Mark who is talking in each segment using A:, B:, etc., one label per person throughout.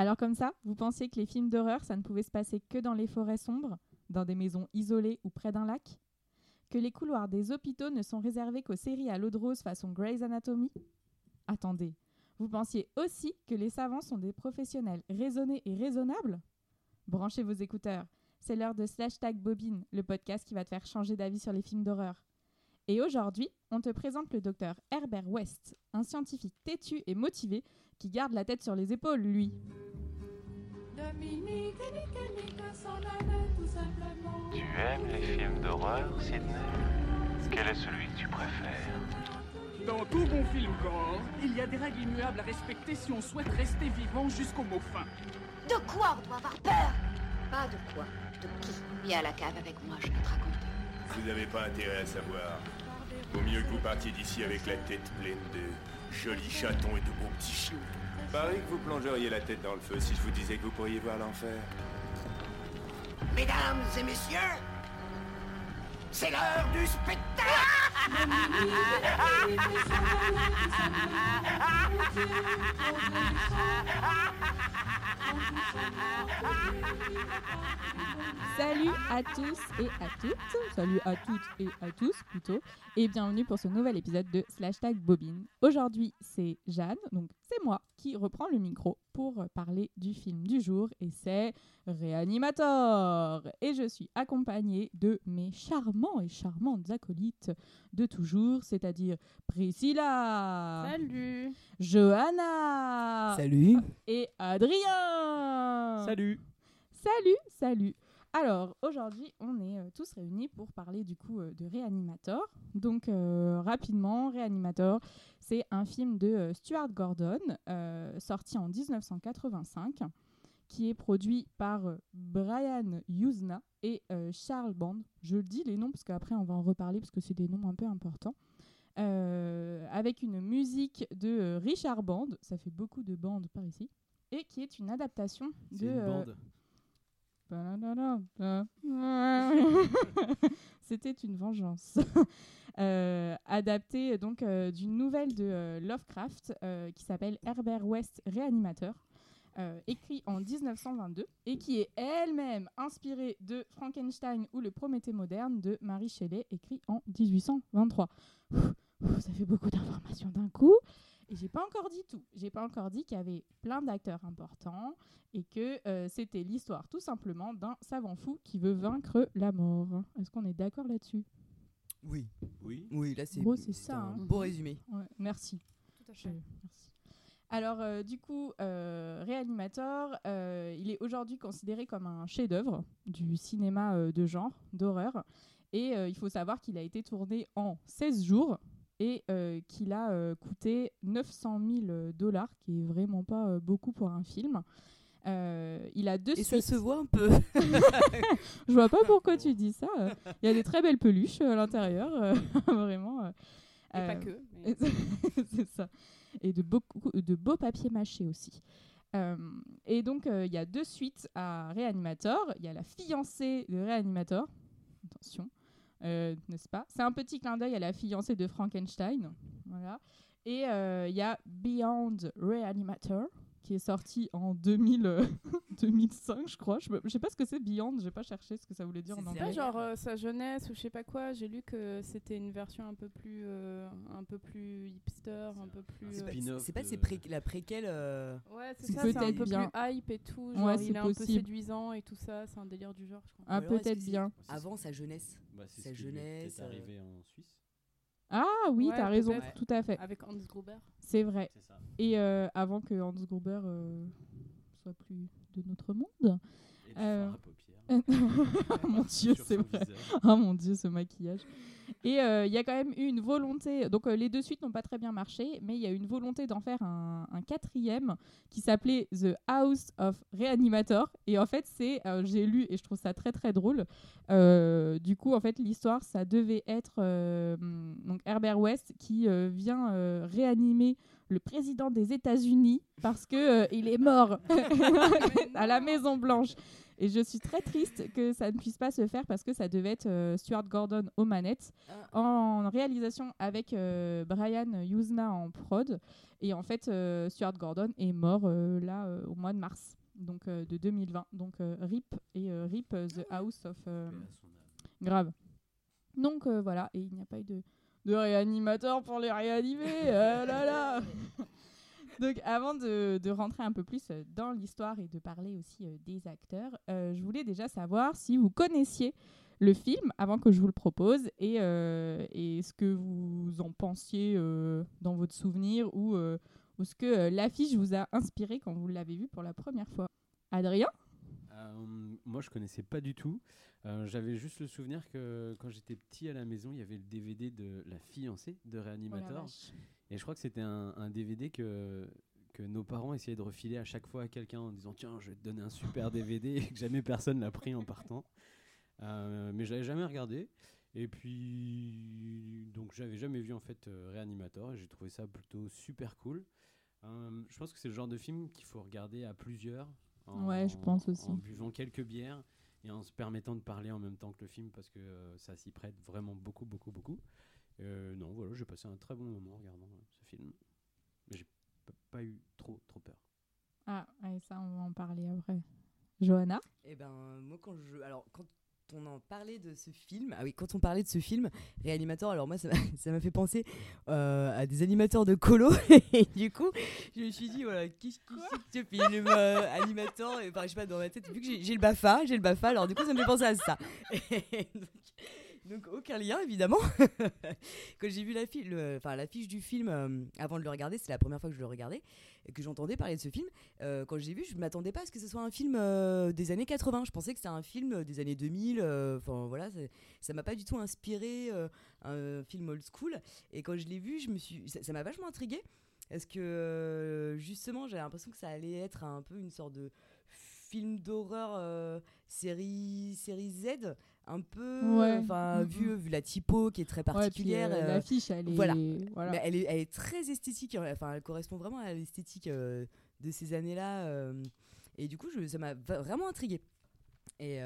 A: Alors comme ça, vous pensiez que les films d'horreur, ça ne pouvait se passer que dans les forêts sombres, dans des maisons isolées ou près d'un lac? Que les couloirs des hôpitaux ne sont réservés qu'aux séries à l'eau de rose façon Grey's Anatomy? Attendez, vous pensiez aussi que les savants sont des professionnels raisonnés et raisonnables? Branchez vos écouteurs, c'est l'heure de Slash Tag Bobine, le podcast qui va te faire changer d'avis sur les films d'horreur. Et aujourd'hui, on te présente le docteur Herbert West, un scientifique têtu et motivé qui garde la tête sur les épaules, lui.
B: Tu aimes les films d'horreur, Sidney? Quel est celui que tu préfères?
C: Dans tout bon film gore, il y a des règles immuables à respecter si on souhaite rester vivant jusqu'au mot fin.
D: De quoi on doit avoir peur? Pas de quoi, de qui? Viens à la cave avec moi, je vais te raconter.
E: Vous n'avez pas intérêt à savoir. Vaut mieux que vous partiez d'ici avec la tête pleine de jolis chatons et de beaux petits chiots. Pareil que vous plongeriez la tête dans le feu si je vous disais que vous pourriez voir l'enfer.
D: Mesdames et messieurs, c'est l'heure du spectacle
A: Salut à tous et à toutes, salut à toutes et à tous plutôt, et bienvenue pour ce nouvel épisode de Slash Tag Bobine. Aujourd'hui, c'est Jeanne, donc c'est moi qui reprends le micro pour parler du film du jour, et c'est Réanimator. Et je suis accompagnée de mes charmants et charmantes acolytes de toujours, c'est-à-dire Priscilla,
F: Salut
A: Johanna
G: Salut
A: et Adrien.
G: Salut
A: Salut, salut. Alors aujourd'hui, on est euh, tous réunis pour parler du coup euh, de Reanimator. Donc euh, rapidement, Reanimator, c'est un film de Stuart Gordon sorti en 1985 qui est produit par Brian Usna et Charles Band. Je le dis les noms parce qu'après on va en reparler parce que c'est des noms un peu importants. Avec une musique de Richard Band, ça fait beaucoup de bandes par ici, et qui est une adaptation de...
G: Une bande.
A: C'était une vengeance. Euh, adaptée donc euh, d'une nouvelle de euh, Lovecraft euh, qui s'appelle Herbert West Réanimateur, écrit en 1922 et qui est elle-même inspirée de Frankenstein ou le Prométhée moderne de Mary Shelley, écrit en 1823. Ouf, ouf, ça fait beaucoup d'informations d'un coup. Et j'ai pas encore dit tout. J'ai pas encore dit qu'il y avait plein d'acteurs importants et que euh, c'était l'histoire tout simplement d'un savant fou qui veut vaincre la mort. Est-ce qu'on est d'accord là-dessus?
G: Oui,
E: Oui
G: oui, là c'est
A: Gros, c'est ça,
G: un
A: hein.
G: beau résumé.
A: Ouais, Merci.
F: Tout à
A: Je- merci. Alors, euh, du coup, euh, Reanimator, euh, il est aujourd'hui considéré comme un chef-d'œuvre du cinéma euh, de genre, d'horreur. Et euh, il faut savoir qu'il a été tourné en 16 jours et euh, qu'il a euh, coûté 900 000 dollars, qui est vraiment pas euh, beaucoup pour un film. Euh, il a deux
G: Et ça
A: suites.
G: se voit un peu.
A: Je vois pas pourquoi tu dis ça. Il y a des très belles peluches à l'intérieur, vraiment.
F: Et pas que. mais-
A: c'est ça. Et de, beaucoup, de beaux papiers mâchés aussi. Euh, et donc, euh, il y a deux suites à Reanimator. Il y a la fiancée de Reanimator. Attention, euh, n'est-ce pas? C'est un petit clin d'œil à la fiancée de Frankenstein. Voilà. Et euh, il y a Beyond Reanimator, qui est sorti en 2000, euh, 2005, je crois. Je sais pas ce que c'est Beyond, j'ai pas cherché ce que ça voulait dire en
G: C'est
A: anglais.
F: Pas genre euh, sa jeunesse ou je sais pas quoi. J'ai lu que c'était une version un peu plus, euh, un peu plus hipster, un peu plus.
G: C'est
F: euh,
G: pas,
H: spin-off
G: c'est pas
H: de-
G: pré- la préquelle. euh,
F: Ouais, c'est ça. C'est un peu
A: bien.
F: plus hype et tout. Genre,
A: Ouais, c'est
F: il est un peu
A: possible.
F: séduisant et tout ça. C'est un délire du genre, je crois.
A: Ah, peut-être bien.
G: Avant sa jeunesse.
H: Bah,
G: Sa
H: ce qui est
G: jeunesse, euh,
H: arrivé en Suisse.
A: Ah oui,
F: Ouais,
A: t'as raison,
F: peut-être.
A: tout à fait.
F: Avec Hans Gruber.
A: C'est vrai.
H: C'est ça.
A: Et euh, avant que Hans Gruber euh, soit plus de notre monde.
H: Et du
A: Euh. Mon dieu, c'est vrai. Oh mon dieu, ce maquillage. Et euh, il y a quand même eu une volonté. Donc euh, les deux suites n'ont pas très bien marché, mais il y a eu une volonté d'en faire un, un quatrième qui s'appelait The House of Reanimator. Et en fait, c'est, euh, j'ai lu et je trouve ça très très drôle. Euh, du coup, en fait, l'histoire, ça devait être euh, donc Herbert West qui euh, vient euh, réanimer le président des États-Unis parce que euh, il est mort à la Maison Blanche. Et je suis très triste que ça ne puisse pas se faire parce que ça devait être euh, Stuart Gordon aux manettes
G: Ah.
A: en réalisation avec euh, Brian Yuzna en prod. Et en fait, euh, Stuart Gordon est mort euh, là euh, au mois de mars donc euh, de 2020. Donc euh, RIP et euh, RIP The House of euh, Grave. Donc euh, voilà, et il n'y a pas eu de, de réanimateur pour les réanimer. ah là là Donc avant de, de rentrer un peu plus euh, dans l'histoire et de parler aussi euh, des acteurs, euh, je voulais déjà savoir si vous connaissiez le film avant que je vous le propose et, euh, et ce que vous en pensiez dans votre souvenir ou, ou ce que l'affiche vous a inspiré quand vous l'avez vu pour la première fois. Adrien?
H: Moi, je connaissais pas du tout. Euh, J'avais juste le souvenir que quand j'étais petit à la maison, il y avait le DVD de La fiancée de Réanimateur. Et je crois que c'était un, un DVD que, que nos parents essayaient de refiler à chaque fois à quelqu'un en disant Tiens, je vais te donner un super DVD et que jamais personne l'a pris en partant. Euh, mais je l'avais jamais regardé. Et puis, donc, j'avais jamais vu en fait euh, Réanimateur et j'ai trouvé ça plutôt super cool. Euh, je pense que c'est le genre de film qu'il faut regarder à plusieurs. en-
A: Ouais, je pense aussi.
H: En buvant quelques bières et en se permettant de parler en même temps que le film parce que euh, ça s'y prête vraiment beaucoup, beaucoup, beaucoup. Euh, non, voilà, j'ai passé un très bon moment en regardant euh, ce film. Mais j'ai p- pas eu trop, trop peur.
A: Ah, ouais, ça, on va en parler après. Johanna?
G: Eh ben, moi, quand je. Alors, quand on en parlait de ce film, ah oui, quand on parlait de ce film, Réanimateur, alors moi, ça m'a- ça m'a fait penser euh, à des animateurs de colo. et du coup, je me suis dit, voilà, qu'est-ce que c'est que ce film euh, Animateur? Et enfin, je sais pas, dans ma tête, vu que j'ai j'ai le BAFA, j'ai le BAFA, alors du coup, ça me fait penser à ça. Et donc, donc, aucun lien, évidemment. quand j'ai vu la, enfin, l'affiche du film euh, avant de le regarder, c'est la première fois que je le regardais et que j'entendais parler de ce film. Euh, quand j'ai vu, je m'attendais pas à ce que ce soit un film euh, des années 80. Je pensais que c'était un film euh, des années 2000. euh, Enfin voilà, ça- m'a pas du tout inspiré un film old school. Et quand je l'ai vu, je me suis, ça m'a vachement intrigué parce que justement, j'avais l'impression que ça allait être un peu une sorte de film d'horreur série série Z un peu
A: Ouais.
G: enfin
A: Mhm.
G: vu vu la typo qui est très particulière
A: euh,
G: euh,
A: l'affiche, elle est.
G: voilà.
A: voilà.
G: mais elle est, elle est très esthétique, hein. enfin elle correspond vraiment à l'esthétique euh, de ces années-là. euh, et du coup, je, ça m'a vraiment intrigué. Et,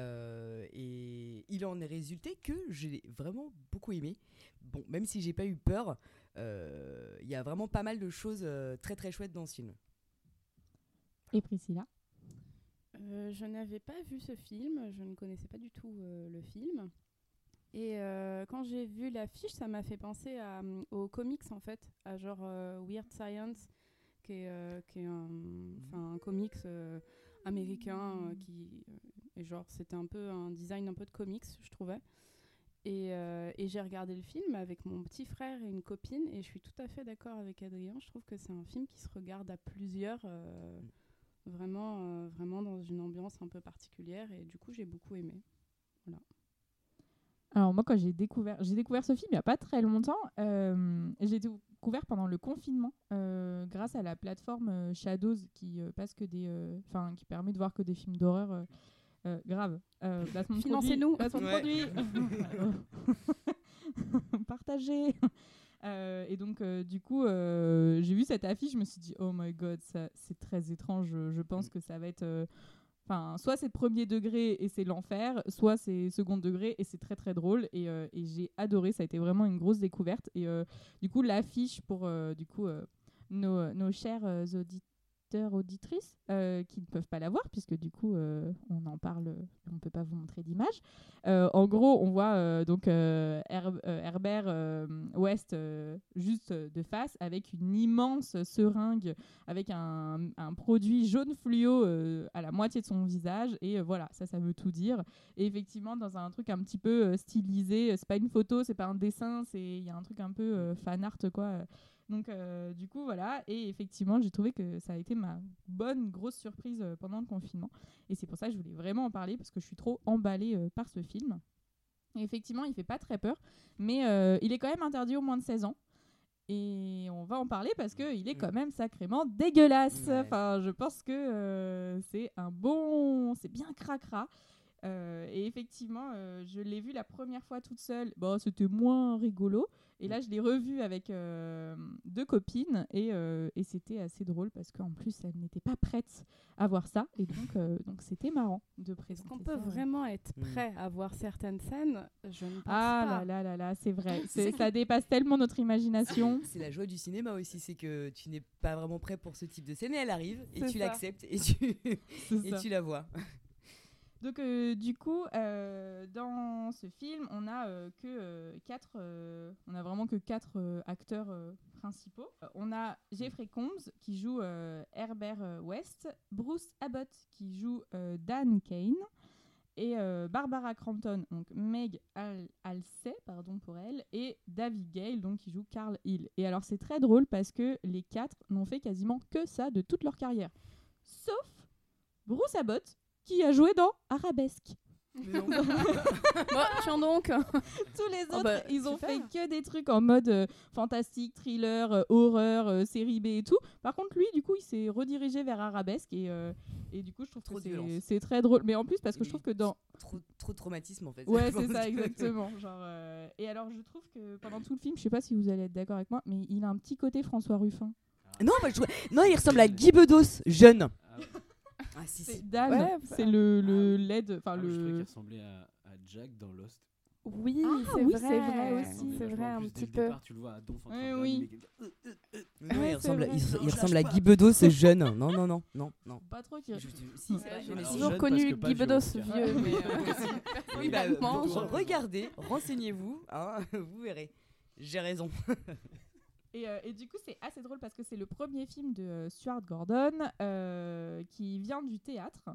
G: et il en est résulté que j'ai vraiment beaucoup aimé. Bon, même si j'ai pas eu peur, il y a vraiment pas mal de choses très très chouettes dans ce film.
A: Et Priscilla?
F: Euh, je n'avais pas vu ce film, je ne connaissais pas du tout euh, le film. Et euh, quand j'ai vu l'affiche, ça m'a fait penser à, aux comics en fait, à genre Weird Science, qui est, un, un comics américain qui et genre c'était un peu un design un peu de comics, je trouvais. Et, j'ai regardé le film avec mon petit frère et une copine, et je suis tout à fait d'accord avec Adrien. Je trouve que c'est un film qui se regarde à plusieurs, euh, vraiment, euh, vraiment dans une ambiance un peu particulière, et du coup j'ai beaucoup aimé.
A: Alors moi quand j'ai découvert j'ai découvert ce film il n'y a pas très longtemps euh, j'ai découvert pendant le confinement euh, grâce à la plateforme euh, Shadows qui euh, passe que des euh, enfin qui permet de voir que des films d'horreur euh, euh, grave euh, de
F: Financez-nous.
G: Ouais.
A: produit. partagez Euh, et donc euh, du coup euh, j'ai vu cette affiche je me suis dit oh my god ça c'est très étrange je, je pense que ça va être Enfin, soit c'est premier degré et c'est l'enfer, soit c'est second degré et c'est très très drôle. Et, et j'ai adoré, ça a été vraiment une grosse découverte. Et du coup, l'affiche pour du coup, nos, nos chers euh, auditeurs, auditrices euh, qui ne peuvent pas la voir, puisque du coup, euh, on en parle, on ne peut pas vous montrer d'image. Euh, en gros, on voit euh, donc euh, Herb- euh, Herbert euh, West euh, juste euh, de face avec une immense seringue avec un, produit jaune fluo euh, à la moitié de son visage et euh, voilà ça ça veut tout dire et effectivement dans un truc un petit peu euh, stylisé euh, c'est pas une photo c'est pas un dessin il y a un truc un peu euh, fan art quoi donc euh, du coup voilà et effectivement j'ai trouvé que ça a été ma bonne grosse surprise euh, pendant le confinement et c'est pour ça que je voulais vraiment en parler parce que je suis trop emballée euh, par ce film et effectivement il fait pas très peur mais euh, il est quand même interdit aux moins de 16 ans et on va en parler parce que il est quand même sacrément dégueulasse.
G: Ouais.
A: Enfin, je pense que c'est un bon, c'est bien cracra. Euh, et effectivement, euh, je l'ai vu la première fois toute seule. Bon, c'était moins rigolo. Et là, je l'ai revu avec euh, deux copines et, euh, et c'était assez drôle parce qu'en plus, elles n'étaient pas prêtes à voir ça. Et donc, euh, donc c'était marrant de
F: Est-ce
A: présenter
F: qu'on peut
A: ça.
F: vraiment être
G: Mm.
F: prêt à voir certaines scènes? Je ne pense
A: Ah
F: pas.
A: là là là là, c'est vrai.
G: C'est
A: Ça dépasse tellement notre imagination.
G: C'est la joie du cinéma aussi, c'est que tu n'es pas vraiment prêt pour ce type de scène et elle arrive et
F: C'est
G: tu
F: ça.
G: l'acceptes et tu, et tu la vois.
A: Donc euh, du coup, euh, dans ce film, on a euh, que quatre, on a vraiment que quatre acteurs principaux. On a Jeffrey Combs qui joue Herbert West, Bruce Abbott qui joue Dan Kane et Barbara Crampton, donc Meg Al Alcey, pardon pour elle, et David Gale, donc qui joue Carl Hill. Et alors c'est très drôle parce que les quatre n'ont fait quasiment que ça de toute leur carrière, sauf Bruce Abbott qui a joué dans Arabesque.
F: Bon, tiens donc
A: Tous les
F: Oh
A: autres,
F: bah,
A: ils ont
F: super.
A: fait que des trucs en mode euh, fantastique, thriller, euh, horreur, euh, série B et tout. Par contre, lui, du coup, il s'est redirigé vers Arabesque et, euh, et du coup, je trouve
G: Trop
A: que c'est- très drôle. Mais en plus, parce que je trouve que dans.
G: Trop, trop de traumatisme en fait.
A: Ouais, c'est ça, exactement. Genre, euh, Et alors, je trouve que pendant tout le film, je sais pas si vous allez être d'accord avec moi, mais il a un petit côté François Ruffin.
G: Non, je non, il ressemble à Guy Bedos, jeune.
H: Ah ouais.
G: Ah si,
A: C'est
G: si.
A: Dan,
F: Ouais, bah-
A: c'est le, le LED. Enfin,
H: Ah, moi, je trouvais qu'il
A: le.
H: ressemblait à, à Jack dans Lost.
F: Oui,
A: Ah,
F: c'est
A: oui,
F: vrai,
A: c'est aussi.
F: C'est vrai, un petit
H: le
F: peu.
H: départ, tu le vois à Donf en train
A: Ouais,
H: de
A: oui. Ouais,
G: il
A: c'est
G: ressemble, à, il, il ressemble. Guy Bedos, jeune. Non, non, non, non, non.
A: Pas trop qui.
G: Je- si, c'est
F: J'ai toujours connu Guy Bedos vieux, mais euh,
G: Oui, bah,
F: je-
G: regardez, renseignez-vous, hein, vous verrez. J'ai raison.
A: Et, euh, et du coup, c'est assez drôle parce que c'est le premier film de euh, Stuart Gordon euh, qui vient du théâtre.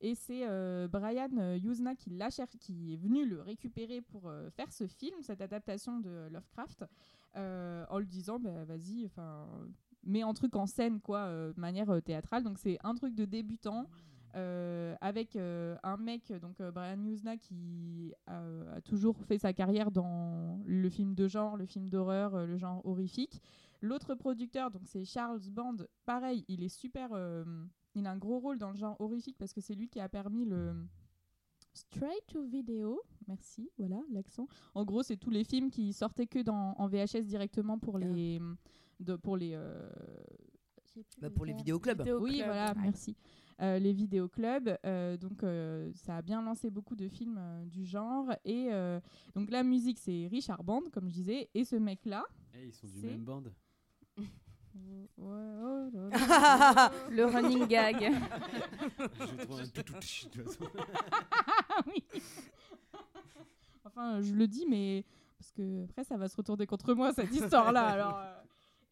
A: Et c'est Brian Yuzna qui, cher- qui est venu le récupérer pour faire ce film, cette adaptation de Lovecraft, en lui disant bah, vas-y, mets un truc en scène, quoi, de manière théâtrale. Donc c'est un truc de débutant. Euh, avec euh, un mec, donc euh, Brian Yuzna, qui euh, a toujours fait sa carrière dans le film de genre, le film d'horreur, euh, le genre horrifique. L'autre producteur, donc c'est Charles Band, pareil, il est super. euh, il a un gros rôle dans le genre horrifique parce que c'est lui qui a permis le straight to video. Merci, voilà l'accent. En gros, c'est tous les films qui sortaient que dans, en VHS directement pour les. De, pour les euh,
G: Bah, pour les vidéoclubs.
F: Vidéo
A: Oui,
F: club,
A: voilà,
F: ouais.
A: merci. Euh, les vidéoclubs, euh, donc euh, ça a bien lancé beaucoup de films euh, du genre. Et euh, donc la musique, c'est Richard Band, comme je disais, et ce mec-là.
H: Eh, ils sont du même band.
F: Le running gag.
H: Trouvé un de toute façon.
A: Ah oui. enfin, je le dis, mais parce que après ça va se retourner contre moi cette histoire-là. alors, euh,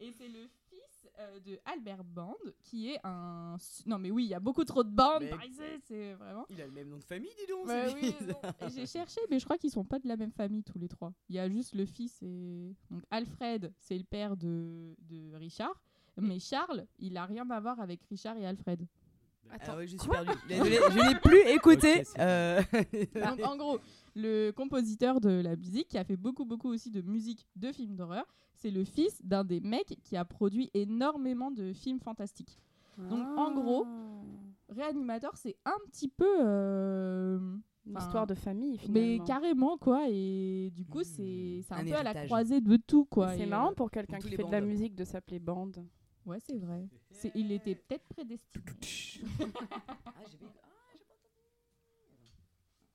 A: et c'est le euh, de Albert Band, qui est un. Non, mais oui, il y a beaucoup trop de bandes c'est vraiment.
G: Il a le même nom de famille, dis donc.
A: Oui, J'ai cherché, mais je crois qu'ils sont pas de la même famille tous les trois. Il y a juste le fils et donc Alfred, c'est le père de, de Richard, mais Charles, il a rien à voir avec Richard et Alfred.
G: Ah ouais, je suis perdu. Désolée, je n'ai plus écouté. Euh,
A: Donc, en gros, le compositeur de la musique, qui a fait beaucoup, beaucoup aussi de musique de films d'horreur, c'est le fils d'un des mecs qui a produit énormément de films fantastiques. Donc, en gros,
F: Ah.
A: Réanimateur, c'est un petit peu. euh,
F: Une
A: enfin,
F: histoire de famille,
A: mais
F: finalement.
A: carrément, quoi. Et du coup,
G: Mmh,
A: c'est un,
G: un
A: peu à la croisée de tout, quoi.
F: C'est marrant
A: euh,
F: pour quelqu'un qui fait de la musique de s'appeler bande.
A: Ouais, c'est vrai. C'est- Il était peut-être prédestiné.
G: Ah, pas-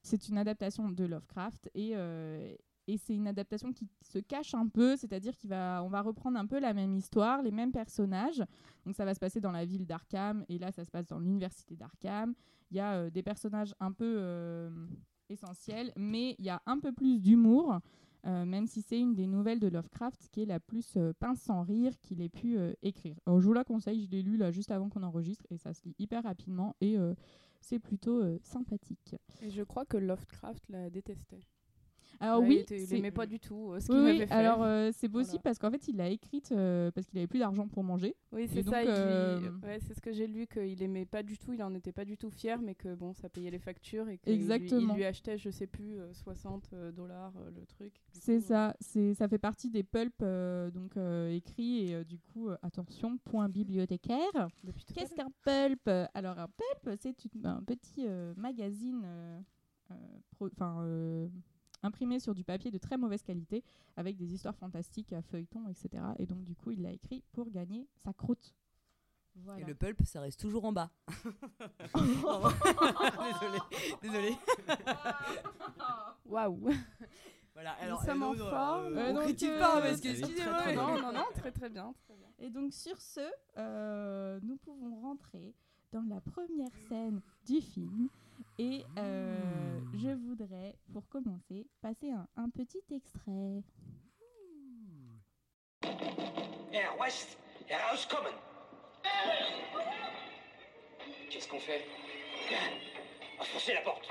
A: C'est une adaptation de Lovecraft et, euh, et c'est une adaptation qui se cache un peu, c'est-à-dire qu'on va, on va reprendre un peu la même histoire, les mêmes personnages. Donc ça va se passer dans la ville d'Arkham et là ça se passe dans l'université d'Arkham. Il y a euh, des personnages un peu euh, essentiels, mais il y a un peu plus d'humour, euh, même si c'est une des nouvelles de Lovecraft qui est la plus euh, pince sans rire qu'il ait pu euh, écrire. Je vous la conseille, je l'ai lu là juste avant qu'on enregistre et ça se lit hyper rapidement et c'est plutôt sympathique.
F: Et je crois que Lovecraft la détestait.
A: Alors
F: Ouais,
A: oui,
F: il était- il
A: c'est-
F: aimait pas du tout euh, ce
A: Oui,
F: qu'il
A: oui,
F: avait fait.
A: alors euh, c'est possible
F: Voilà.
A: parce qu'en fait il l'a écrite euh, parce qu'il avait plus d'argent pour manger.
F: oui, c'est ça. ouais, c'est ce que j'ai lu qu'il aimait pas du tout. Il en était pas du tout fier, mais que bon, ça payait les factures et qu'il lui- achetait, je sais plus, euh, 60 euh, dollars le truc.
A: C'est ça, c'est ça fait partie des pulps donc écrits et du coup attention point bibliothécaire. Qu'est-ce qu'un pulp? Alors un pulp c'est un petit magazine enfin, imprimé sur du papier de très mauvaise qualité, avec des histoires fantastiques à feuilleton, etc. Et donc, du coup, il l'a écrit pour gagner sa croûte. Voilà.
G: Et le pulp, ça reste toujours en bas. désolé, désolé.
F: Waouh.
G: Voilà,
F: Nous sommes en forme.
A: Euh,
G: on
A: donc,
G: critique
A: euh,
G: pas parce que excusez-moi.
F: Non, non, non, très très bien. Très bien.
A: Et donc sur ce, euh, nous pouvons rentrer dans la première scène du film. Et euh, je voudrais, pour commencer, passer un, un petit extrait.
I: Air West, Air House Common. Qu'est-ce qu'on fait? Enfoncez la porte.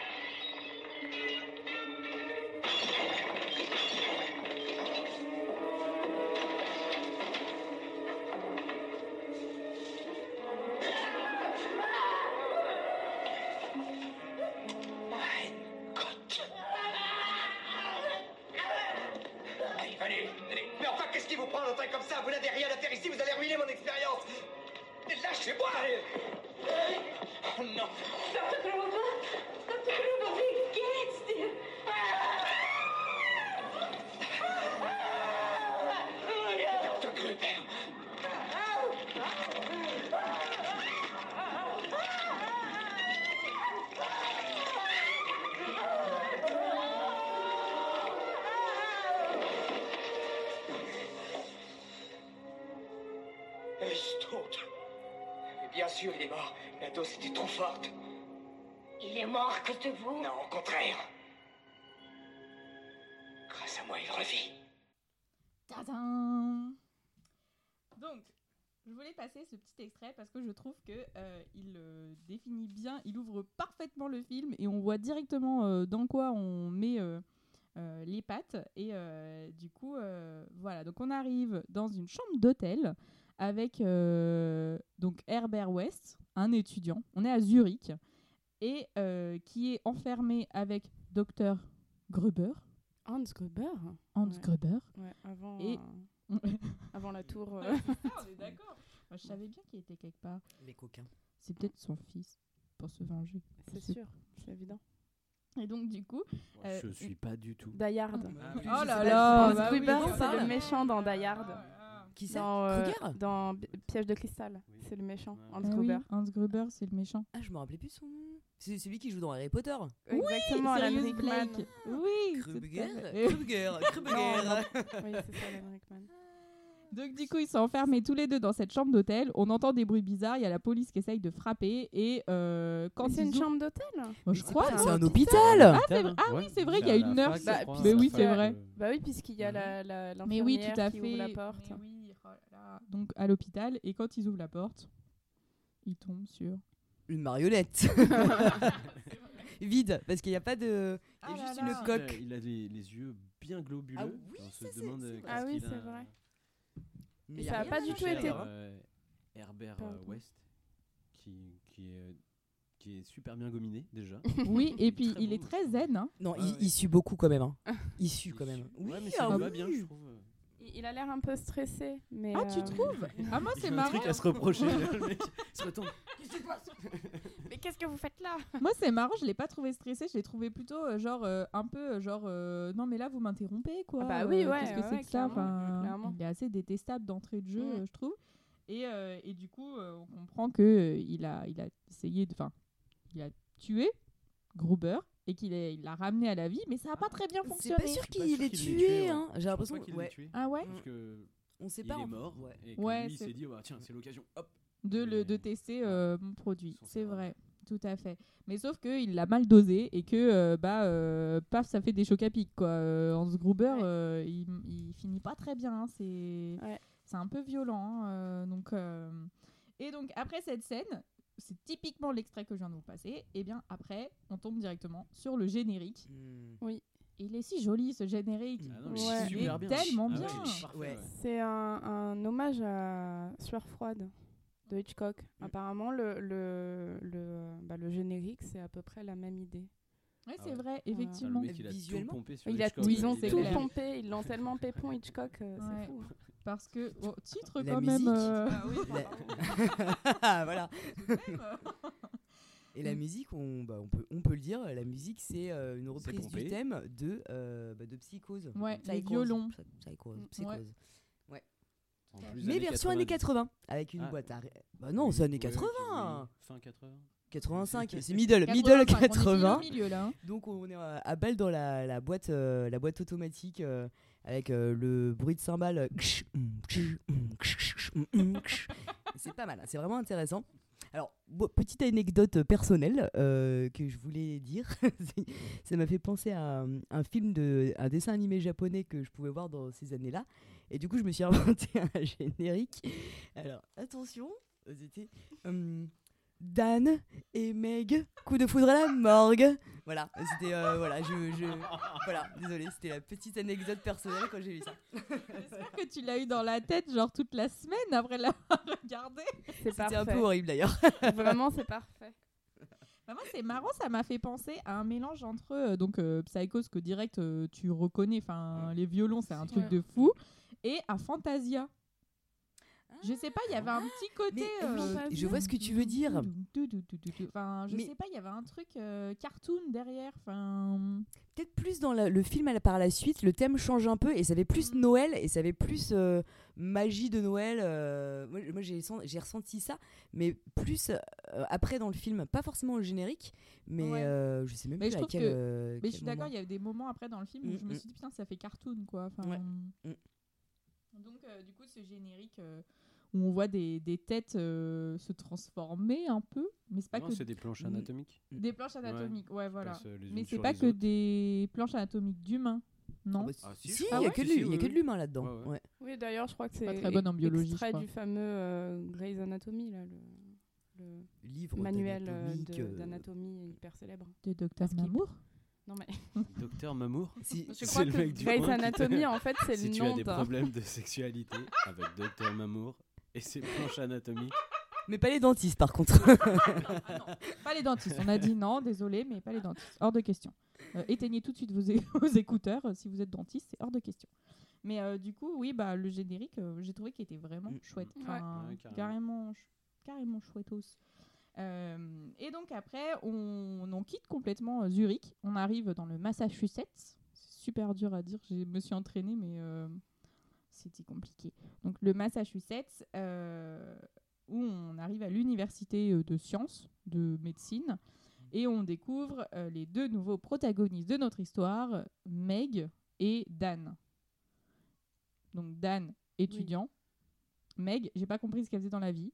I: Sûr, il est mort. La dose était trop forte.
D: Il est mort à cause de vous?
I: Non, au contraire. Grâce à moi, il revit.
A: Tadam Donc, je voulais passer ce petit extrait parce que je trouve que euh, il euh, définit bien, il ouvre parfaitement le film et on voit directement euh, dans quoi on met euh, euh, les pattes. Et euh, du coup, euh, voilà. Donc, on arrive dans une chambre d'hôtel avec euh, donc Herbert West, un étudiant. On est à Zurich et euh, qui est enfermé avec Dr Gruber,
F: Hans Gruber.
A: Hans
F: Ouais.
A: Gruber.
F: Ouais, avant,
A: Et-
F: euh, avant la tour. euh,
A: on est d'accord. Moi, je savais bien qu'il était quelque part.
G: Les coquins.
A: C'est peut-être son fils pour se venger.
F: c'est sûr, c'est évident.
A: Et donc, du coup, Euh,
H: Je suis pas du tout.
F: Die Hard.
H: Ah oui,
A: Oh là là, bah
F: Gruber,
A: on
F: c'est le méchant dans Die Hard.
G: Qui ça
F: Dans, euh,
G: Kruger
F: dans Piège de cristal.
H: Oui.
F: C'est le méchant.
H: Ouais.
F: Hans
A: Ah oui,
F: Gruber.
A: Hans Gruber, c'est le méchant.
G: Ah, je me rappelais plus son nom. C'est celui qui joue dans Harry Potter.
F: Exactement, Alan Rickman.
A: Oui,
G: Kruger. Kruger Kruger
F: Oui, c'est ça, Alan Rickman.
A: Donc du coup, ils sont enfermés tous les deux dans cette chambre d'hôtel. On entend des bruits bizarres. Il y a la police qui essaye de frapper. Et euh, quand
F: C'est une
A: ouvrent-
F: chambre d'hôtel
A: Moi, je
G: c'est
A: crois.
G: c'est un
H: Ah,
G: hôpital.
A: Ah. Ah oui,
H: Ouais.
A: c'est vrai, il y a une nurse.
F: Bah, mais
A: oui, c'est vrai.
F: Bah oui, puisqu'il y a la, la,
A: Mais oui,
F: l'infirmière
A: tout à
F: qui
A: fait.
F: ouvre la porte.
A: Mais oui, là. Donc à l'hôpital. Et quand ils ouvrent la porte, ils tombent sur.
G: Une marionnette. Vide, parce qu'il n'y a pas de. Il y a
A: Ah
G: juste
A: là
G: une
A: là.
H: il
G: coque.
H: a- Il a les, les yeux bien globuleux.
G: Ah oui,
H: on
G: ça,
H: se
G: c'est-
H: demande
G: c'est
H: euh,
G: vrai.
F: Ah oui, c'est
H: a-
F: vrai.
G: Mais
F: ça a
G: rien
F: pas du tout été-
G: là-bas.
H: Euh, Herbert
F: Pardon.
H: euh, West, qui, qui, est, qui est super bien gominé déjà.
A: Oui, et puis
H: Très
A: il est très zen. hein.
G: Non,
H: Ouais,
G: il,
H: ouais.
G: il sue beaucoup quand même. Hein. Il sue
H: Il
G: quand même. Oui,
H: ouais, mais
G: ah
H: ça lui va
G: oui.
H: bien, je trouve.
F: Il a l'air un peu stressé. Mais
A: Ah, tu
F: euh,
A: trouves Ah, moi,
H: Il
A: c'est
H: a un
A: marrant.
H: truc à se reprocher. le mec. Il se retourne.
F: Mais qu'est-ce que vous faites là?
A: Moi, c'est marrant, je l'ai pas trouvé stressé, je l'ai trouvé plutôt euh, genre euh, un peu genre euh, non mais là vous m'interrompez quoi.
F: Ah bah oui, ouais,
A: Qu'est-ce que
F: ouais,
A: c'est que ça? Enfin,
F: clairement.
A: Il est assez détestable d'entrée de jeu,
F: Mm.
A: je trouve. Et, euh, et du coup, euh, on comprend que euh, il a il a essayé de enfin, il a tué Gruber et qu'il est- il l'a ramené à la vie, mais ça a pas très bien
G: C'est
A: fonctionné.
G: pas sûr
H: Je suis pas
G: qu'il
H: sûr
G: ait
H: qu'il l'ait
G: tué. hein. J'ai l'impression.
H: Qu'il
G: ouais.
H: l'ait tué.
A: Ah ouais
H: Parce que
G: On sait
H: il
G: pas.
H: est
G: en fait.
H: mort
G: Ouais.
H: et que
A: Ouais,
H: lui il
A: c'est-
H: s'est dit oh, tiens c'est l'occasion hop
A: de, le, de tester euh, mon produit.
H: Son
A: C'est vrai, tout à fait. Mais sauf qu'il l'a mal dosé et que, euh, bah, euh, paf, ça fait des chocs à pic, quoi. Euh, Hans Gruber,
F: Ouais.
A: euh, il, il finit pas très bien. hein. C'est
F: Ouais.
A: c'est un peu violent. hein, euh, donc, euh, Et donc, après cette scène, c'est typiquement l'extrait que je viens de vous passer. Et bien, après, on tombe directement sur le générique.
G: Hmm.
A: Il est si joli, ce générique.
H: Ah non,
F: Ouais.
A: Il est
H: bien
A: tellement
H: Ah
A: bien.
G: Ouais.
H: ouais.
F: C'est un, un hommage à Sueur froide de Hitchcock. Apparemment, le, le, le, bah, le générique, c'est à peu près la même idée.
A: Ouais,
H: Ah
A: c'est
H: ouais.
A: vrai,
H: Ah, le
A: effectivement.
H: mec il a tout
G: Visuellement.
H: pompé sur
F: Il a,
H: Hitchcock,
A: Oui,
F: ils ont tout
A: clair.
F: pompé, ils l'ont tellement pépon Hitchcock, euh,
A: Ouais.
F: c'est fou.
A: Parce que, oh, titre
G: La
A: quand
G: musique.
A: même. euh,
G: La- voilà. Et la musique, on, bah, on, peut, on peut le dire, la musique, c'est euh, une reprise du thème de, euh, bah, de Psychose.
A: Ouais, les
G: Psychose.
A: violons.
G: Psy- Psychose. Psychose.
A: ouais.
G: Mais version années 80, avec une
H: Ah.
G: boîte à. Bah non, c'est années
H: Ouais,
G: 80
H: oui, Fin 80
G: 85, c'est middle, middle
A: 85, on est pile
G: 80.
A: au milieu là. hein.
G: Donc on est à balle dans la, la boîte, euh, la boîte automatique euh, avec euh, le bruit de cymbale. euh, C'est pas mal, hein, c'est vraiment intéressant. Alors, bon, petite anecdote personnelle euh, que je voulais dire. Ça m'a fait penser à un, un film, de, un dessin animé japonais que je pouvais voir dans ces années-là. Et du coup, je me suis inventé un générique. Alors, attention, c'était hum, Dan et Meg, coup de foudre à la morgue. Voilà, c'était euh, voilà, je, je voilà, désolé, c'était la petite anecdote personnelle quand j'ai vu ça.
A: J'espère que tu l'as eu dans la tête, genre toute la semaine après l'avoir regardé.
F: C'est
G: C'était un peu horrible d'ailleurs.
F: Vraiment, c'est parfait.
A: Bah, moi, c'est marrant, ça m'a fait penser à un mélange entre euh, donc euh, Psychose que direct euh, tu reconnais, enfin les violons, c'est un truc
F: Ouais.
A: de fou, et à Fantasia. Je sais pas, il y avait un petit côté.
G: Mais,
A: euh,
G: je vois ce que tu veux dire.
A: Enfin, je
G: Mais-
A: sais pas, il y avait un truc euh, cartoon derrière. Enfin,
G: Peut-être plus dans la- le film à la- par la suite, le thème change un peu et ça fait plus
A: Mm.
G: Noël et ça fait plus euh, magie de Noël. euh, moi, moi, j'ai sen- j'ai ressenti ça, mais plus euh, après dans le film, pas forcément le générique, mais
A: Ouais.
G: euh, je sais même
A: Mais
G: plus
A: je
G: à quel.
A: que-
G: euh,
A: mais
G: quel
A: je suis d'accord,
G: moment.
A: il y a des moments après dans le film où
G: Mm,
A: je me
G: mm.
A: suis dit putain, ça fait cartoon quoi. Enfin,
G: Ouais. Mm.
A: Donc, euh, du coup, ce générique euh, où on voit des, des têtes euh, se transformer un peu, mais c'est pas
H: Non,
A: que
H: c'est des planches anatomiques.
A: des planches anatomiques. Ouais, voilà.
H: Euh,
A: Mais c'est pas que
H: autres.
A: des planches anatomiques d'humains, non
G: Ah bah,
H: Ah, si,
G: il a que de
H: si,
G: l'hu- il y a
H: oui,
G: que de l'humain là-dedans.
H: Ouais, ouais.
G: ouais.
F: Oui, d'ailleurs, je crois que c'est
A: Pas très bonne en biologie,
F: extrait du fameux euh, Grey's Anatomy, là, le, le
G: Livre
F: manuel euh,
G: euh,
F: d'anatomie hyper célèbre.
A: De Docteur
F: Skip.
A: Mamour
F: Non mais
H: Docteur Mamour
G: si-
F: je
H: C'est
F: crois
H: le
F: que
H: mec du
F: Grey's Anatomy, en fait, c'est
H: Si
F: le
H: tu
F: nom
H: as des problèmes de sexualité avec Docteur Mamour et ses planches anatomiques,
G: Mais pas les dentistes par contre.
A: Ah non, pas les dentistes. On a dit non, désolé, mais pas les dentistes. Hors de question. Euh, éteignez tout de suite vos, écouteurs euh, si vous êtes dentiste, c'est hors de question. Mais euh, du coup, oui, bah, le générique, euh, j'ai trouvé qu'il était vraiment
G: Mm.
A: chouette.
F: Ouais.
A: Enfin,
H: Ouais, carrément.
A: carrément, ch- carrément chouettos. Euh, et donc après, on, on quitte complètement euh, Zurich. On arrive dans le Massachusetts. C'est super dur à dire. Je me suis entraînée, mais euh, c'était compliqué. Donc le Massachusetts, euh, où on arrive à l'université euh, de sciences, de médecine, et on découvre euh, les deux nouveaux protagonistes de notre histoire, Meg et Dan. Donc Dan, étudiant. Meg, j'ai pas compris ce qu'elle faisait dans la vie.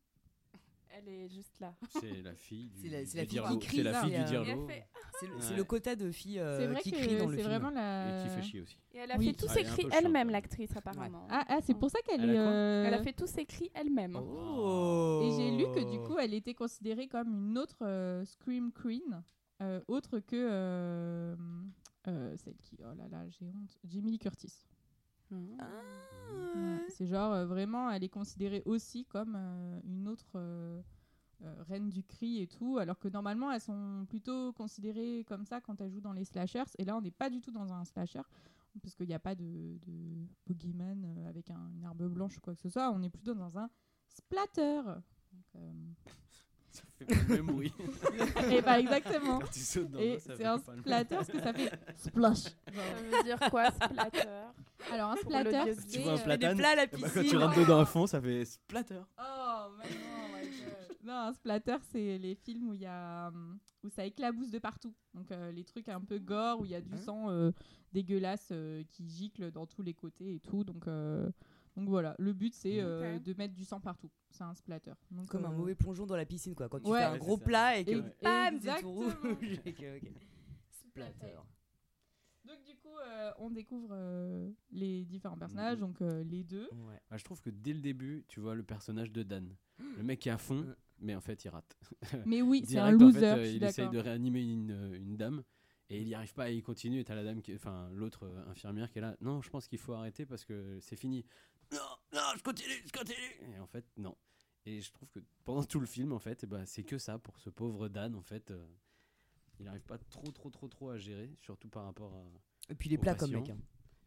F: Elle est juste là.
H: c'est la fille du,
G: C'est la- c'est la fille qui crie,
H: C'est la fille du Dirlo.
F: Fait-
G: C'est le,
H: Ouais.
G: c'est le quota de filles euh,
A: c'est vrai
G: qui crient dans le
A: c'est
G: film.
A: vraiment la.
H: Et qui fait chier aussi.
F: Et elle a
A: Oui.
F: fait tous
H: Ah,
F: ses cris elle-même, l'actrice, apparemment.
A: Ah, ah, c'est pour ça qu'elle
H: Elle
A: euh,
F: Elle a fait tous ses cris elle-même.
G: Oh.
A: Et j'ai lu que du coup, elle était considérée comme une autre euh, Scream Queen, euh, autre que euh, euh, celle qui. Oh là là, j'ai honte. Jamie Lee Curtis.
F: Ah.
A: Ouais, c'est genre euh, vraiment, elle est considérée aussi comme euh, une autre euh, reine du cri et tout, alors que normalement elles sont plutôt considérées comme ça quand elles jouent dans les slashers. Et là, on n'est pas du tout dans un slasher parce qu'il n'y a pas de, de boogeyman avec un- une arme blanche ou quoi que ce soit. On est plutôt dans un splatter. Donc,
H: Ça fait pas le même bruit.
A: et bah exactement.
H: Quand tu sautes dans
A: Et
H: l'eau, ça
A: c'est
H: fait
A: un
H: pas le
A: splatter parce que ça fait splash.
F: Ça veut dire quoi, splatter?
A: Alors un
F: Pour
A: splatter, c'est
H: Tu vois un
A: euh,
H: platane
G: plats à la
H: Eh ben, Quand
G: piscine.
H: tu rentres dedans à fond, ça fait splatter.
A: Oh, mais non, my God. Non, un splatter, c'est les films où il y a hum, où ça éclabousse de partout. Donc euh, les trucs un peu gore où il y a du
G: Hein?
A: sang euh, dégueulasse euh, qui gicle dans tous les côtés et tout. Donc euh, donc voilà, le but c'est euh, de mettre du sang partout. C'est un splatter. Donc,
G: Comme un
A: euh,
G: mauvais plongeon dans la piscine, quoi. Quand tu
A: Ouais.
G: fais un gros plat et que
A: Et-
G: bam, c'est tout rouge. et que- ok. Splatter.
A: Donc du coup, euh, on découvre euh, les différents personnages,
H: Mhm.
A: donc euh, les deux.
G: Ouais.
H: Je trouve que dès le début, tu vois le personnage de Dan. Le mec est à fond, mais en fait, il rate.
A: Mais oui, c'est un
H: en
A: loser,
H: fait, euh,
A: je suis
H: il essaye de réanimer une, une dame et il n'y arrive pas et il continue. Et t'as la dame, qui- enfin l'autre euh, infirmière qui est là. Non, je pense qu'il faut arrêter parce que c'est fini. Non, non, je continue, je continue. Et en fait, non. Et je trouve que pendant tout le film, en fait, eh ben, c'est que ça pour ce pauvre Dan. En fait, euh, il n'arrive pas trop, trop, trop, trop à gérer, surtout par rapport à.
G: Et puis les
H: Au
G: plats comme mec. hein.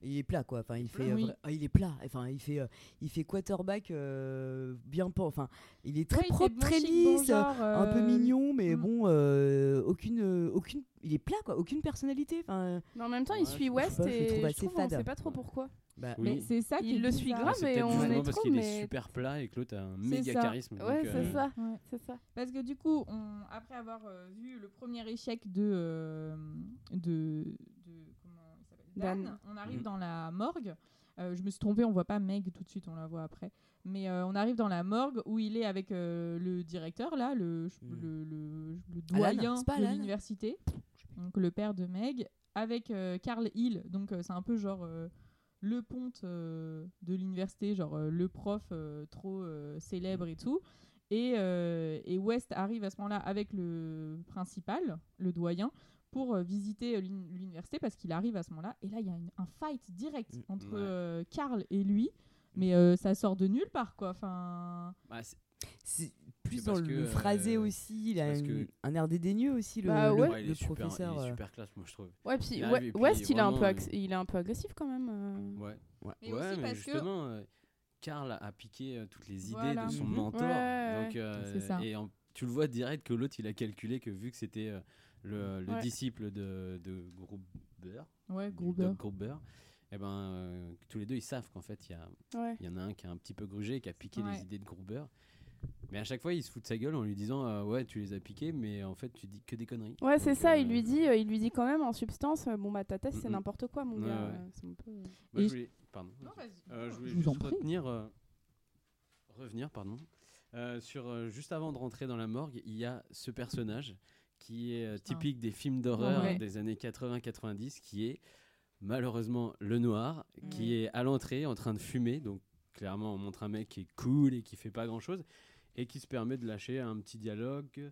G: Il est plat quoi. Enfin, il fait. euh,
A: Oui.
G: ah, il est plat. Enfin, il fait. euh, il fait quarterback euh, bien pas. Enfin, il est très
A: Ouais,
G: propre, très
A: bon
G: lisse,
A: genre,
G: un peu mignon, mais
A: mm.
G: bon, euh, aucune, euh, aucune. Il est plat quoi. Aucune personnalité. Enfin,
F: Mais en même temps,
H: Ouais,
F: il
H: je
F: suit
H: pas,
F: West
G: je le
F: et je
G: assez
F: trouve on sait pas trop pourquoi.
G: bah,
H: Oui.
A: Mais c'est ça qui
F: Il
A: est
F: le suit grave,
H: C'est
F: mais on est
H: parce qu'il est super plat et que l'autre a un méga
A: ça.
H: charisme.
F: Ouais, c'est
H: euh,
F: ça.
A: Ouais.
F: C'est ça.
A: Parce que du coup, on, après avoir euh, vu le premier échec de, euh, de, de- comment il s'appelle Dan,
F: Dan.
A: on arrive
H: Mhm.
A: dans la morgue. Euh, je me suis trompée, on voit pas Meg tout de suite, on la voit après. Mais euh, on arrive dans la morgue où il est avec euh, le directeur là, le, le, le- le
G: Alan,
A: doyen de l'université, donc le père de Meg, avec euh, Carl Hill. Donc euh, c'est un peu genre euh, le ponte euh, de l'université, genre euh, le prof euh, trop euh, célèbre et tout. Et, euh, et West arrive à ce moment-là avec le principal, le doyen, pour euh, visiter euh, l'uni- l'université parce qu'il arrive à ce moment-là. Et là, il y a une- un fight direct
G: Mm.
A: entre
H: Ouais.
A: euh, Carl et lui. Mais euh, ça sort de nulle part, quoi. Enfin,
H: bah, c'est-
G: plus dans le phrasé
H: euh,
G: aussi. Il a
H: parce
G: une-
H: que-
G: un air dédaigneux aussi le,
F: Bah
G: le-
F: ouais.
H: ouais, il
G: le
H: est super,
G: professeur.
H: il est super classe, moi je trouve.
F: Ouais, puis
H: Il arrive puis
F: West, il est un peu,
H: vraiment,
F: il est un peu agressif quand même. euh.
H: Ouais. Ouais,
A: Mais
H: ouais,
A: aussi
H: mais
A: parce que-
H: justement, Karl a piqué toutes les idées
A: Voilà.
H: de son
G: Mhm.
H: mentor.
F: Ouais, ouais,
H: donc, euh. Et en- tu le vois direct que l'autre, il a calculé que vu que c'était euh, le, le
F: Ouais.
H: disciple de, de Gruber,
A: ouais, Gruber.
H: Et ben, euh, tous les deux, ils savent qu'en fait, il y, a-
F: Ouais.
H: il y en a un qui a un petit peu grugé, qui a piqué
A: Ouais.
H: les idées de Gruber. Mais à chaque fois, il se fout de sa gueule en lui disant euh, Ouais, tu les as piqués, mais en fait, tu dis que des conneries.
F: Ouais, c'est ça.
H: euh,
F: Il lui dit, euh, il lui dit quand même en substance, euh, bon bah ta thèse c'est n'importe quoi, mon
H: Ouais,
F: gars.
H: ouais.
F: euh, c'est un peu-
H: je voulais, pardon.
A: Non.
H: Euh, je voulais
A: Je
H: juste retenir, euh, revenir, pardon, euh, sur euh, juste avant de rentrer dans la morgue, il y a ce personnage qui est euh,
A: Putain.
H: typique des films d'horreur
A: Ouais.
H: des années 80-90, qui est malheureusement le noir, qui est à l'entrée en train de fumer. Donc clairement, on montre un mec qui est cool et qui fait pas grand chose et qui se permet de lâcher un petit dialogue.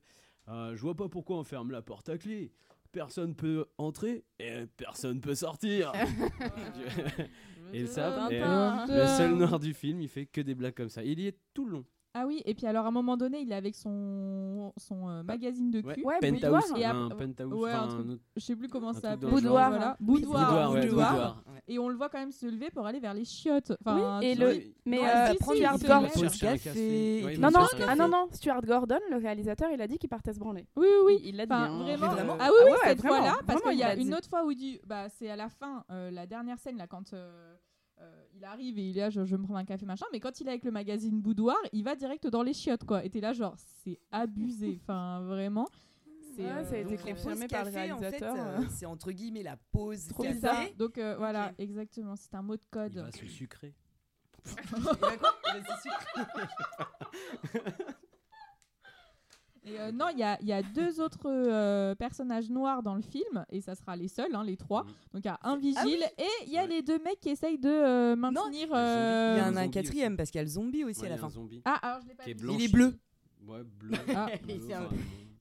H: Euh, je vois pas pourquoi on ferme la porte à clé. Personne peut entrer et personne peut sortir. Et ça, et, le seul noir du film, il fait que des blagues comme ça. Il y est tout le long.
A: Ah oui, et puis alors à un moment donné, il est avec son, son euh, magazine de cul.
F: Ouais,
H: penthouse,
F: boudoir.
A: Et
H: un
A: après-
H: penthouse,
A: ouais, un truc-
H: un autre-
A: Je sais plus comment ça s'appelle.
H: le
F: Boudoir.
H: genre.
A: Voilà.
F: Oui,
A: Boudoir.
H: Boudoir, ouais,
A: boudoir.
H: boudoir.
A: Et on le voit quand même se lever pour aller vers les chiottes. Enfin,
F: Oui, et le- mais
A: Non,
F: euh,
A: si, si,
F: Stuart Gordon.
H: un
G: café.
H: Ouais,
F: Non, non, ah non, non, Stuart Gordon, le réalisateur, il a dit qu'il partait se branler.
A: Oui, oui, oui.
F: Il- l'a dit, hein.
A: vraiment. Ah oui, oui,
F: ouais,
A: cette fois-là, parce qu'il y a une autre fois où il dit, bah, c'est à la fin, euh, la dernière scène, là, quand euh, euh, il arrive et il est là, genre, je vais me prendre un café, machin, mais quand il est avec le magazine Boudoir, il va direct dans les chiottes, quoi. Et t'es là, genre, c'est abusé, enfin, vraiment. C'est,
F: Ouais,
A: euh,
F: ça a été
G: Donc, la
F: confirmé par le
G: café, en fait,
F: réalisateur,
G: euh,
F: euh.
G: c'est entre guillemets la pause
A: trop
G: café.
A: bizarre. Donc euh, voilà, exactement, c'est un mot de
H: Il
A: code.
H: va se sucrer.
G: Il va quoi? Il va se sucrer.
A: Et euh, non, il y a, il y a deux autres euh, personnages noirs dans le film, et ça sera les seuls, hein, les trois.
H: Mhm.
A: Donc il y a un
G: Ah
A: vigile,
G: oui
A: et il y a
H: Ouais.
A: les deux mecs qui essayent de euh, maintenir. euh,
G: Il y en
H: un
G: a un quatrième parce qu'il y a le zombie aussi
H: Ouais,
G: à la
H: un
G: fin.
A: Ah, alors je l'ai pas
H: est.
G: Il est bleu.
H: Ouais, bleu.
A: Ah.
G: un-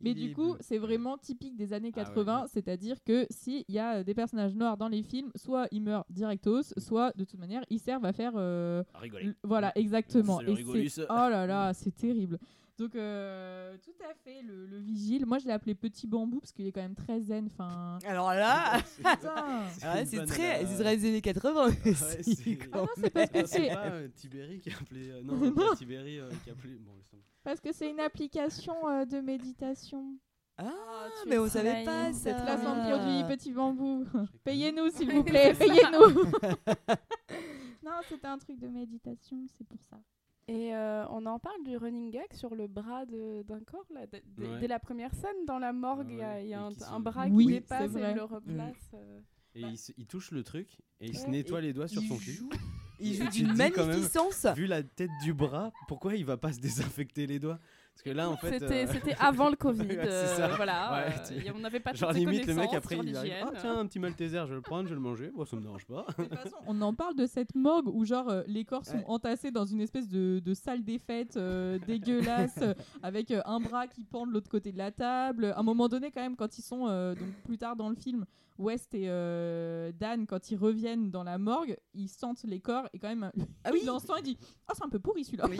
A: Mais du coup, c'est vraiment typique des années
H: Ah ouais,
A: 80,
H: ouais.
A: c'est-à-dire que s'il y a des personnages noirs dans les films, soit ils meurent directos, soit de toute manière ils servent à faire. euh,
H: à rigoler.
A: voilà, exactement.
H: C'est le
A: Et
H: rigolus.
A: c'est- oh là là, c'est terrible. Donc, euh, tout à fait, le, le vigile. Moi, je l'ai appelé Petit Bambou parce qu'il est quand même très zen. Enfin,
G: Alors là, ah ouais, c'est très, c'est très des années 80
H: Ouais,
G: aussi, quand
A: Ah non, c'est parce que
H: Ah, c'est pas euh, Tibéri qui a appelé. euh, non, pas Tibéri euh, qui a appelé. Bon, laisse tomber.
A: parce que c'est une application euh, de méditation.
G: Ah,
F: tu
G: mais
F: es
G: on savait pas ça.
A: Placement de produit Petit Bambou. Payez-nous, s'il vous plaît, payez-nous. non, c'était un truc de méditation, c'est pour ça.
F: Et euh, on en parle du running gag sur le bras de- d'un corps, là. Dès, dès-
H: Ouais.
F: dès la première scène, dans la morgue, il y a,
H: Ouais,
F: il y a
H: et
F: un, bras
A: Oui,
F: qui dépasse et il le replace. euh.
H: Et il, se- il touche le truc et il se nettoie les doigts sur son cul.
G: joue, il joue d'une
H: quand même,
G: magnificence.
H: Vu la tête du bras, pourquoi il va pas se désinfecter les doigts? Parce que là, en fait.
F: C'était
H: euh,
F: c'était avant le Covid.
H: Ouais,
F: euh,
H: ça.
F: voilà.
H: Ouais,
F: euh,
H: tu-
F: on n'avait pas
H: Genre limite le mec après il arrive ah tiens un petit malteser je vais le prendre je vais le manger bon ça me dérange pas
A: De toute façon, on en parle de cette morgue où genre euh, les corps sont
G: Ouais.
A: entassés dans une espèce de, de salle des fêtes euh, dégueulasse avec un bras qui pend de l'autre côté de la table. À un moment donné quand même quand ils sont euh, donc plus tard dans le film, West et euh, Dan quand ils reviennent dans la morgue, ils sentent les corps et quand même
G: Ah oui.
A: il en sent et dit "Oh, c'est un peu pourri celui-là."
G: Oui.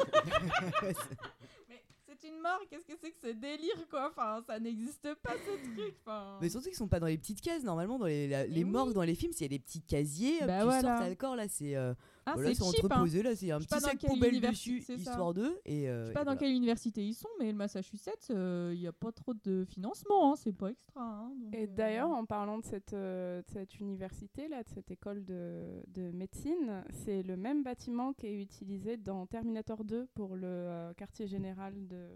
A: C'est une mort. Qu'est-ce que c'est que ce délire, quoi? Enfin, ça n'existe pas, ce truc. Enfin...
G: Mais surtout qu'ils sont pas dans les petites cases. Normalement, dans les, la- les
A: oui.
G: morgues, dans les films, s'il y a des petits casiers, hop,
A: Bah
G: tu
A: voilà.
G: d'accord, là, c'est. euh,
A: Ah,
G: voilà,
A: c'est
G: c'est
A: cheap, hein.
G: entreposé, là, c'est un petit
A: dans
G: sac
A: quelle
G: poubelle
A: université
G: dessus, histoire d'eux. Et, euh,
A: Je sais pas dans
G: voilà.
A: quelle université ils sont, mais le Massachusetts, il n'y a pas trop de financement. hein, c'est pas extra. hein, donc,
F: Et
A: euh,
F: d'ailleurs, en parlant de cette, euh, de cette université, là, de cette école de, de médecine, c'est le même bâtiment qui est utilisé dans Terminator 2 pour le euh, quartier général de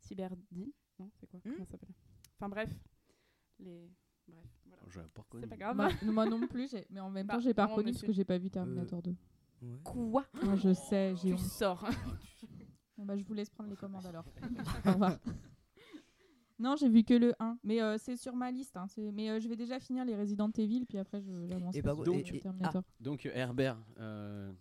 F: Cyberdi. Non, c'est quoi
G: Hmm
F: Comment ça s'appelle? Enfin bref, les... Bref, voilà.
H: Je l'avais pas reconnu.
F: C'est pas grave.
A: Moi, moi non plus, j'ai- mais en même
F: Bah,
A: temps, j'ai pas
F: non,
A: reconnu parce que j'ai pas vu Terminator 2.
G: Ouais.
F: Quoi?
A: Moi, je sais, j'ai
F: Tu
A: honte.
F: sors.
A: Bon, bah, je vous laisse prendre les commandes alors. Au revoir. Non, j'ai vu que le 1, mais euh, c'est sur ma liste. hein, c'est- Mais euh, je vais déjà finir les Resident Evil, puis après je j'avance
G: Et par
A: sur-
G: et- et-
A: Terminator.
H: Donc euh, Herbert, euh,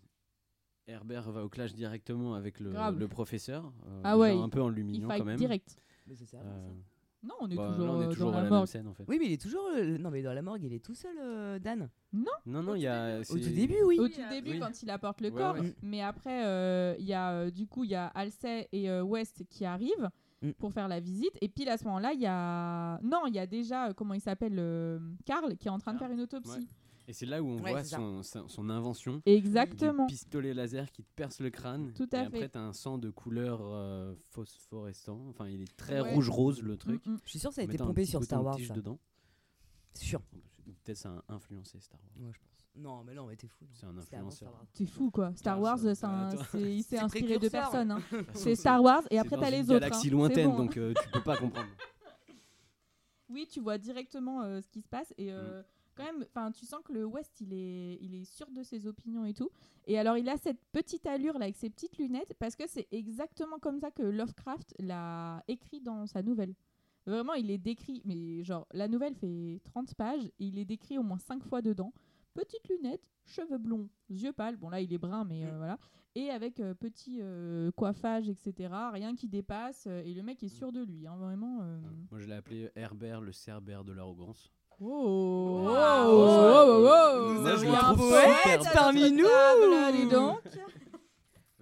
H: Herbert va au clash directement avec le,
A: Grave.
H: le professeur. euh,
A: Ah ouais,
H: déjà un peu en
A: Il fight
H: quand même.
A: direct.
G: Mais c'est ça,
H: Euh,
G: ça?
A: Non, on est
H: bah,
A: toujours,
H: là, on est
A: euh,
H: toujours
A: dans
H: à
A: la
H: la
A: mort.
H: même scène en fait.
G: Oui, mais il est toujours. euh, Non, mais dans la morgue, il est tout seul, euh, Dan.
H: Non, non, il y a.
G: Au
H: c'est-
G: tout début, oui.
A: Au tout début,
H: Oui.
A: quand il apporte le
H: Ouais,
A: corps,
H: ouais.
A: mais après, euh, il y a euh, du coup, il y a Halsey et euh, West qui arrivent
G: Mm.
A: pour faire la visite, et pile à ce moment-là, il y a non, il y a déjà euh, comment il s'appelle, euh, Karl, qui est en train de faire une autopsie.
H: Et c'est là où on
G: Ouais,
H: voit son, invention.
A: Exactement.
H: Du pistolet laser qui te perce le crâne.
A: Tout à
H: et après,
A: fait.
H: t'as un sang de couleur euh, phosphorescent. Enfin, il est très
A: Ouais.
H: rouge-rose le truc.
A: Mm, mm.
G: Je suis sûr que ça a été pompé sur Star Wars. ça.
H: dedans.
G: C'est sûr.
H: Peut-être ça a influencé Star Wars.
G: Ouais, je pense. Non, mais non, mais t'es fou.
H: C'est un influenceur.
A: C'est fou quoi. Star Wars, un- il s'est inspiré de personne. hein. C'est Star Wars et après t'as les autres. hein.
H: galaxie
A: C'est
H: lointaine,
A: bon.
H: donc euh, tu peux pas comprendre.
A: Oui, tu vois directement euh, ce qui se passe et
H: Mm.
A: Quand même, enfin, tu sens que le West, il est, il est sûr de ses opinions et tout. Et alors, il a cette petite allure là avec ses petites lunettes parce que c'est exactement comme ça que Lovecraft l'a écrit dans sa nouvelle. Vraiment, il est décrit, mais genre, la nouvelle fait 30 pages et il est décrit au moins 5 fois dedans. Petites lunettes, cheveux blonds, yeux pâles, bon là il est brun, mais euh, voilà. Et avec euh, petit euh, coiffage, etc. Rien qui dépasse. euh, et le mec est sûr de lui, hein, vraiment.
H: Moi, je l'ai appelé Herbert, le cerbère de l'arrogance.
A: Oh,
F: Wow.
A: oh, oh, oh, oh.
G: Nous avons un poète parmi nous.
A: table, dis donc.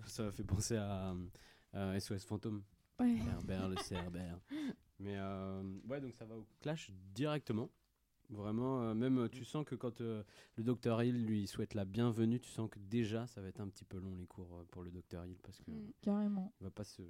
H: Ça m'a fait penser à, à SOS Fantôme.
F: Ouais.
H: Herbert, le cerbère. Mais euh, ouais, donc ça va au clash directement. Vraiment, euh, même euh, tu sens que quand euh, le docteur Hill lui souhaite la bienvenue, tu sens que déjà ça va être un petit peu long les cours euh, pour le docteur Hill parce que
F: Mm.
A: Carrément.
H: il va pas se.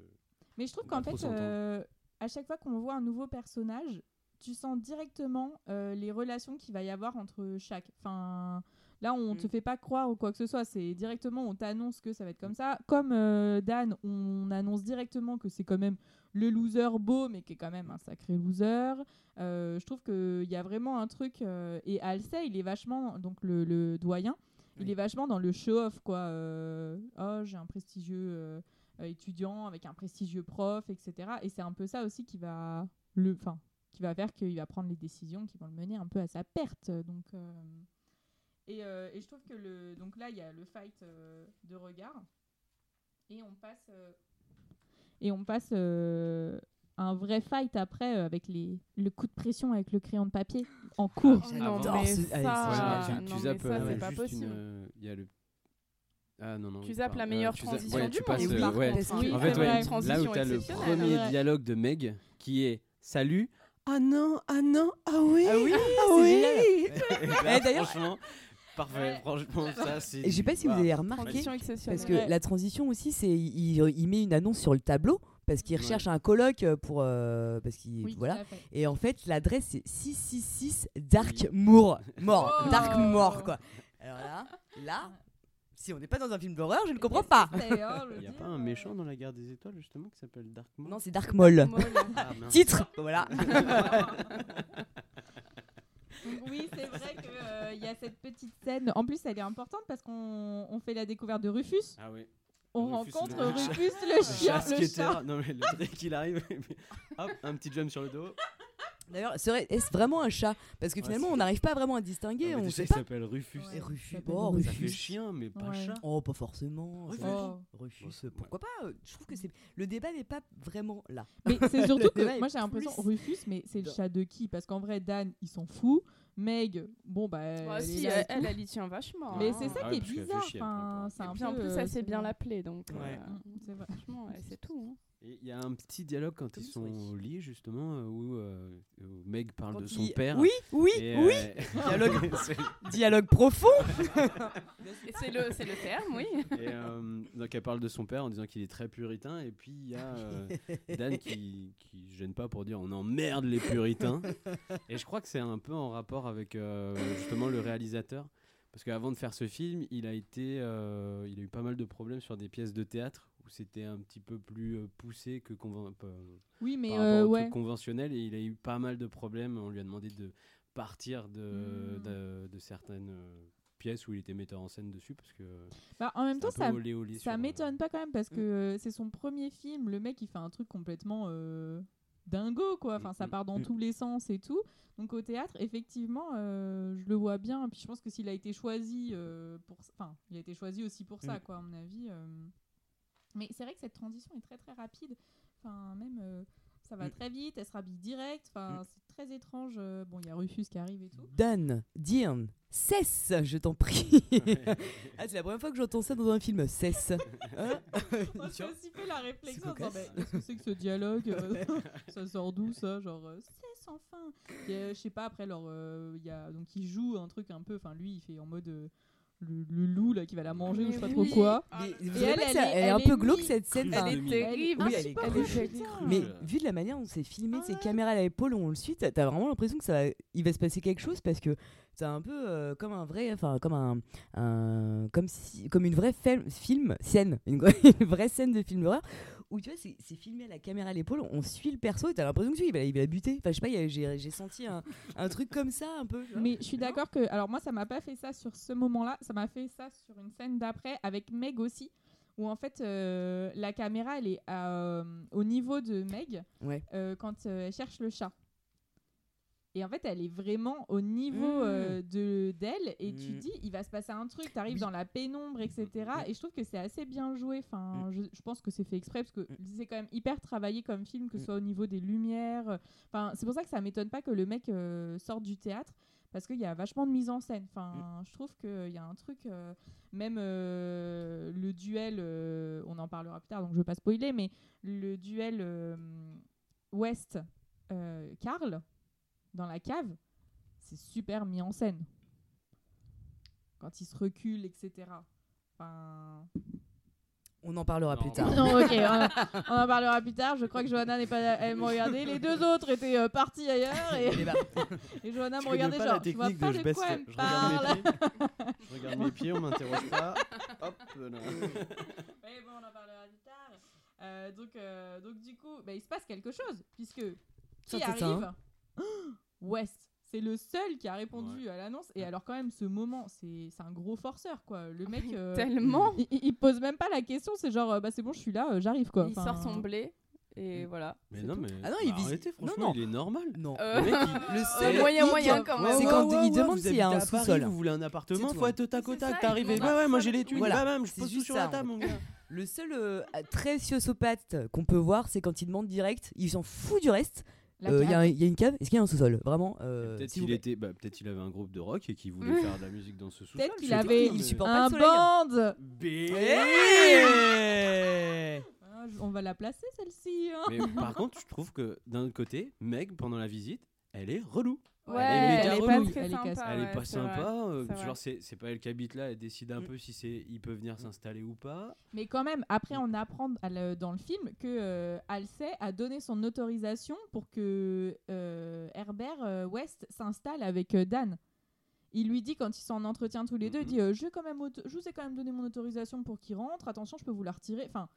A: Mais je trouve qu'en fait, euh, à chaque fois qu'on voit un nouveau personnage, tu sens directement euh, les relations qu'il va y avoir entre chaque. Enfin, là, on
G: Mm.
A: te fait pas croire ou quoi que ce soit. C'est directement, on t'annonce que ça va être comme ça. Comme euh, Dan, on annonce directement que c'est quand même le loser beau, mais qui est quand même un sacré loser. Euh, je trouve qu'il y a vraiment un truc. et Halsey, il est vachement, donc le, le doyen, il est vachement dans le show-off, quoi. Oh, j'ai un prestigieux étudiant avec un prestigieux prof, etc. Et c'est un peu ça aussi qui va le, enfin, qui va faire qu'il va prendre les décisions qui vont le mener un peu à sa perte. Donc, euh, et, euh, et je trouve que le, donc là, il y a le fight euh, de regard, et on passe, euh, et on passe euh, un vrai fight après euh, avec les, le coup de pression avec le crayon de papier en cours.
F: Non,
G: J'adore
F: mais
G: ce-
F: ça,
G: allez, c'est
F: ah,
H: tu, tu
F: non,
H: zappes
F: ça,
H: euh,
F: c'est pas possible.
H: une, euh, Il y a le. Ah non, non.
F: Tu zappes la meilleure
H: tu zappes-
F: transition
H: ouais,
F: du
H: tu passes,
F: monde,
H: euh, ouais.
A: Oui,
H: En fait, ouais, là où tu as le premier dialogue de Meg qui est Salut. Ah non, ah non, ah oui.
G: Ah oui,
H: ah oui.
G: Eh, d'ailleurs-
H: franchement, parfait.
A: Ouais.
H: Franchement, ça c'est.
G: Je sais pas si vous avez remarqué, parce que
A: Ouais.
G: la transition aussi, c'est il, il met une annonce sur le tableau parce qu'il
H: Ouais.
G: recherche un coloc pour euh, parce qu'il
A: Oui,
G: voilà. Et en fait, l'adresse c'est 666 Dark Moor, mort,
A: Oh.
G: Dark Moor quoi. Alors là, là, si on n'est pas dans un film d'horreur, je ne comprends pas.
A: Le
H: Il n'y a pas un
A: euh,
H: méchant dans la guerre des étoiles justement qui s'appelle Dark Maul
G: Non, c'est Dark Maul.
H: Ah.
G: Titre, voilà.
A: Oui, c'est vrai qu'il y a cette petite scène. En plus, elle est importante parce qu'on on fait la découverte de Rufus.
H: Ah oui.
A: On
H: Rufus,
A: rencontre
H: le-
A: Rufus, le
H: Le
A: chien, le
H: était
A: chat.
H: Non mais le truc qu'il arrive, hop, un petit jump sur le dos.
G: D'ailleurs, serait- est-ce vraiment un chat? Parce que
H: Ouais,
G: finalement,
H: c'est-
G: on n'arrive pas vraiment à distinguer, on sait
H: il
G: pas.
H: s'appelle Rufus.
A: Ouais.
G: Et Rufus,
A: s'appelle
G: oh,
H: Ça fait
G: Rufus.
H: chien mais pas
A: Ouais.
H: chat.
G: Oh, pas forcément.
H: Rufus.
A: Oh.
G: Rufus,
H: Ouais.
G: pourquoi pas? Euh, Je trouve que c'est le débat n'est pas vraiment là.
A: Mais c'est surtout
G: Le
A: que moi j'ai l'impression
G: plus
A: Rufus, mais c'est le chat de qui? Parce qu'en vrai, Dan, il s'en fout. Meg, bon bah.
F: Ouais,
A: elle est
F: si,
A: là et
F: elle,
A: tout.
F: elle, elle y tient vachement.
A: Mais
F: hein.
A: c'est ça
H: Ah
A: qui
H: ouais,
A: est
H: parce qu'elle fait
A: bizarre.
H: chier,
A: Enfin, c'est
F: Et
A: un
F: puis en
A: peu,
F: plus,
A: euh,
F: elle sait bien l'appeler, donc.
G: Ouais.
F: euh,
A: Mm, C'est vrai.
F: Franchement, ouais, c'est tout. hein.
H: Et il y a un petit dialogue quand
G: Comme
H: ils sont au lit, justement, euh, où, euh, où Meg parle
G: Quand
H: de
G: il-
H: son père.
G: Oui, oui,
H: Et,
G: oui.
H: euh,
G: Dialogue, dialogue profond.
F: Et C'est le, c'est le terme, oui.
H: Et euh, donc elle parle de son père en disant qu'il est très puritain et puis il y a euh, Dan qui, qui se gêne pas pour dire on emmerde les puritains et je crois que c'est un peu en rapport avec euh, justement le réalisateur parce qu'avant de faire ce film il a été euh, il a eu pas mal de problèmes sur des pièces de théâtre où c'était un petit peu plus euh, poussé que conven- pas-
A: Oui, mais
H: par
A: euh,
H: rapport au
A: ouais.
H: truc conventionnel et il a eu pas mal de problèmes on lui a demandé de partir de,
A: Hmm.
H: de, de certaines euh, pièces où il était metteur en scène dessus parce que
A: Bah, en même temps, ça, ça
H: euh,
A: m'étonne pas quand même parce que
G: Mm.
A: euh, c'est son premier film. Le mec, il fait un truc complètement euh, dingo, quoi. Enfin, ça part dans tous les sens et tout. Donc au théâtre, effectivement, euh, je le vois bien. Puis je pense que s'il a été choisi euh, pour, enfin, il a été choisi aussi pour ça, quoi, à mon avis. Mais c'est vrai que cette transition est très très rapide. Enfin, même. euh, ça va
G: Mm.
A: très vite, elle se rhabille direct. Enfin, c'est très étrange. euh, Bon, il y a Rufus qui arrive et tout.
G: Dan, Diane, cesse, je t'en prie. ah, c'est la première fois que j'entends ça dans un film. Cesse. Hein
A: Moi,
G: vois
A: aussi fait la réflexion en disant,
G: cocasse.
A: mais qu'est-ce que c'est que ce dialogue euh, Ça sort d'où ça Genre, euh, c'est sans fin. Et, euh, je sais pas, après, alors, euh, il y a, donc il joue un truc un peu, enfin, lui, il fait en mode euh, le, le loup là qui va la manger ou je sais pas trop quoi.
G: Mais vous
A: Et elle,
G: pas que
A: elle
G: ça-
A: est-
G: elle est un peu glauque cette scène.
F: Elle est terrible.
G: Oui, elle est-
A: pas
G: elle est
A: cool,
G: chouette.
A: putain.
G: Mais vu de la manière dont c'est filmé,
A: Ah
G: ces
A: ouais.
G: caméras à l'épaule, on le suit, t'as vraiment l'impression que ça, va- il va se passer quelque chose parce que c'est un peu euh, comme un vrai, enfin comme un, un- comme si, comme une vraie film, film scène, une, une vraie scène de film d'horreur où tu vois c'est filmé à la caméra à l'épaule, on suit le perso et t'as l'impression que tu- il va, il va buter. Enfin je sais pas, j'ai senti un, un truc comme ça un peu.
A: Mais je suis d'accord que, alors moi, ça m'a pas fait ça sur ce moment-là, ça m'a fait ça sur une scène d'après avec Meg aussi, où en fait euh, la caméra elle est à, euh, au niveau de Meg
G: Ouais.
A: euh, quand elle cherche le chat. Et en fait, elle est vraiment au niveau
G: Mmh.
A: euh, de d'elle, et tu
G: Mmh.
A: dis, il va se passer un truc, t'arrives
G: Oui.
A: dans la pénombre, etc.
G: Mmh.
A: Et je trouve que c'est assez bien joué. Enfin, je, je pense que c'est fait exprès parce que c'est quand même hyper travaillé comme film, que ce soit au niveau des lumières. Enfin, c'est pour ça que ça m'étonne pas que le mec euh, sorte du théâtre parce qu'il y a vachement de mise en scène. Enfin, je trouve qu'il y a un truc, euh, même euh, le duel, euh, on en parlera plus tard, donc je veux pas spoiler, mais le duel euh, West euh, Carl dans la cave, c'est super mis en scène. Quand il se recule, etc. Enfin,
G: On en parlera plus
H: Non.
G: tard.
A: non, ok, on, on en parlera plus tard. Je crois que Johanna n'est pas. Elle me regardait. Les deux autres étaient euh, partis ailleurs et, et Johanna me regardait genre. Je vois
H: technique
A: pas
H: de
A: de, quoi
H: le-
A: elle me parle.
H: pieds. Je regarde mes pieds, on m'interroge pas. Hop là.
A: Mais bon, on en parlera plus tard. Euh, donc, euh, donc du coup, bah, il se passe quelque chose puisque
G: Ça,
A: qui
G: ça,
A: arrive
G: hein.
A: West. C'est le seul qui a répondu à l'annonce. Et alors, quand même, ce moment, c'est c'est un gros forceur, quoi. Le mec. euh,
F: Tellement.
A: il, il- pose même pas la question, c'est genre, euh, bah c'est bon, je suis là, euh, j'arrive, quoi.
F: Il
A: Enfin,
F: sort son blé et voilà.
H: Mais non,
F: tout.
H: mais.
G: Ah non, il
H: bah,
G: vise-
H: arrêtez, franchement,
G: non.
H: il est normal.
G: Non.
F: Euh,
H: Le mec, il-
G: Le seul
F: moyen, moyen, quand même.
G: C'est quand
H: ouais,
G: il demande s'il y a un sous-sol.
H: Vous voulez un appartement, faut être tac au tac, t'arrives et
F: demande
H: ouais, ouais, moi j'ai les thunes,
G: Voilà,
H: bam, bam, je
G: c'est
H: pose tout
G: juste
H: sur
G: ça,
H: la table, mon gars.
G: Le seul euh, très sociopathe qu'on peut voir, c'est quand il demande direct, il s'en fout du reste. Euh, Il y, a y une cave, est-ce qu'il y a un sous-sol? Vraiment euh,
H: Peut-être qu'il était, bah, peut-être il avait un groupe de rock et qu'il voulait faire de la musique dans ce sous-sol.
A: Peut-être qu'il avait
H: mais-
G: il supporte pas
A: un
G: le soleil.
A: bande.
G: Eh
A: Ah, on va la placer celle-ci. hein.
H: Mais par contre, je trouve que d'un autre côté, Meg, pendant la visite, elle est relou.
F: Ouais,
H: Elle est
F: elle pas très
A: Elle est
F: sympa.
H: elle est pas sympa. euh, genre, c'est c'est pas elle qui habite là, elle décide un
G: Mm.
H: peu si c'est il peut venir s'installer ou pas.
A: Mais quand même, après, on apprend à le- dans le film que euh, a donné son autorisation pour que euh, Herbert euh, West s'installe avec euh, Dan. Il lui dit quand ils sont en entretien tous les deux, il
H: Mhm.
A: dit euh, je, quand même je vous ai quand même donné mon autorisation pour qu'il rentre. Attention, je peux vous la retirer. Enfin,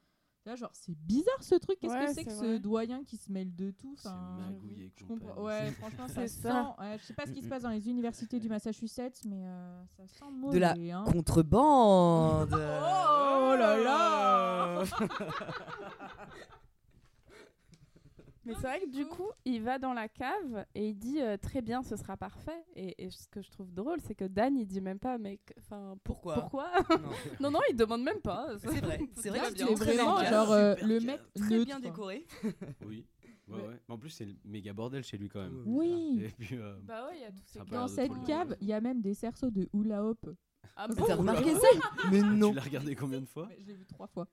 A: là, genre, c'est bizarre ce truc. Qu'est-ce
F: Ouais,
A: que c'est que ce doyen qui se mêle de tout?
H: C'est
A: enfin,
H: magouillé
A: je comprends. Ouais, franchement, ça sent. ouais, je sais pas ce qui se passe dans les universités du Massachusetts, mais euh, ça sent mauvais.
G: De la
A: hein.
G: Contrebande
A: Oh là là
F: Mais c'est vrai que du coup, il va dans la cave et il dit euh, très bien, ce sera parfait. Et, et ce que je trouve drôle, c'est que Dan, il dit même pas, mais enfin
G: Pourquoi?
F: pourquoi?
G: Non.
F: Non, non, il demande même pas.
G: C'est vrai, c'est vrai
A: c'est vraiment
G: bien,
A: genre euh, le mec
G: très
A: neutre,
G: bien décoré.
H: Oui. Ouais,
A: Ouais.
H: en plus, c'est le méga bordel chez lui quand même.
A: Oui.
H: Et puis, euh,
F: Bah ouais, il y a tous ces
A: Dans cette cave, il y a même des cerceaux de hula hoop
F: Ah
A: T'as
F: bon?
G: remarqué ça? Mais non.
H: Tu l'as regardé combien de fois?
A: Mais Je l'ai vu trois fois.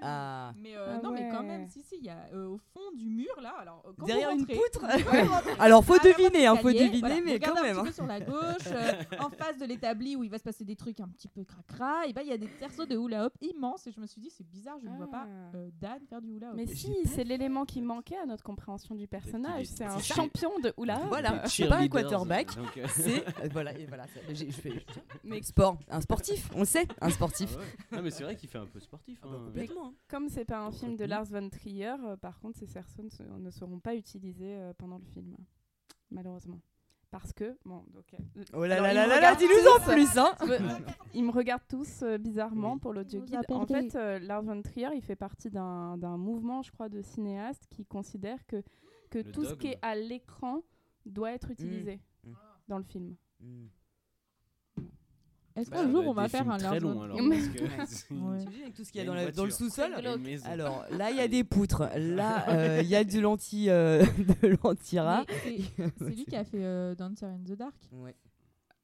G: Ah.
A: Mais euh,
F: Ah
A: non, mais quand même, si, si, il y a euh, au fond du mur là. Alors, euh, quand
G: Derrière
A: vous
G: une poutre
A: quand vous rentrez-
G: Alors, faut
A: Ah,
G: deviner, hein, faut deviner,
A: voilà,
G: mais quand même,
A: Un
G: hein.
A: petit peu sur la gauche, euh, en face de l'établi où il va se passer des trucs un petit peu cracra, et ben il y a des cerceaux de hula hoop immenses. Et je me suis dit, c'est bizarre, je ne vois pas
F: Ah.
A: euh, Dan faire du hula hoop.
F: Mais si, c'est l'élément qui manquait à notre compréhension du personnage.
H: est-
F: C'est un champion de hula hoop.
G: Voilà.
H: Des
G: c'est pas un quarterback.
H: donc,
G: C'est voilà et voilà. je fais sport, un sportif, on le sait, un sportif.
H: ah ouais. Non, mais c'est vrai qu'il fait un peu sportif.
G: Ah bah,
H: hein.
G: complètement, hein.
F: Comme c'est pas un film de. Lars von Trier, euh, par contre, ces cerceaux ne, se- ne seront pas utilisés euh, pendant le film, malheureusement. Parce que, bon, donc. euh,
G: Oh là
F: alors,
G: là
F: ils
G: là
F: me
G: là dis-nous en plus hein.
F: Ils me regardent tous euh, bizarrement
H: Oui.
F: pour l'audio guide.
A: a
F: En fait, euh, Lars von Trier, il fait partie d'un d'un mouvement, je crois, de cinéastes qui considèrent que, que
H: Le
F: tout ce qui est à l'écran doit être utilisé
G: Mm.
F: dans le film.
G: Mm.
A: Est-ce
H: Bah,
A: qu'un jour on va faire un
H: très long alors. Parce que c'est-
A: Ouais.
G: T'imagines avec tout ce qu'il y a dans, la- dans le sous-sol.
H: Une maison.
G: Alors là, il y a des poutres. Là, euh, il y a du lentille euh, de l'antira.
A: Mais c'est- C'est lui qui a fait euh, Dancer in the Dark
G: Ouais.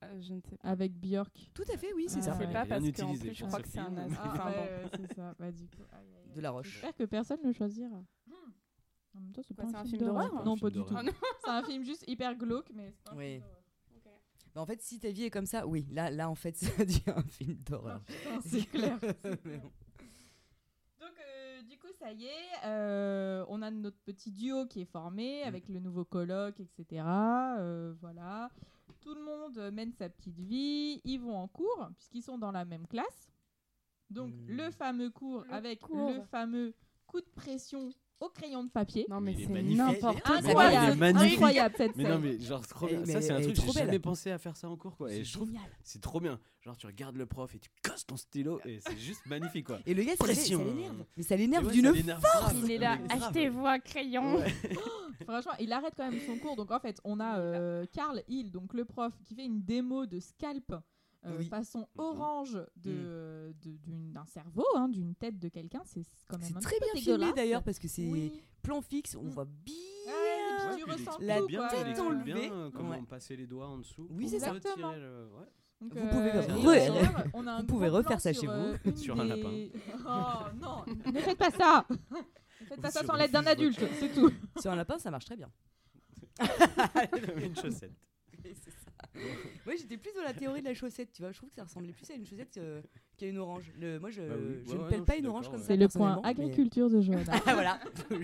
F: Euh, je ne sais pas.
A: avec Björk.
G: Tout à fait, oui, c'est
A: Ah,
G: ça.
F: Je sais
A: ouais.
F: pas
H: Rien
F: parce qu'en
H: utilisé
F: plus, je
H: pour
F: crois
H: ce
F: que c'est un
H: film.
F: nazi.
A: Ah,
F: Enfin, bon.
A: ouais, c'est ça. Bah, du coup, aïe, aïe, aïe.
G: De la roche.
A: J'espère que personne ne choisira. En même temps, c'est
F: Quoi,
A: pas
F: c'est
A: un
F: un
A: film d'horreur.
F: d'horreur
A: Non,
H: Un
A: pas du tout.
H: d'horreur.
A: C'est un film juste hyper glauque, mais c'est pas un
G: Oui.
A: film d'horreur.
G: Bah, en fait, si ta vie est comme ça, oui, là, là en fait, ça devient un film d'horreur.
A: C'est clair. Donc, euh, du coup, ça y est, euh, on a notre petit duo qui est formé avec le nouveau colloque, etc. Euh, voilà. Tout le monde mène sa petite vie. Ils vont en cours, puisqu'ils sont dans la même classe. Donc,
G: Mm.
A: le fameux cours
F: Le
A: avec
F: cours.
A: le fameux coup de pression au crayon de papier.
F: Non, mais c'est n'importe
G: Mais-
F: quoi.
H: Mais
A: Incroyable,
H: il est magnifique.
A: incroyable cette
H: Mais
A: scène.
H: non, mais genre, trop bien.
G: mais
H: Ça, c'est un truc, j'ai jamais pensé à faire ça en cours, quoi. Et
G: C'est
H: je trouve,
G: génial.
H: c'est trop bien. Genre, tu regardes le prof et tu casses ton stylo et c'est juste magnifique, quoi.
G: Et le gars, ça l'énerve. Mais ça l'énerve
H: ouais,
G: d'une
H: grave.
F: Il est là,
H: Mais
F: achetez-vous un crayon.
H: Ouais.
A: Franchement, il arrête quand même son cours. Donc en fait, on a euh, Carl Hill, donc le prof, qui fait une démo de scalp euh,
G: Oui.
A: façon orange de, de- d'une- d'un cerveau, hein, d'une tête de quelqu'un. C'est quand même
G: C'est
A: un
G: très
A: peu
G: bien filmé d'ailleurs parce que c'est
A: Oui.
G: plan fixe, on
A: Mm.
G: voit bien.
A: Ouais, tu ressens
G: la
H: bien,
G: tête enlevée.
H: bien euh, comment
G: Ouais.
H: passer les doigts en dessous.
G: Oui, c'est ça.
H: retirer
A: Exactement.
H: le- ouais.
A: Donc,
G: Vous pouvez
A: euh,
G: re-
A: et d'ailleurs, on a un
G: vous pouvez refaire ça
A: sur,
G: chez vous.
A: une
H: Sur un lapin.
A: Oh non, ne faites pas ça. Ne faites pas ça sans l'aide d'un adulte, c'est tout.
G: Sur un lapin, ça marche très bien.
H: une chaussette.
G: Moi, j'étais plus dans la théorie de la chaussette, tu vois. Je trouve que ça ressemblait plus à une chaussette euh, qu'à une orange. Le, moi, je,
H: Bah oui.
G: je
H: Ouais,
G: ne
H: ouais,
G: pèle
H: non,
G: pas une orange comme ça.
A: C'est le point
G: mais-
A: agriculture de Johanna.
G: Ah, voilà.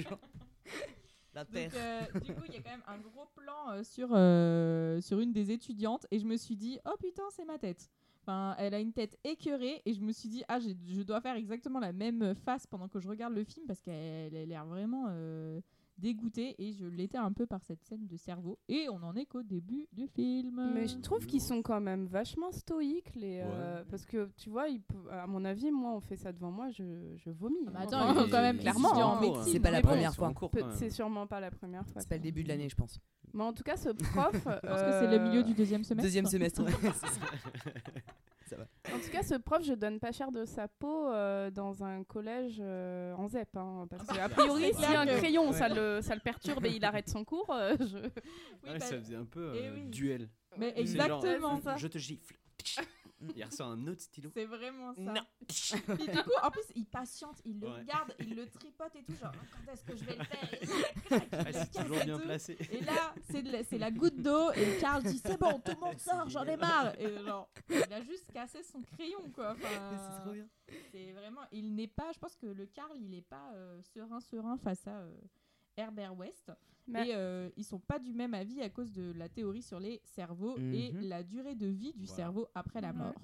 G: La terre.
A: Donc, euh, du coup, il y a quand même un gros plan euh, sur, euh, sur une des étudiantes et je me suis dit, oh putain, c'est ma tête. Enfin, elle a une tête écœurée et je me suis dit, ah, je dois faire exactement la même face pendant que je regarde le film parce qu'elle a l'air vraiment euh, dégoûtée et je l'étais un peu par cette scène de cerveau. Et on en est qu'au début du film.
F: Mais je trouve qu'ils sont quand même vachement stoïques, les, euh, parce que tu vois, ils à mon avis, moi, on fait ça devant moi, je, je vomis.
A: Ah bah attends,
F: Enfin,
A: quand même
F: clairement. hein.
G: C'est pas la
F: bon,
G: première
H: sont
G: fois.
F: C'est sûrement pas la première fois.
G: C'est pas le début de l'année, je pense.
F: Mais en tout cas, ce prof.
A: Je pense que c'est le milieu du deuxième semestre.
G: Deuxième semestre. ouais, ça.
F: En tout cas, ce prof, je donne pas cher de sa peau euh, dans un collège euh, en ZEP. hein, parce que, a priori,
A: C'est
F: si un crayon,
G: Ouais.
F: ça, le, ça le perturbe et il arrête son cours, euh, je...
A: Oui,
H: Ouais,
A: bah,
H: ça faisait un peu
A: eh
H: euh,
A: oui.
H: duel.
A: mais
H: genre,
A: exactement.
H: Je te gifle. Il ressort un autre stylo.
A: C'est vraiment ça.
H: Non.
A: Puis du coup, en plus, il patiente, il le
H: Ouais.
A: regarde, il le tripote et tout, genre quand est-ce que je vais le faire Et il
H: Ah,
A: le
H: c'est
A: casse
H: toujours
A: et
H: bien
A: tout.
H: placé.
A: Et là, c'est de la, c'est la goutte d'eau et Karl dit c'est bon, tout le monde sort, j'en ai marre. Et genre, il a juste cassé son crayon quoi. Enfin,
G: C'est trop bien.
A: c'est vraiment, il n'est pas, je pense que le Karl, il n'est pas euh, serein serein face à euh, Herbert West.
F: Mais-
A: Et euh, ils sont pas du même avis à cause de la théorie sur les cerveaux et
G: Mhm.
A: la durée de vie du
H: Voilà.
A: cerveau après la
F: Ouais.
A: mort.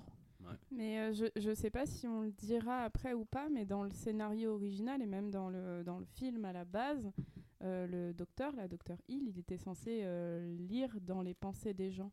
F: Mais euh, je, je sais pas si on le dira après ou pas, mais dans le scénario original et même dans le, dans le film à la base, euh, le docteur, la docteur Hill, il était censé euh, lire dans les pensées des gens.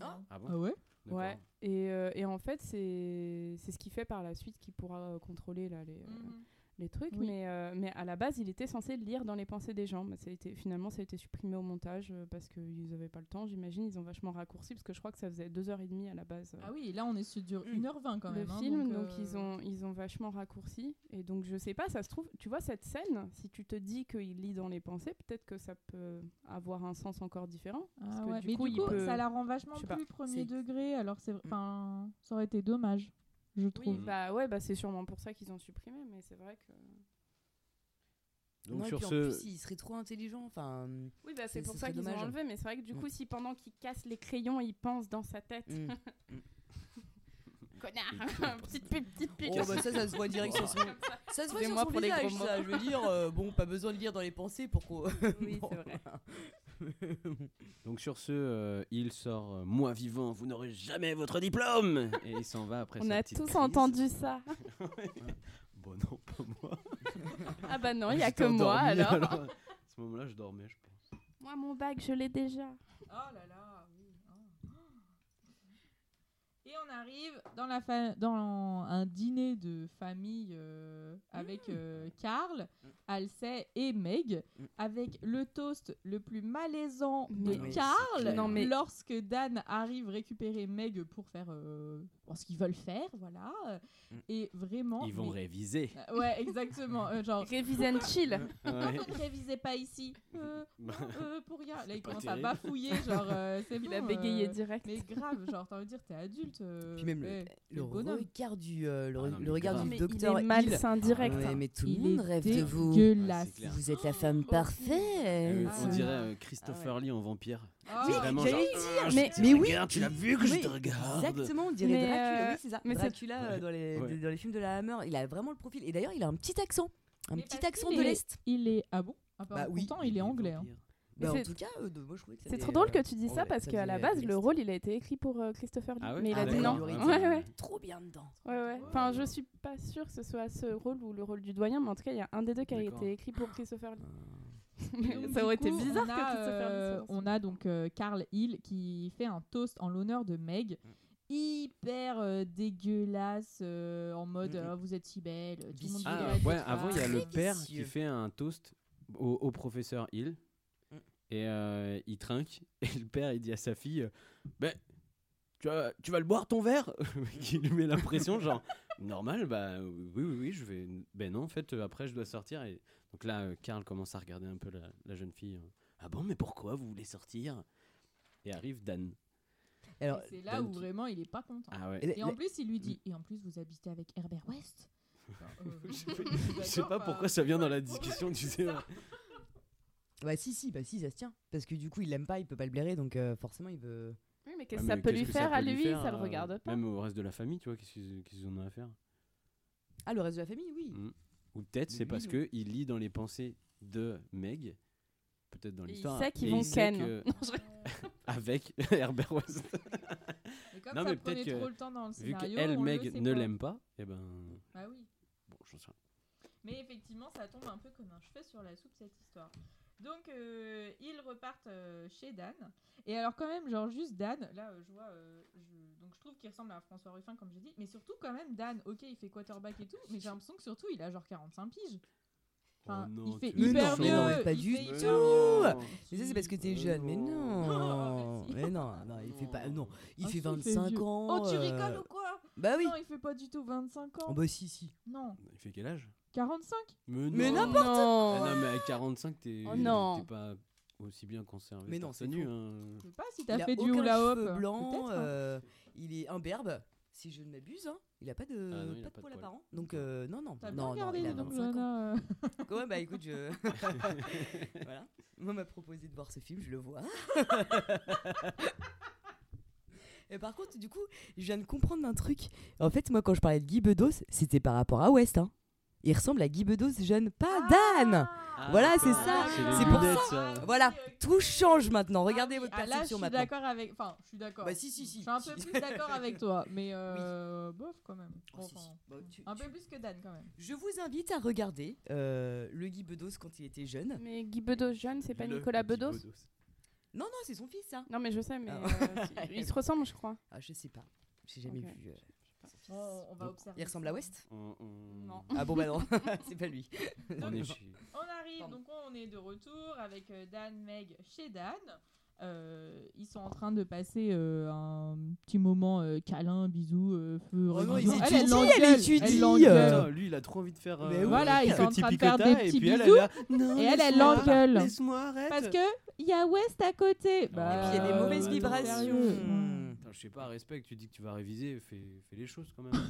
H: Ah bon
A: Ah ouais?
F: Ouais. Et, euh, et en fait, c'est c'est ce qui fait par la suite qu'il pourra euh, contrôler là, les, euh,
A: Mhm.
F: Les trucs,
A: Oui.
F: mais, euh, mais à la base, il était censé lire dans les pensées des gens. Mais ça a été, finalement, ça a été supprimé au montage euh, parce qu'ils n'avaient pas le temps, j'imagine. Ils ont vachement raccourci parce que je crois que ça faisait 2h30 à la base. euh,
A: Ah oui, là on est sur du
G: Mm.
A: 1h20 quand
F: le
A: même. hein,
F: film, donc,
A: euh,
F: ils, ont, ils ont vachement raccourci. Et donc, je sais pas, ça se trouve, tu vois, cette scène, si tu te dis qu'il lit dans les pensées, peut-être que ça peut avoir un sens encore différent. parce
A: Ah
F: que
A: ouais,
F: du
A: mais
F: coup,
A: du coup,
F: peut-
A: ça la rend vachement plus premier degré. Alors c'est,
G: Mm.
A: enfin, ça aurait été dommage, je
F: Oui,
A: trouve.
F: bah ouais, bah c'est sûrement pour ça qu'ils ont supprimé, mais c'est vrai que.
H: Donc
G: non, et
H: sur
G: puis en
H: ce,
G: plus, il serait trop intelligent. Enfin,
F: Oui, bah
G: C'est-
F: pour ça qu'ils ont enlevé, mais c'est vrai que du
G: Mm.
F: coup, si pendant qu'il casse les crayons, il pense dans sa tête.
G: mm.
F: Connard Petite pub, petite pub
G: Oh, bah ça, ça se voit direct sur son. Ça se voit sur son
F: pour les
G: visage, ça. Je veux dire, euh, bon, pas besoin de lire dans les pensées pour qu'on.
F: Oui,
G: Bon,
F: c'est vrai.
H: donc sur ce, euh, il sort euh, moi vivant, vous n'aurez jamais votre diplôme et il s'en va après
F: On
H: sa
F: a
H: petite
F: tous
H: crise.
F: entendu ça.
H: Bon non, pas moi.
F: Ah bah non, il y a
H: J'étais
F: que moi
H: endormi,
F: alors.
H: À ce moment-là, je dormais, je pense.
F: Moi, mon bac, je l'ai déjà.
A: Oh là là, oui. oh. Et on arrive dans, la fa- dans un dîner de famille euh, avec euh, Karl, Alcey et Meg,
G: Mm.
A: avec le toast le plus malaisant de
F: Mais. Non, mais-
A: lorsque Dan arrive récupérer Meg pour faire euh, pour ce qu'ils veulent faire, voilà. Et vraiment.
H: Ils vont
A: mais-
H: réviser.
A: Euh, Ouais, exactement. euh, genre,
F: Révise and chill.
A: vous ne révisez pas ici Euh, non, euh, pour rien. Là, il commence
H: terrible.
A: à bafouiller, genre, euh, c'est
F: Il
A: bon.
F: a bégayé
A: euh,
F: direct.
A: Mais grave, genre, t'as envie de dire, t'es adulte. Euh,
G: Puis même le-
A: ouais,
G: Le
A: le bonhomme.
G: regard du, euh, le,
H: Ah non,
G: le regard du
F: il
G: docteur
F: est
G: Hill.
F: malsain direct.
G: Ouais,
F: hein.
G: mais tout le
A: Il
G: monde rêve de vous.
H: Ouais.
G: Vous êtes la femme
H: Euh,
G: parfaite.
A: Ah
H: on dirait euh, Christopher Lee en vampire.
A: Ah,
G: j'allais
H: Ah,
F: dire, mais-
H: je
G: mais oui.
H: regarde, tu l'as vu que je
G: Oui,
H: te regarde.
G: Exactement, on dirait
F: Mais,
G: Dracula.
F: euh,
G: Oui, c'est ça.
F: mais c'est-
G: Dracula euh, dans, les,
H: Ouais.
G: dans les films de la Hammer. Il a vraiment le profil. Et d'ailleurs, il a un petit accent. Un petit accent de
A: est-
G: l'Est.
A: Il est. Ah bon? Ah,
G: Bah oui.
A: Il est anglais.
H: Vampire.
F: Mais
G: Bah, en
F: c'est-
G: tout cas, euh, de- moi je trouvais que ça
F: C'est
G: faisait,
F: trop drôle
G: euh,
F: que tu dis ça
G: ouais,
F: parce
G: ça
F: qu'à la base,
G: euh,
F: le rôle, il a été écrit pour euh, Christopher Lee.
H: Ah ouais
F: mais il
H: Ah
F: a dit
H: d'accord,
F: non. Ouais.
G: Trop bien dedans.
F: Ouais, ouais. Enfin, je suis pas sûre que ce soit ce rôle ou le rôle du doyen, mais en tout cas, il y a un des deux qui a
H: D'accord.
F: été écrit pour Christopher Lee.
A: Donc,
F: ça aurait été
A: coup,
F: bizarre
A: on
F: que
A: a,
F: Christopher Lee
A: euh,
F: soit dans ce
A: On a donc euh, Carl Hill qui fait un toast en l'honneur de Meg. Hyper euh, dégueulasse, euh, en mode
G: Mm, mm.
A: Ah, vous êtes si belle, tout le monde
G: Vicieux.
A: vous
H: Ah, ouais,
A: etc.
H: avant il y a le père
G: vicieux.
H: qui fait un toast au, au professeur Hill. Et euh, il trinque. Et le père il dit à sa fille ben tu vas, tu vas le boire ton verre qui lui met l'impression genre normal bah oui oui oui je vais ben non en fait après je dois sortir et donc là euh, Karl commence à regarder un peu la, la jeune fille euh, ah bon mais pourquoi vous voulez sortir? Et arrive Dan.
G: Alors,
A: c'est là
H: Dan
A: où
H: qui-
A: vraiment il est pas content.
H: ah ouais.
G: Et
A: en plus, il lui dit Et en plus, vous habitez avec Herbert West? Euh,
H: je sais je sais pas pourquoi ça vient dans la discussion tu sais
G: Bah si, si, bah si, ça se tient. Parce que du coup, il l'aime pas, il peut pas le blairer, donc euh, forcément, il veut...
F: Oui, mais qu'est-ce que ça
H: mais
F: peut lui faire à
H: lui
F: lui
H: faire,
F: Ça le regarde pas.
H: même au reste de la famille tu vois qu'est-ce qu'ils qu'est-ce qu'ils en ont à faire?
G: Ah, le reste de la famille, oui.
H: Mm. Ou peut-être
G: Mais
H: c'est parce que il lit dans les pensées de Meg, peut-être dans
F: Et il
H: l'histoire.
F: sait qu'ils
H: et
F: vont
H: il sait
F: ken.
H: que-
F: Non, je-
H: avec Herbert West.
A: Et comme
H: Non,
A: ça
H: mais
A: prenait
H: peut-être
A: trop
H: que
A: le temps dans le
H: Vu
A: scénario,
H: qu'elle,
A: on le
H: Meg,
A: sait
H: ne
A: pas.
H: l'aime pas, et ben.
A: Bah oui.
H: Bon, j'en sais rien.
A: Mais effectivement, ça tombe un peu comme un cheveu sur la soupe cette histoire. Donc, euh, ils repartent euh, chez Dan. Et alors, quand même, genre, juste Dan, là, euh, je vois. euh, je- Donc, je trouve qu'il ressemble à François Ruffin, comme j'ai dit. Mais surtout, quand même, Dan, ok, il fait quarterback et tout. Mais j'ai l'impression que surtout, il a genre 45 piges. Enfin,
H: Oh non,
A: il fait hyper
G: non,
A: mieux.
G: mais non, pas
A: il
G: du
A: fait
G: tout. Mais ça, c'est parce que t'es
H: Oh
G: jeune. Mais
H: non.
A: merci.
G: Mais non, non, il fait pas... Non, il
A: Ah,
G: fait
A: si, il fait
G: 25
A: vieux.
G: ans.
A: Oh, tu
G: euh,
A: rigoles ou quoi?
G: Bah oui
A: Non, il fait pas du tout 25 ans.
G: Oh bah si, si.
A: Non,
H: Il fait quel âge?
A: 45
H: Mais,
G: Mais
H: non.
G: n'importe
F: Non.
H: Ah non, mais à 45, t'es
F: Oh non.
H: t'es pas aussi bien conservé.
G: Mais
H: que
G: non,
H: torse
G: c'est
H: nu,
G: faux.
H: hein.
A: Je sais pas si
G: Il
A: t'as
G: a
A: fait du
G: aucun
A: hula hop.
G: cheveu blanc,
A: Peut-être, hein.
G: euh, il est imberbe, si je ne m'abuse. Hein. Il a pas de,
H: Ah non, il a
G: pas de
H: pas de
G: poil
H: poil.
G: apparent. Donc euh, non, non,
A: T'as bien
G: non, non,
A: regardé,
G: il a
A: donc,
G: 25 ans.
A: Johanna.
G: Ouais, bah écoute, je. voilà. Moi, on m'a proposé de voir ce film, je le vois. Et par contre, du coup, je viens de comprendre un truc. En fait, moi, quand je parlais de Guy Bedos, c'était par rapport à West. Hein. Il ressemble à Guy Bedos jeune, pas Dan Voilà, c'est ça.
H: C'est
G: pour
H: lunettes,
G: ça.
H: ça.
G: Voilà, tout change maintenant. Regardez
A: Ah
G: votre
A: ah là, je
G: perception
A: suis d'accord avec. Enfin, je suis d'accord.
G: Bah si, si, si.
A: Je suis un peu plus d'accord avec toi, mais euh, bof quand même.
G: Oh, si,
A: enfin,
G: si. Bah, tu-
A: un
G: tu-
A: peu plus que Dan quand même.
G: Je vous invite à regarder euh, le Guy Bedos quand il était jeune.
F: Mais Guy Bedos jeune, c'est pas
H: Le
F: Nicolas Bedos
G: Non, non, c'est son fils, ça.
F: Non, mais je sais, mais
G: Ah.
F: euh, ils se ressemblent, je crois.
G: Ah, je sais pas. J'ai jamais vu.
A: On, on va observer.
G: Il ressemble à. West
H: On, on-
A: Non.
G: Ah bon bah non, c'est pas lui.
H: on est chez-
A: On arrive,
G: Pardon.
A: donc on est de retour avec euh, Dan, Meg chez Dan. Euh, ils sont en train de passer euh, un petit moment euh, câlin, bisous, euh, feu.
G: Oh non,
A: elle, elle
G: elle étudie,
A: elle
G: euh.
A: l'engueule.
H: Lui, il a trop envie de faire.
G: Mais
H: euh.
A: Voilà, ils sont en train de faire des
H: et
A: petits
H: puis elle,
A: bisous.
H: elle a- Non,
A: Et elle, elle l'engueule. Parce que il y a West à côté. Bah,
G: Et puis il y a des
H: Euh,
G: mauvaises vibrations.
H: Je sais pas, respecte, tu dis que tu vas réviser, fais, fais les choses quand même.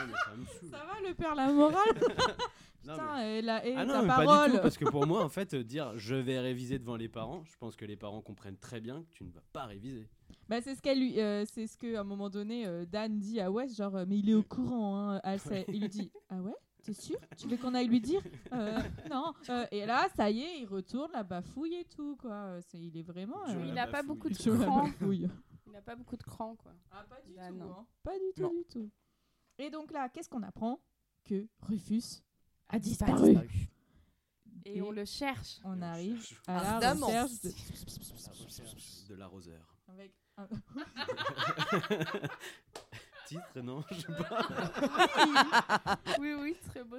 H: Non, mais ça me saoule.
A: Ça va le père la morale
H: Non,
A: Putain,
H: mais-
A: et la, et
H: Ah
A: ta
H: non, mais pas
A: parole.
H: du tout, parce que pour moi, en fait, euh, dire je vais réviser devant les parents, je pense que les parents comprennent très bien que tu ne vas pas réviser.
A: Bah, c'est ce qu'elle lui, euh, c'est ce que à un moment donné euh, Dan dit à West, genre euh, mais il est au courant, hein, elle sait. Il lui dit ah ouais, t'es sûr? Tu veux qu'on aille lui dire? Euh, Non. Euh, et là, ça y est, il retourne la bafouille et tout quoi. Euh, C'est, il est vraiment.
H: Je
A: euh,
F: Il
H: la
F: a pas
H: bafouille.
F: beaucoup de
A: chaud, la
F: cran.
A: bafouille.
F: Il a pas beaucoup de cran, quoi.
A: Ah pas du
F: Dan.
A: tout. hein. Pas du tout
G: Non.
A: du tout. Et donc là, qu'est-ce qu'on apprend Que Rufus a disparu.
G: disparu.
F: Et,
A: Et
F: on le cherche.
A: On
H: On
A: arrive
H: cherche.
A: à la recherche de...
H: De l'arroseur.
A: avec un-
H: Titre, non Je sais pas.
F: oui, oui, très beau.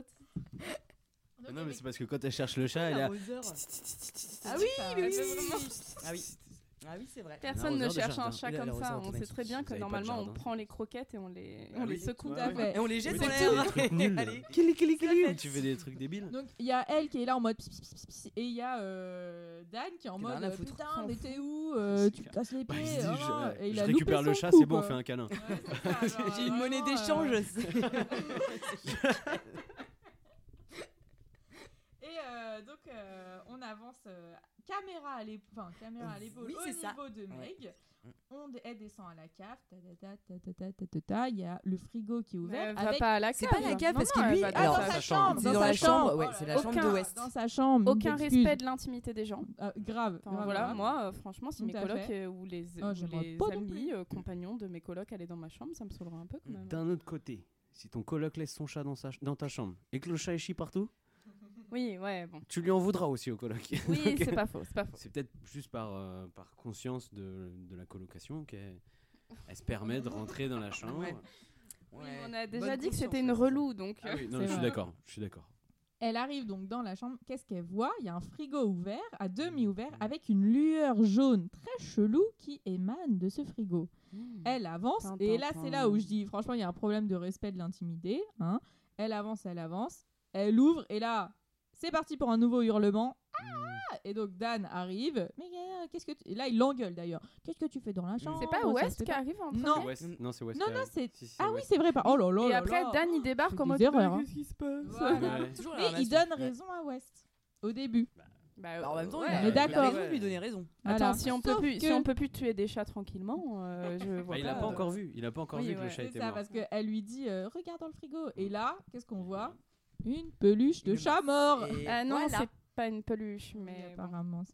H: Ah non, mais c'est parce que quand elle cherche le chat, elle
G: L'arroseur.
A: Ah
G: oui, oui. Ah oui. Ah oui, c'est vrai.
F: Personne ne cherche un chat comme ça. On sait très bien que normalement, on prend les croquettes et on les,
H: ah
F: on les secoue.
G: Et on les jette
H: en
G: l'air.
H: Tu fais des trucs débiles.
A: Donc, il y a elle qui est là en mode et il y a euh, Dan qui est en mode putain, mais t'es où euh, Tu casses les
H: bah,
A: pieds. Oh,
H: je récupère le chat, c'est bon, on fait un câlin.
G: J'ai une monnaie
A: euh,
G: d'échange.
A: Et donc, on avance euh, caméra à l'épaule, enfin, caméra à l'épaule
G: oui,
A: au
G: niveau ça.
A: de Meg.
G: Ouais.
A: On, elle descend à la cave. Il y a le frigo qui est ouvert.
F: Elle
A: avec...
F: va pas à la cave.
G: C'est pas la cave
F: non,
G: parce que lui,
A: ah,
F: dans,
A: dans,
F: sa chambre.
G: C'est
A: dans,
G: la chambre. Ouais, c'est la d'Ouest.
A: Dans sa chambre.
F: Aucun respect de l'intimité des gens.
A: Euh, grave.
F: Voilà, moi, euh, franchement, si mes colocs euh, ou les,
A: oh,
F: amis, compagnons de mes colocs allaient dans ma chambre, ça me saoulerait un peu quand même.
H: D'un autre côté, si ton coloc laisse son chat dans, sa dans ta chambre et que le chat échit partout.
F: Oui, ouais, bon.
H: tu lui en voudras aussi au coloc.
F: Oui, c'est pas faux, c'est pas faux.
H: C'est peut-être juste par, euh, par conscience de, de la colocation qu'elle elle se permet de rentrer dans la chambre.
G: Ouais.
F: Oui, on a déjà
G: Bonne
F: dit que c'était une relou, donc.
H: Ah
F: euh,
H: oui, non,
A: C'est
H: je suis d'accord. Je suis d'accord.
A: Elle arrive donc dans la chambre. Qu'est-ce qu'elle voit? Il y a un frigo ouvert, à demi ouvert, avec une lueur jaune très chelou qui émane de ce frigo. Elle avance, et là c'est là où je dis franchement il y a un problème de respect de l'intimité. Hein. Elle avance, elle avance, elle ouvre, et là c'est parti pour un nouveau hurlement. Ah et donc Dan arrive. Mais euh, qu'est-ce que tu... et là il l'engueule d'ailleurs. Qu'est-ce que tu fais dans la chambre?
F: C'est pas West qui arrive en
A: Non.
H: West, non, c'est West.
A: Non, c'est-
H: Si, si,
A: Ah oui, c'est vrai. pas- Oh là là
F: Et après,
A: là.
F: Dan il débarque en mode. bah,
A: hein.
F: Qu'est-ce qui se passe?
A: Voilà.
H: Ouais.
A: Mais il donne
G: Ouais.
A: raison à West au début.
F: Bah,
G: Bah, en même temps,
F: ouais.
G: il a
A: d'accord.
G: raison de lui donner raison.
F: Attends,
A: Voilà.
F: si on, peut
A: Sauf
F: plus, si on peut plus tuer des chats tranquillement, euh, je vois
H: Bah, il a pas
F: euh,
H: encore vu. Il a pas encore
F: Oui,
H: vu que le
F: ouais.
H: chat
A: C'est
H: était
A: ça,
H: mort.
A: parce qu'elle lui dit euh, Regarde dans le frigo. Et là, qu'est-ce qu'on voit? Une peluche de chat mort.
F: Ah non,
G: voilà.
F: c'est pas une peluche,
A: Mais
F: bon.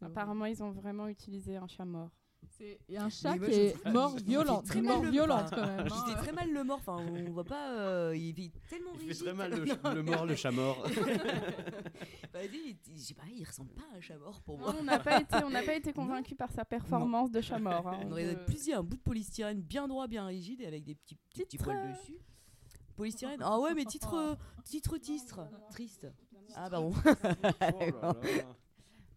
A: apparemment,
F: ils ont vraiment utilisé un chat mort.
A: C'est un chat
G: moi,
A: qui
G: je
A: est mort
G: il fait
A: violente.
G: très mal
A: mort
G: le-
A: violente quand même.
G: J'étais
A: hein.
G: très mal le mort, enfin on voit pas, euh, il est tellement
H: Il
G: rigide.
H: fait très mal le,
G: Non,
H: ch- le mort, le chat mort.
G: bah, il, il- je il ressemble pas à un chat mort pour
F: Non,
G: moi.
F: on n'a pas été, on n'a pas été convaincu par sa performance de chat mort. hein.
G: On aurait
F: Je-
G: plus dit un bout de polystyrène bien droit, bien rigide et avec des petits, petits, petits poils dessus. Polystyrène Ah ouais, mais titre, euh, titre tistre. Triste. Ah bah bon.
H: Oh.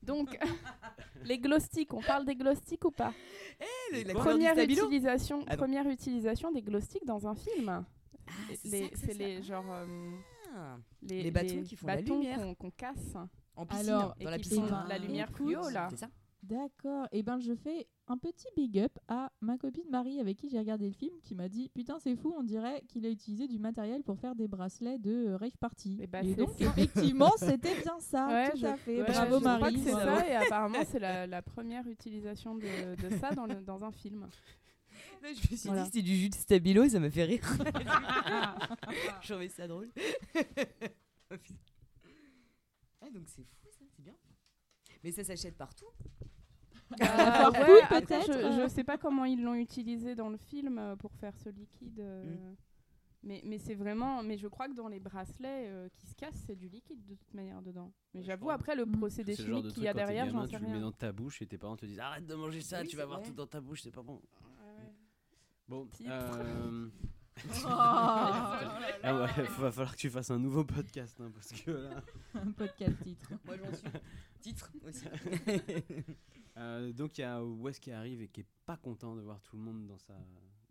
F: Donc, les glow sticks, on parle des glow sticks ou pas?
G: Eh, la
H: Quoi
G: couleur du
F: première
G: stabilo
F: utilisation,
G: Ah non.
F: première utilisation des glow sticks dans un film.
G: c'est
F: Les-
G: que
F: c'est les genre euh,
G: Ah,
F: les,
G: Les bâtons qui font la
F: bâtons
G: lumière.
F: qu'on qu'on casse
G: En piscine,
A: Alors,
F: et
G: dans la
F: qui
G: piscine.
F: font la lumière
A: écoute,
F: fluo là.
G: C'est ça
A: D'accord. Et ben je fais un petit big up à ma copine Marie avec qui j'ai regardé le film qui m'a dit putain c'est fou on dirait qu'il a utilisé du matériel pour faire des bracelets de euh, rave party.
F: Eh bah,
A: et
F: c'est
A: donc
F: ça.
A: effectivement c'était bien ça.
F: Ouais,
A: tout
F: je-
A: à fait.
F: ouais,
A: Bravo
F: je crois
A: Marie.
F: que c'est ça et apparemment c'est la, la première utilisation de, de ça dans, le- dans un film.
G: Là, je me suis
A: Voilà.
G: dit c'était du jus de stabilo et ça m'a fait rire. Je trouvais ça drôle. ah donc c'est fou c'est. Mais ça s'achète partout.
F: Euh, ouais,
A: peut-être,
F: je, je sais pas comment ils l'ont utilisé dans le film euh, pour faire ce liquide. euh, Mais, mais c'est vraiment. Mais je crois que dans les bracelets euh, qui se cassent, c'est du liquide de toute manière dedans. Mais
H: Ouais,
F: j'avoue, après, le
A: Mm.
F: procédé chimique qu'il y a derrière,
H: gamin,
F: j'en sais
H: tu le mets
F: rien.
H: dans ta bouche et tes parents te disent arrête de manger ça,
G: Oui,
H: tu vas
G: c'est
H: voir
G: vrai.
H: tout dans ta bouche, c'est pas bon.
F: Ouais.
H: Bon,
F: Titre.
H: euh, Ah ouais, va falloir que tu fasses un nouveau podcast hein, parce que là.
A: un podcast titre.
G: Moi, j'en suis. Titre aussi.
H: Euh, donc il y a Wes qui arrive et qui est pas content de voir tout le monde dans sa,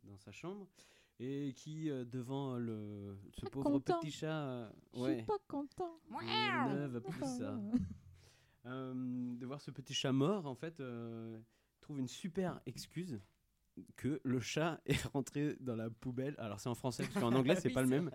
H: dans sa chambre et qui euh, devant le ce
A: Pas
H: pauvre
A: content.
H: petit chat euh,
A: Je
H: ouais
A: suis pas content.
H: ne va plus ça Euh, de voir ce petit chat mort en fait euh, trouve une super excuse que le chat est rentré dans la poubelle alors c'est en français parce qu'en anglais c'est
G: Oui,
H: pas le même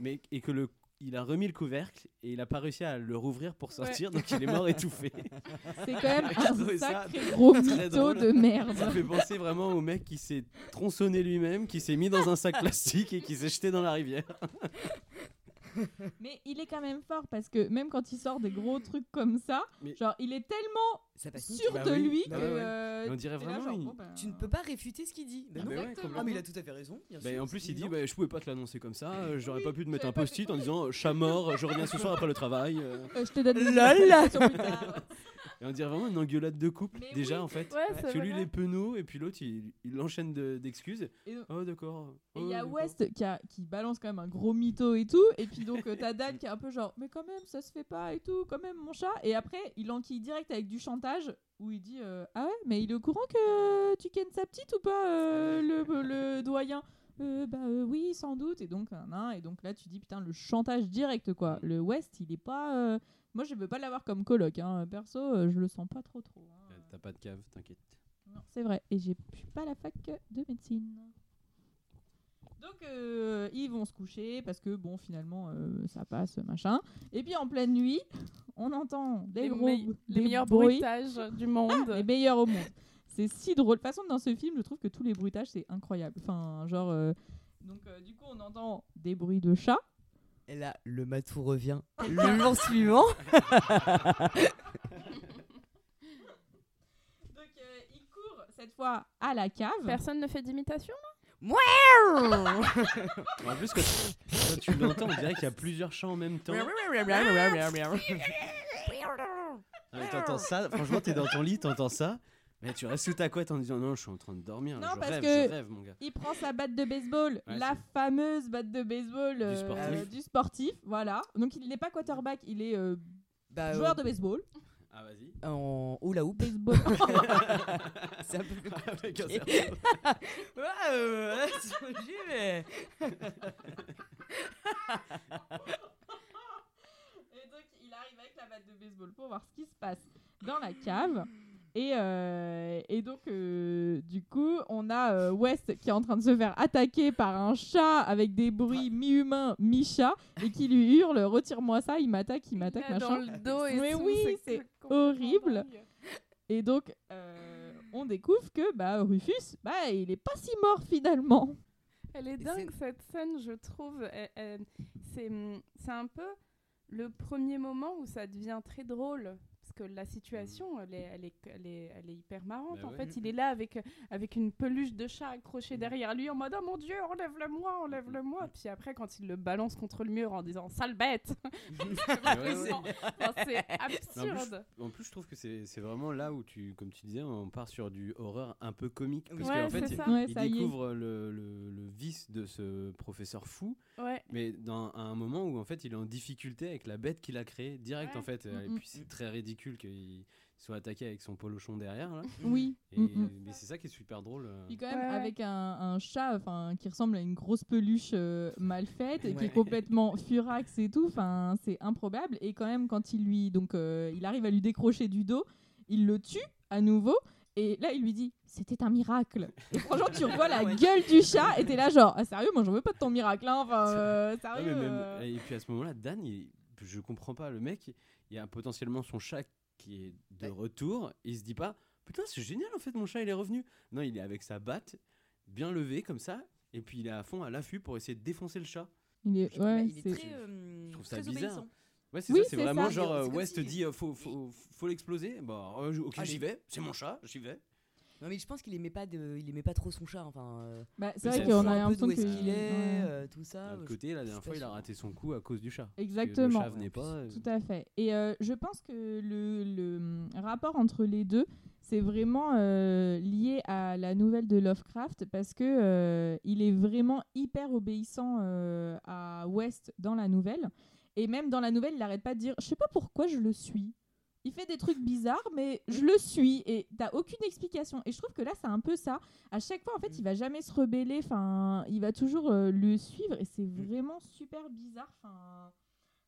H: mais et que le il a remis le couvercle et il a pas réussi à le rouvrir pour sortir donc il est mort étouffé
A: C'est quand même un sacré gros mytho de merde.
H: Ça fait penser vraiment au mec qui s'est tronçonné lui-même, qui s'est mis dans un sac plastique et qui s'est jeté dans la rivière.
A: Mais il est quand même fort parce que même quand il sort des gros trucs comme ça,
H: Mais-
A: genre il est tellement
G: Ça
A: sûr
H: Bah
A: de
H: oui,
A: lui
H: bah
A: que. euh,
H: on dirait
A: là,
H: vraiment,
A: genre,
H: il-
A: bon, bah,
G: Tu ne peux pas réfuter ce qu'il dit. Bah
H: Ah
G: non.
H: bah ouais,
G: Ah,
H: complètement.
G: mais il a tout à fait raison.
H: Bah,
G: sûr,
H: et en plus, il dit bah, Je pouvais pas te l'annoncer comme ça, euh, j'aurais
A: Oui,
H: pas pu te mettre un post-it en disant Chat mort, je reviens ce soir après le travail. euh.
A: euh, je te donne
G: Lol.
H: Et on dirait vraiment une engueulade de couple,
A: Mais
H: déjà
A: oui.
H: en fait.
F: Ouais,
H: Parce que lui, il est penaud, et puis l'autre, il, il enchaîne de- d'excuses.
A: Et
H: oh, d'accord.
A: Et il
H: oh,
A: y a
H: d'accord.
A: West qui, a- qui balance quand même un gros mytho et tout. Et puis donc euh, t'as Dan qui est un peu genre, mais quand même, ça se fait pas et tout, quand même, mon chat. Et après, il enquille direct avec du chantage où il dit, euh, ah ouais, mais il est au courant que tu kennes sa petite ou pas, euh, le, le doyen? Euh, bah euh, oui, sans doute. Et donc, et donc là, tu dis, putain, le chantage direct, quoi. Le West, il est pas. euh, Moi, je veux pas l'avoir comme coloc. Hein. Perso, je le sens pas trop trop. hein.
H: T'as pas de cave, t'inquiète.
A: Non, c'est vrai. Et j'ai je suis pas à la fac de médecine. Donc euh, ils vont se coucher parce que bon finalement euh, ça passe machin. Et puis en pleine nuit, on entend des
F: Les,
A: gros
F: me- les meilleurs
A: bruits.
F: bruitages du monde.
A: les meilleurs au monde. C'est si drôle. De toute façon dans ce film, je trouve que tous les bruitages c'est incroyable. Enfin genre euh, donc euh, du coup on entend des bruits de chats.
G: Et là, le matou revient le jour suivant.
A: Donc il court cette fois à la cave.
F: Personne ne fait d'imitation
H: En plus, quand, quand tu l'entends, on dirait qu'il y a plusieurs chants en même temps. Mais t'entends ça, franchement, t'es dans ton lit, t'entends ça. Mais tu restes sous ta couette en disant non, je suis en train de dormir. là,
A: Non,
H: je
A: parce
H: rêve,
A: que-
H: je rêve, mon gars.
A: Il prend sa batte de baseball,
H: Ouais,
A: la fameuse batte de baseball euh,
H: sportif.
A: du sportif, voilà. Donc il n'est pas quarterback, il est euh,
G: Bah,
A: joueur
G: euh,
A: de baseball.
H: Ah, vas-y.
G: en hula hoop.
A: Baseball.
G: C'est un peu plus
H: Avec un
G: compliqué.
H: cerveau.
G: Ouais, euh, ouais, j'y vais.
A: Et donc il arrive avec la batte de baseball pour voir ce qui se passe dans la cave. Et, euh, et donc, euh, du coup, on a euh, West qui est en train de se faire attaquer par un chat avec des bruits mi-humains, mi-chat, et qui lui hurle Retire-moi ça, il m'attaque, il m'attaque,
F: Là, dans
A: machin.
F: le dos et
A: Mais
F: tout,
A: oui, c'est horrible.
F: dingue.
A: Et donc, euh, on découvre que bah, Rufus, bah, il est pas si mort finalement.
F: Elle est dingue cette scène, je trouve. Hum, c'est un peu le premier moment où ça devient très drôle. Que la situation, elle est, elle est, elle est, elle est hyper marrante.
H: Bah
F: en
H: ouais.
F: fait, il est là avec, avec une peluche de chat accrochée derrière lui en mode Oh mon dieu, enlève-le-moi, enlève-le-moi. Puis après, quand il le balance contre le mur en disant Sale bête C'est enfin,
H: en plus,
F: absurde.
H: En plus, je trouve que c'est c'est vraiment là où tu, comme tu disais, on part sur du horreur un peu comique. Parce
F: Ouais,
H: qu'en fait,
F: c'est
H: il.
A: Ouais,
H: il découvre le, le- le vice de ce professeur fou,
F: Ouais.
H: mais dans à un moment où en fait il est en difficulté avec la bête qu'il a créée direct
F: Ouais.
H: en fait. Et puis c'est très ridicule qu'il soit attaqué avec son polochon derrière. Là.
A: Oui.
H: Et,
A: Mm, mm.
H: Mais c'est ça qui est super drôle. euh.
A: Puis quand même
F: Ouais,
A: avec un, un chat enfin qui ressemble à une grosse peluche euh, mal faite et qui est complètement furax et tout enfin c'est improbable et quand même quand il lui donc euh, il arrive à lui décrocher du dos il le tue à nouveau et là il lui dit c'était un miracle et franchement tu revois la
G: Ouais.
A: gueule du chat et t'es là genre ah, sérieux moi j'en veux pas de ton miracle hein. enfin euh, sérieux
H: même-
A: euh.
H: Et puis à ce moment-là, Dan, il- je comprends pas. Le mec, il y a potentiellement son chat qui est de retour. Il se dit pas, putain, c'est génial en fait, mon chat il est revenu. Non, il est avec sa batte, bien levée comme ça. Et puis il est à fond à l'affût pour essayer de défoncer le chat.
A: il est
G: Bah,
A: ouais
G: il est
A: c'est
G: très, euh,
H: Je trouve ça
G: très
H: bizarre.
G: obéissant.
H: Ouais, c'est
A: Oui,
H: ça, c'est vraiment
A: ça.
H: genre, euh, West
G: si-
H: dit, euh, faut, faut, faut l'exploser. Bah, euh, ok,
G: Ah,
H: j'y vais, c'est mon chat, j'y vais.
G: Non mais je pense qu'il aimait pas de, il aimait pas trop son chat. Enfin, euh,
A: bah, c'est vrai qu'on a
G: un peu
A: l'impression
G: d'où
A: que
G: est-ce qu'il est,
A: ouais.
G: euh, tout ça.
H: D'un côté, la dernière fois, il a raté son coup à cause du chat.
A: Exactement.
H: Le chat venait pas. euh,
A: Tout à fait. Et euh, je pense que le, le, hum, rapport entre les deux, c'est vraiment euh, lié à la, la nouvelle de Lovecraft parce que euh, il est vraiment hyper obéissant euh, à West dans la nouvelle. Et même dans la nouvelle, il n'arrête pas de dire Je sais pas pourquoi je le suis. Il fait des trucs bizarres, mais je le suis et t'as aucune explication. Et je trouve que là, c'est un peu ça. À chaque fois, en fait, il va jamais se rebeller. Enfin, il va toujours euh, le suivre et c'est vraiment super bizarre. Enfin,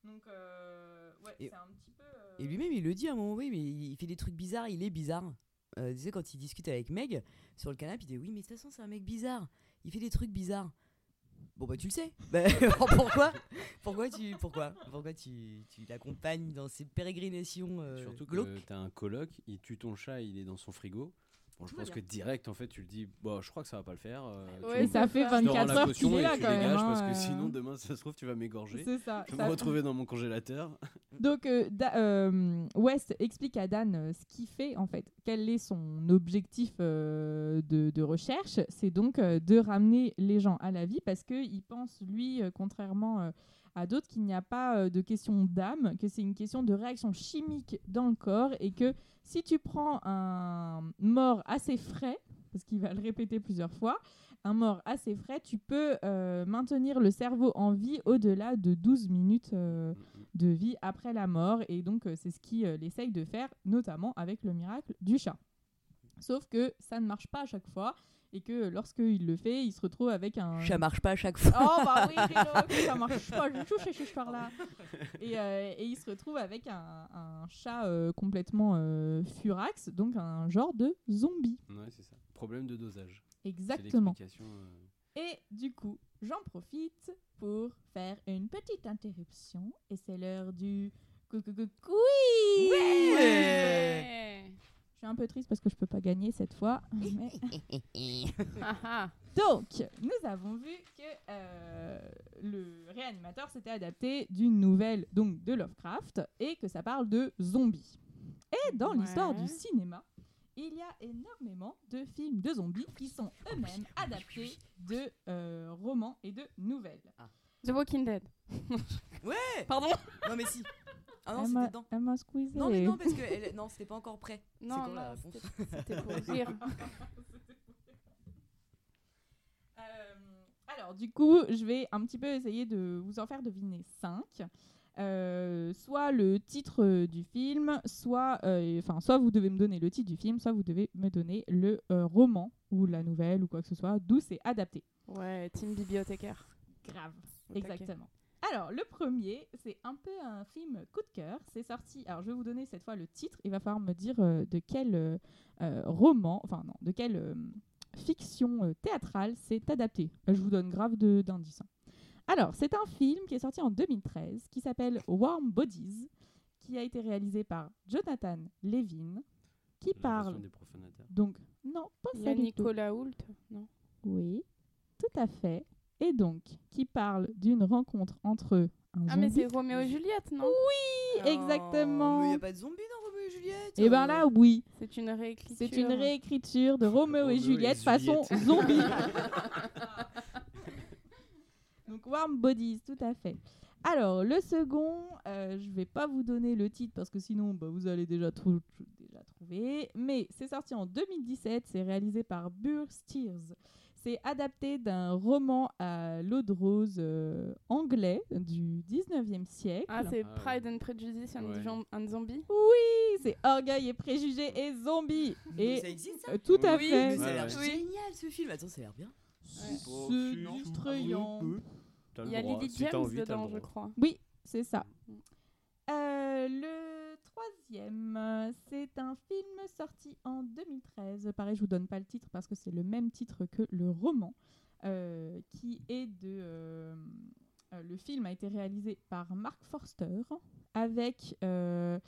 A: donc, euh, ouais,
G: Et-
A: c'est un petit peu. euh,
G: Et lui-même, il le dit à un moment, oui, mais il fait des trucs bizarres, il est bizarre. Tu sais, quand il discute avec Meg sur le canapé, il dit Oui, mais de toute façon, c'est un mec bizarre. Il fait des trucs bizarres. Bon, bah, tu le sais. Bah, pourquoi? Pourquoi tu pourquoi? Pourquoi tu, tu l'accompagnes dans ses pérégrinations euh,
H: Surtout
G: glauques?
H: que t'as un coloc, il tue ton chat, il est dans son frigo. Bon, je pense que direct, en fait, tu le dis, bon, je crois que ça va pas le faire. euh, me-
A: ça fait
H: je te rends
A: 24
H: la
A: heures qu'il est là
H: tu
A: quand même. hein,
H: parce que
A: euh.
H: sinon, demain, ça se trouve, tu vas m'égorger.
A: C'est ça.
H: Je vais me retrouver dans mon congélateur.
A: Donc, euh, Da- euh, West explique à Dan ce qu'il fait, en fait. Quel est son objectif de, de recherche? C'est donc de ramener les gens à la vie parce qu'il pense, lui, contrairement à d'autres, qu'il n'y a pas euh, de question d'âme, que c'est une question de réaction chimique dans le corps et que si tu prends un mort assez frais, parce qu'il va le répéter plusieurs fois, un mort assez frais, tu peux euh, maintenir le cerveau en vie au-delà de 12 minutes euh, de vie après la mort. Et donc, c'est ce qu'il essaye de faire, notamment avec le miracle du chat. Sauf que ça ne marche pas à chaque fois. Et que lorsqu'il le fait, il se retrouve avec un.
G: Ça marche pas à chaque fois.
A: Oh bah oui, Rino, ça marche pas du tout chez ce soir-là. Et, euh, et il se retrouve avec un, un chat euh, complètement euh, furax, donc un genre de zombie.
H: Ouais, c'est ça. Problème de dosage.
A: Exactement.
H: euh,
A: Et du coup, j'en profite pour faire une petite interruption. Et c'est l'heure du cou- cou- cou- quiz.
F: Ouais.
A: Je suis un peu triste parce que je peux pas gagner cette fois. mais-
F: Ah, ah.
A: Donc, nous avons vu que euh, le réanimateur s'était adapté d'une nouvelle donc de Lovecraft et que ça parle de zombies. Et dans l'histoire du cinéma, il y a énormément de films de zombies qui sont eux-mêmes adaptés de euh, romans et de nouvelles.
F: The Walking Dead.
G: Ouais
F: Pardon?
G: Non, mais si. Ah non,
A: Elle
G: c'était
A: m'a-
G: dedans.
A: elle m'a squeezé.
G: Non, mais non, parce que elle- non, c'était pas encore prêt. C'est
F: Non,
G: quand la
F: non,
G: réponse
F: c'était pour rire.
A: Euh, alors, du coup, je vais un petit peu essayer de vous en faire deviner 5. soit le titre euh, du film, soit, euh, enfin, soit vous devez me donner le titre du film, soit vous devez me donner le euh, roman ou la nouvelle ou quoi que ce soit, d'où c'est adapté.
F: Ouais, team bibliothécaire.
A: Grave, exactement. Alors, le premier, c'est un peu un film coup de cœur. C'est sorti. Alors, je vais vous donner cette fois le titre. Il va falloir me dire euh, de quel euh, euh, roman, enfin, non, de quelle euh, fiction euh, théâtrale c'est adapté. Je vous donne grave de- d'indices. hein. Alors, c'est un film qui est sorti en 2013 qui s'appelle Warm Bodies, qui a été réalisé par Jonathan Levin, qui
H: la
A: parle.
H: des profanateurs.
A: Donc, non, pas
F: Il y
A: ça
F: a. Nicolas Hoult, non?
A: Oui, tout à fait. Et donc, qui parle d'une rencontre entre un
F: Ah, mais
A: zombie-
F: c'est Roméo et Juliette, non?
A: Oui, exactement.
G: Mais il n'y a pas de zombies dans Roméo et Juliette.
A: Et ben
G: euh.
A: là, oui.
F: C'est une réécriture.
A: C'est une réécriture de Roméo
H: Roméo
A: et
H: et
A: Juliette façon
H: Juliette.
A: zombie. Donc Warm Bodies, tout à fait. Alors, le second, euh, je vais pas vous donner le titre parce que sinon, bah, vous allez déjà, trou- déjà trouver. Mais c'est sorti en 2017, c'est réalisé par Burr Steers. C'est adapté d'un roman à l'eau de rose euh, anglais du 19e siècle.
F: Ah, c'est
H: Ah,
F: Pride and Prejudice and,
H: Ouais.
F: And Zombie
A: Oui, c'est Orgueil et Préjugés et Zombies. Et
G: Ça existe ça
A: euh, tout à
H: Oui,
A: fait.
G: Mais ça a l'air génial ce film. Attends, ça a l'air bien.
A: C'est distrayant.
H: T'as le
F: Il y a. Lily James dedans, je crois.
A: Oui, c'est ça.
F: Mm.
A: Euh, le troisième, c'est un film sorti en 2013. Pareil, je vous donne pas le titre parce que c'est le même titre que le roman, euh, qui est de. euh, euh, le film a été réalisé par Mark Forster avec euh,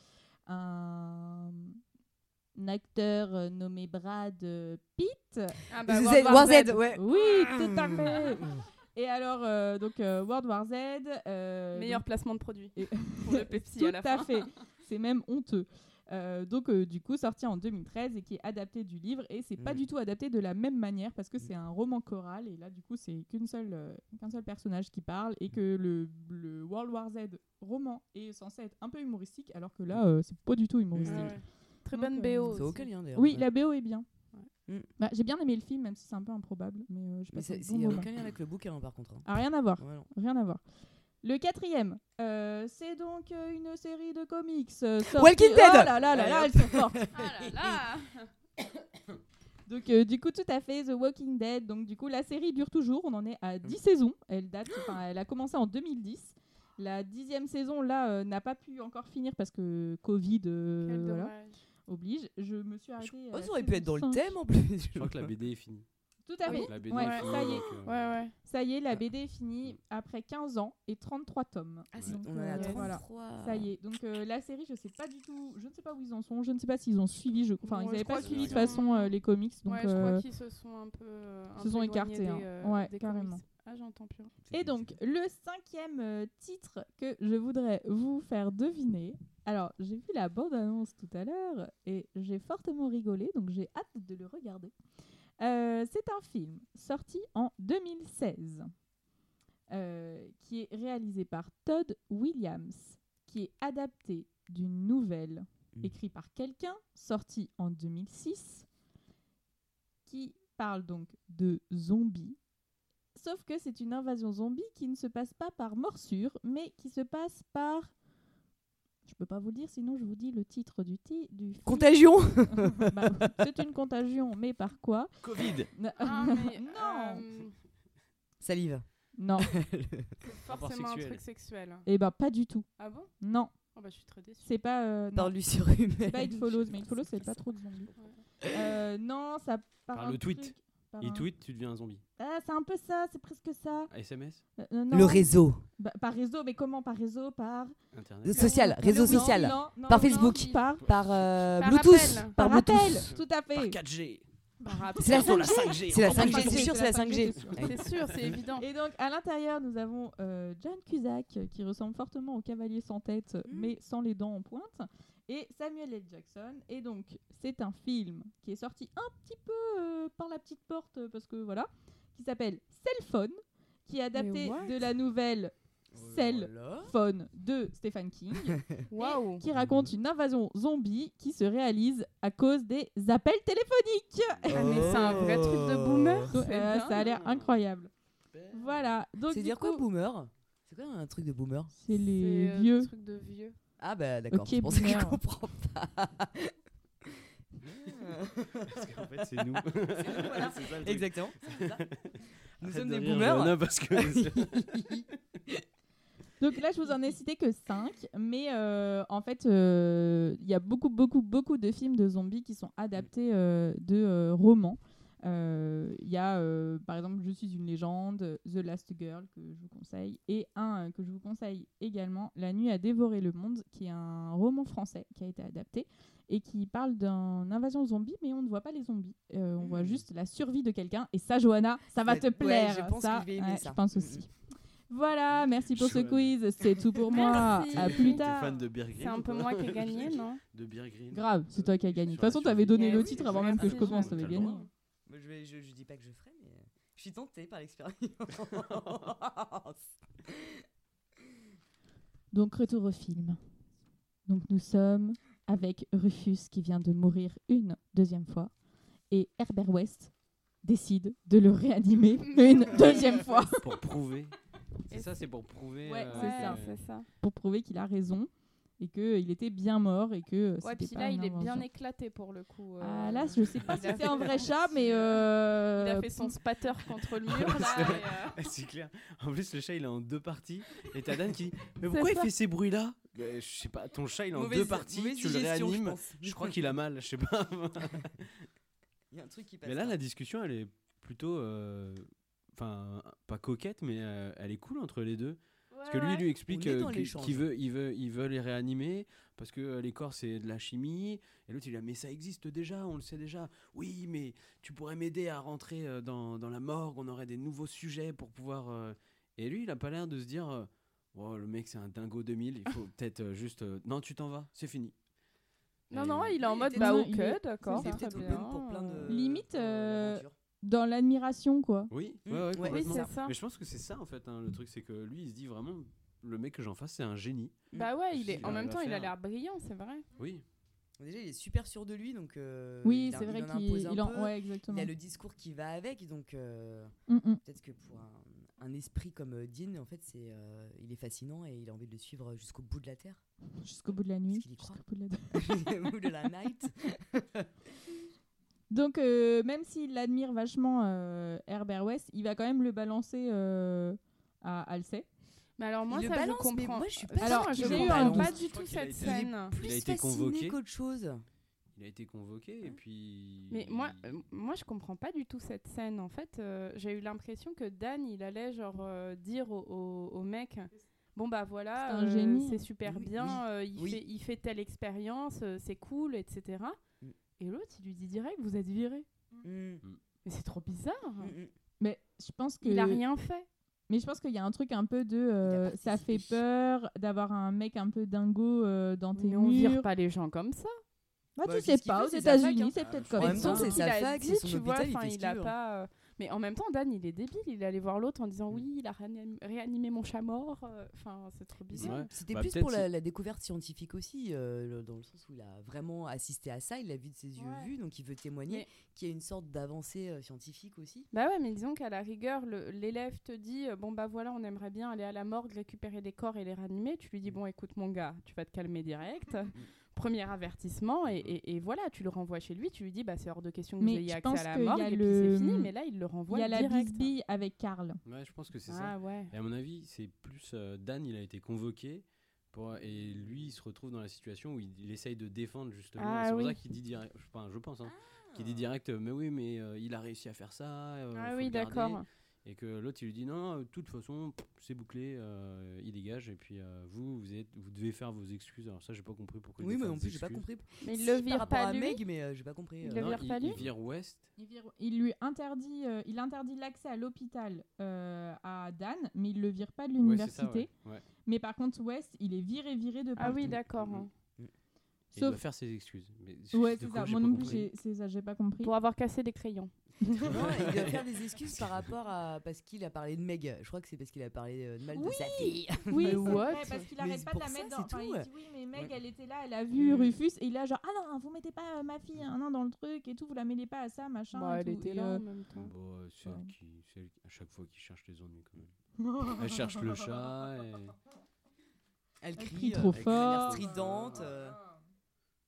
A: un, un acteur nommé Brad Pitt.
F: Ah, bah, World War
G: War Z,
F: Z.
G: ouais.
A: Oui, tout à fait. Et alors, euh, donc euh, World War Z. euh,
F: Meilleur
A: donc-
F: placement de produit.
A: et-
F: Pour le Pepsi
A: Tout
F: à la fin.
A: fait. C'est même honteux. Euh, donc euh, du coup sorti en 2013 et qui est adapté du livre et c'est pas
G: Mm.
A: du tout adapté de la même manière parce que c'est un roman choral et là du coup c'est qu'une seule euh, qu'un seul personnage qui parle et que le, le World War Z roman est censé être un peu humoristique alors que là euh, c'est pas du tout humoristique.
F: Ouais. Très
A: Donc,
F: bonne BO.
G: Aucun lien d'ailleurs.
A: Oui, la BO est bien. Bah, j'ai bien aimé le film, même si c'est un peu improbable. Mais euh, j'ai
G: Mais
A: passé
G: c'est
A: un
G: c'est-
A: bon
G: y a aucun lien avec le bouquin, par contre. hein.
A: Ah, rien à voir.
G: Non.
A: Rien à voir. Le quatrième, euh, c'est donc euh, une série de comics. euh, sortie-
G: Walking Dead
A: Oh là là là là, elles sont fortes.
F: Ah là là
A: Donc euh, du coup tout à fait The Walking Dead. Donc du coup la série dure toujours. On en est à 10 saisons. Elle date, enfin elle a commencé en 2010. La dixième saison là euh, n'a pas pu encore finir parce que Covid euh, voilà, oblige. Je me suis arrêtée. à
G: Oh, ça aurait pu être dans le
A: 5.
G: thème en plus.
H: Je crois que la BD est finie.
A: Tout à
F: Oui.
A: fait.
H: La BD
A: Ouais,
H: est finie.
A: ça y est.
H: donc, euh,
F: Ouais, ouais.
A: Ça y est, la BD est finie après 15 ans et 33 tomes.
G: Ah, c'est-
A: Donc,
G: on
A: euh,
G: 33.
A: voilà. Ça y est. Donc euh, la série, je sais pas du tout, je ne sais pas où ils en sont, je ne sais pas s'ils ont suivi, je... enfin
F: Ouais,
A: ils n'avaient pas suivi de toute façon euh, les comics, donc
F: ouais, je
A: euh,
F: crois qu'ils se sont un peu. euh, un
A: se
F: peu
A: sont écartés,
F: des,
A: hein.
F: euh,
A: Ouais,
F: des
A: carrément.
F: comics. Ah, j'entends plus.
A: Et donc, le cinquième euh, titre que je voudrais vous faire deviner. Alors, j'ai vu la bande-annonce tout à l'heure et j'ai fortement rigolé, donc j'ai hâte de le regarder. Euh, c'est un film sorti en 2016 euh, qui est réalisé par Todd Williams, qui est adapté d'une nouvelle
G: Mm.
A: écrite par quelqu'un, sortie en 2006, qui parle donc de zombies Sauf que c'est une invasion zombie qui ne se passe pas par morsure, mais qui se passe par. Je peux pas vous le dire, sinon je vous dis le titre du, ti du film.
G: Contagion
A: Bah, C'est une contagion, mais par quoi?
H: Covid
F: Ah, mais,
A: Non
F: euh,
G: Salive.
A: Non.
F: c'est
H: Rapport
F: forcément un truc sexuel.
A: Eh ben pas du tout.
F: Ah bon?
A: Non.
F: Oh bah je suis très déçue.
A: C'est pas. euh, non.
G: Parle-lui sur humaine.
A: C'est pas It Follows, mais It Follows, c'est pas trop de zombies. Euh, non, ça part
H: Par le tweet.
A: truc- par
H: Il
A: un-
H: tweet, tu deviens un zombie.
A: Ah, c'est un peu ça, c'est presque ça.
H: SMS
A: Euh, euh, non.
G: Le réseau.
A: Bah, par réseau, mais comment Par réseau? Par.
H: Internet
G: Social, réseau
A: Non,
G: social.
A: non, non,
G: Par
A: non,
G: Facebook.
A: Par.
G: Par, euh,
F: Par
G: Bluetooth.
F: appel.
G: Par
A: Par appel,
G: Bluetooth.
A: tout à fait.
H: 4G
F: Bah,
G: C'est la
H: Bientôt la
G: 5G.
H: 5G.
G: C'est la
H: encore plus
G: 5G,
H: tôt.
G: c'est sûr, c'est la 5G.
A: c'est sûr.
F: C'est sûr, c'est évident.
A: Et donc, à l'intérieur, nous avons euh, John Cusack, euh, qui ressemble fortement au cavalier sans tête,
G: Mm.
A: mais sans les dents en pointe, et Samuel L. Jackson. Et donc, c'est un film qui est sorti un petit peu euh, par la petite porte, euh, parce que voilà, qui s'appelle Cell Phone, qui est adapté
F: what
A: de la nouvelle Cell
G: Voilà.
A: Phone de Stephen King,
F: Waouh.
A: qui raconte une invasion zombie qui se réalise à cause des appels téléphoniques.
F: Ah, mais c'est un vrai truc de boomer.
A: Donc, euh, ça a l'air incroyable. Voilà. Donc,
G: C'est dire quoi,
A: coup,
G: boomer? C'est quoi un truc de boomer?
A: C'est les
F: C'est,
A: vieux.
F: truc de vieux.
G: Ah bah d'accord,
A: Ok,
G: c'est pour ça que je comprends pas.
H: Parce qu'en fait, c'est nous.
G: voilà.
H: C'est ça.
G: Exactement. ça. Nous
H: Arrête
G: sommes
H: de
G: des
H: rire,
G: boomers.
H: Johanna, parce que
A: Donc là, je vous en ai cité que 5, mais euh, en fait, euh, il y a beaucoup, beaucoup, beaucoup de films de zombies qui sont adaptés euh, de euh, romans. Euh, Il y a, euh, par exemple, Je suis une légende, The Last Girl, que je vous conseille, et un euh, que je vous conseille également, La nuit a dévoré le monde, qui est un roman français qui a été adapté et qui parle d'une invasion zombie, mais on ne voit pas les zombies. Euh, on voit juste la survie de quelqu'un. Et ça, Johanna, ça va te
G: ouais,
A: plaire.
G: je pense
A: ça,
G: que je vais aimer
A: ouais,
G: ça.
A: Je pense aussi. Voilà, merci pour ce quiz. C'est tout pour moi. À plus tard.
F: C'est un peu moi qui ai gagné, non
H: De Beer Grylls
A: Grave, c'est toi qui as gagné. De toute façon, tu avais donné le
F: oui,
A: titre avant même que je commence. Tu avais gagné.
G: Je, vais, je, je dis pas que je ferai, mais euh, je suis tentée par l'expérience.
A: Donc, retour au film. Donc, nous sommes avec Rufus qui vient de mourir une deuxième fois. Et Herbert West décide de le réanimer une deuxième fois
H: Pour prouver.
F: Et
H: C'est ça, c'est pour prouver.
A: Ouais,
H: euh,
A: c'est ça.
F: c'est ça.
A: pour prouver qu'il a raison et qu'il était bien mort et que
F: Ouais,
A: c'était
F: puis
A: pas
F: là, il est bien éclaté pour le coup. euh.
A: Ah là, je sais pas si
F: a
A: c'est un vrai chat, mais euh,
F: Il a fait son spatter contre le mur, là. euh,
H: Ah, c'est clair. En plus, le chat il est en deux parties. Et t'as Dan qui dit Mais pourquoi il fait ces bruits-là? Ben, Je sais pas, ton chat il est en
G: Mauvaise-
H: deux parties, tu le
G: je
H: réanimes. Je crois qu'il a mal, je sais pas.
G: Il y a un truc qui passe.
H: mais là,
G: pas.
H: la discussion elle est plutôt. euh, Enfin, pas coquette, mais euh, elle est cool entre les deux. Parce que lui, il lui explique euh, qu'il veut, il veut, il veut les réanimer parce que euh, les corps c'est de la chimie. Et l'autre il a mais ça existe déjà, on le sait déjà. Oui, mais tu pourrais m'aider à rentrer euh, dans, dans la morgue, on aurait des nouveaux sujets pour pouvoir. euh. Et lui, il a pas l'air de se dire, euh, oh le mec c'est un dingo 2000, il faut peut-être euh, juste, euh, non tu t'en vas, c'est fini.
F: Non,
H: Et-
F: non, il est en mode bah ok, d'accord.
A: Limite, euh. Dans l'admiration, quoi.
H: Oui,
G: Mm.
H: ouais, ouais,
G: Ouais,
F: Oui, c'est ça.
H: Mais je pense que c'est ça en fait, hein, le truc, c'est que lui il se dit vraiment, le mec que j'en face c'est un génie.
F: Bah ouais, il est.
H: Il
F: En même temps, il a l'air brillant, c'est vrai.
H: Oui.
G: Déjà, il est super sûr de lui, donc. euh,
A: Oui,
G: il
A: c'est
G: il
A: vrai qu'il
G: un
A: il en- ouais, exactement.
G: Il a le discours qui va avec, donc euh,
A: Mm, mm.
G: peut-être que pour un, un esprit comme euh, Dean, en fait, c'est, euh, il est fascinant et il a envie de le suivre jusqu'au bout de la terre.
A: Jusqu'au bout de la nuit. jusqu'au bout de la-
G: Jusqu'au bout de la night.
A: Donc, euh, même s'il admire vachement euh, Herbert West, il va quand même le balancer euh, à Halsey.
F: Mais alors moi
G: Il le
F: ça
G: balance,
F: je
G: mais
F: comprends.
G: moi, je suis pas
F: alors
G: sûre le balance.
F: pas
G: Je
F: du
H: crois
F: tout
H: qu'il a
F: cette
H: été-
F: scène.
G: Plus
H: Il a été
G: fasciné
H: convoqué.
G: qu'autre chose.
H: Il a été convoqué et puis.
F: Mais moi, euh, moi, je comprends pas du tout cette scène. En fait, euh, j'ai eu l'impression que Dan, il allait genre euh, dire au, au- au mec, bon bah voilà,
A: C'est un
F: euh,
A: génie.
F: c'est super
G: Oui,
F: bien,
G: oui,
F: euh, il,
G: oui.
F: fait, il fait telle expérience, euh, c'est cool, etc.
G: Mm.
F: Et l'autre, il lui dit direct, vous êtes viré.
G: Mm,
F: Mais c'est trop bizarre.
G: mm, mm.
A: Mais je pense que.
F: Il a rien fait.
A: Mais je pense qu'il y a un truc un peu de. euh, ça fait peur d'avoir un mec un peu dingo euh, dans tes
F: Mais on vire
A: murs.
F: pas les gens comme ça.
A: Bah,
G: Bah,
A: tu sais pas, aux États-Unis,
G: hein.
A: c'est peut-être comme ça.
G: c'est sa fac,
F: dit,
G: c'est son
F: tu vois,
G: hôpital, il
F: enfin,
G: fait
F: il a
G: veut.
F: pas. Mais en même temps, Dan, il est débile. Il est allé voir l'autre en disant oui, il a réanim- réanimé mon chat mort. euh, Enfin, c'est trop bizarre.
H: Ouais.
G: C'était
H: Bah,
G: plus pour la, découverte scientifique aussi, euh, dans le sens où il a vraiment assisté à ça, il l'a vu de ses yeux
F: Ouais.
G: vus, donc il veut témoigner
F: Mais-
G: qu'il y a une sorte d'avancée euh, scientifique aussi.
F: Bah ouais, mais disons qu'à la rigueur, l'élève te dit euh, bon bah voilà, on aimerait bien aller à la morgue, récupérer des corps et les réanimer. Tu lui dis bon écoute mon gars, tu vas te calmer direct. Premier avertissement et, et- et voilà, tu le renvoies chez lui. Tu lui dis bah c'est hors de question que
A: Mais
F: vous ayez
A: je
F: accès
A: pense
F: à la
A: qu'il y a
F: morgue et
A: le-
F: puis c'est fini. Mais là il le renvoie
A: Il y a la
F: direct.
A: bisbille avec Karl.
H: Ouais, je pense que c'est ça.
F: Ah ouais.
H: Et à mon avis, c'est plus euh, Dan, il a été convoqué. Pour, et lui, il se retrouve dans la situation où il, il essaye de défendre justement.
F: Ah
H: c'est pour
F: oui.
H: ça qu'il dit direct. Je, enfin, je pense, hein, qu'il dit direct. euh, Mais oui, mais euh, il a réussi à faire ça. euh,
F: Ah oui, d'accord.
H: Et que l'autre, il lui dit non, non, de toute façon, c'est bouclé, euh, il dégage. Et puis euh, vous, vous, êtes, vous devez faire vos excuses. Alors ça, j'ai pas compris pourquoi. il
G: Oui, mais
H: des
G: plus, j'ai pas compris.
F: Mais il
G: Si,
F: le vire pas lui.
G: Meg, mais euh, j'ai pas compris.
F: Il
G: euh.
F: le
H: Non,
F: vire
H: il,
F: pas
H: il
F: lui
H: vire West.
A: Il vire- Il lui interdit, euh, il interdit l'accès à l'hôpital euh, à Dan, mais il le vire pas de l'université.
H: ouais, ouais.
A: Mais par contre, West, il est viré, viré de
F: Ah
A: partout.
F: oui, d'accord. Hein.
H: Et Il doit faire ses excuses. Mais
A: Ouais, c'est ça. Moi non plus, c'est ça, j'ai pas compris.
F: Pour avoir cassé des crayons.
G: Non, il doit faire des excuses par rapport à. Parce qu'il a parlé de Meg. Je crois que c'est parce qu'il a parlé euh, de mal de
A: Oui
G: sa fille.
A: Oui,
F: Mais what
A: parce qu'il arrête pas de la
G: ça,
A: mettre dans. Enfin,
G: tout.
A: il dit oui, mais Meg,
G: Ouais.
A: elle était là, elle a vu
G: Mm.
A: Rufus, et il a genre, ah non, vous mettez pas euh, ma fille hein, non, dans le truc et tout, vous la mêlez pas à ça, machin.
F: Bah,
A: et
F: elle
A: tout.
F: était
A: Et,
F: là
A: euh,
F: en même temps.
H: Bon, euh,
A: Ouais.
H: elle qui, c'est elle qui- à chaque fois qui cherche les ennuis quand même. Elle cherche le chat. Et...
G: Elle
A: Elle
G: crie,
A: crie
G: euh,
A: trop
G: avec une manière
A: fort.
G: stridente.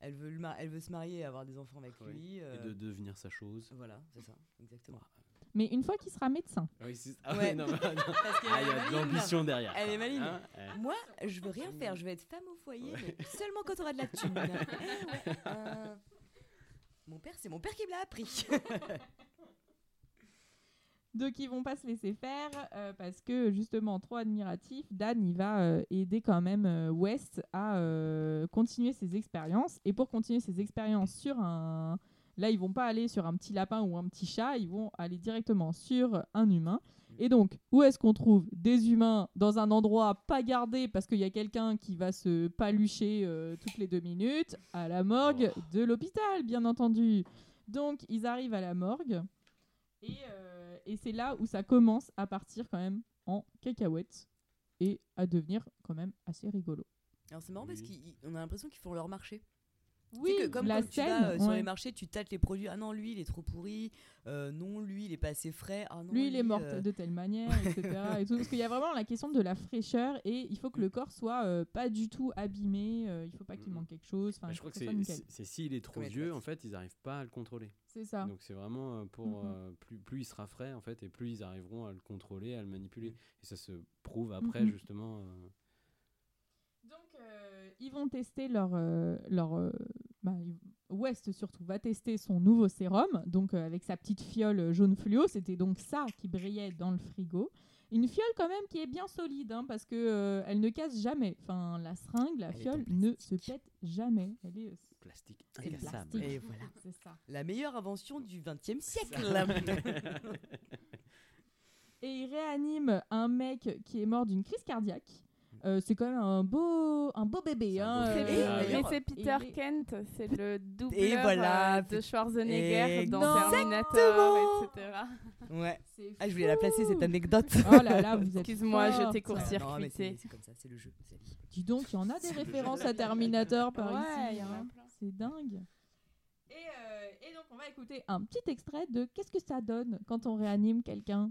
G: Elle, veut le ma- elle veut se marier et avoir des enfants avec
H: Ouais.
G: lui.
H: et
G: euh,
H: de devenir sa chose.
G: Voilà, c'est ça, exactement.
A: Mais une fois qu'il sera médecin.
H: Ah oui, c'est- ah
G: Ouais.
H: non, non.
G: Parce
H: Ah, il y a de l'ambition derrière.
G: Elle est maligne.
H: Hein.
G: Moi, je veux rien faire, je vais être femme au foyer,
H: Ouais.
G: mais seulement quand on aura de la thune. Euh, Mon père, c'est mon père qui me l'a appris.
A: Donc ils vont pas se laisser faire euh, parce que justement trop admiratif, Dan il va euh, aider quand même euh, West à continuer ses expériences et pour continuer ses expériences sur un là ils vont pas aller sur un petit lapin ou un petit chat, ils vont aller directement sur un humain. Et donc où est-ce qu'on trouve des humains dans un endroit pas gardé parce qu'il y a quelqu'un qui va se palucher toutes les deux minutes? À la morgue de l'hôpital bien entendu. Donc ils arrivent à la morgue. Et, euh, et c'est là où ça commence à partir quand même en cacahuète et à devenir quand même assez rigolo.
G: Alors c'est marrant parce qu'on a l'impression qu'ils font leur marché.
A: Oui,
G: tu sais que comme
A: la
G: quand tu
A: scène,
G: vas euh, sur les marchés, tu tâtes les produits. Ah non, lui, il est trop pourri. Euh, non, lui, il est pas assez frais. Ah non,
A: lui, il est mort
G: euh,
A: de telle manière, etc. et tout. Parce qu'il y a vraiment la question de la fraîcheur et il faut que le corps soit euh, pas du tout abîmé. euh, il faut pas qu'il manque quelque chose. Enfin,
H: je crois que c'est- s'il est trop
G: Comme
H: vieux, en fait, ils n'arrivent pas à le contrôler.
A: C'est ça.
H: Donc c'est vraiment pour plus, plus il sera frais en fait et plus ils arriveront à le contrôler, à le manipuler. Et ça se prouve après justement. euh,
A: Donc, euh, ils vont tester leur. euh, leur euh, bah, West, surtout, va tester son nouveau sérum, donc euh, avec sa petite fiole jaune fluo. C'était donc ça qui brillait dans le frigo. Une fiole, quand même, qui est bien solide, hein, parce que euh, elle ne casse jamais. Enfin, la seringue, la
G: Elle
A: fiole ne se pète jamais. Elle est. euh,
H: plastique
A: c'est
H: incassable.
A: plastique.
G: Et voilà.
A: C'est ça.
G: La meilleure invention du XXe siècle.
A: Et il réanime un mec qui est mort d'une crise cardiaque. Euh, c'est quand même un beau, un beau bébé. Hein,
H: beau
F: C'est-
H: bébé.
A: euh,
F: mais c'est Peter Kent, c'est le doubleur
G: Et voilà,
F: euh, de Schwarzenegger dans. Terminator, etc.
G: ouais. Ah, je voulais la placer, cette anecdote.
A: Oh là là, vous êtes
F: Excuse-moi, je t'ai
G: Non, mais c'est
F: court-circuité.
G: c'est comme ça, c'est le jeu.
A: Dis donc, il y en a des références à Terminator par
F: Ouais,
A: ici. hein. c'est dingue. Et, euh, et donc, on va écouter un petit extrait de Qu'est-ce que ça donne quand on réanime quelqu'un?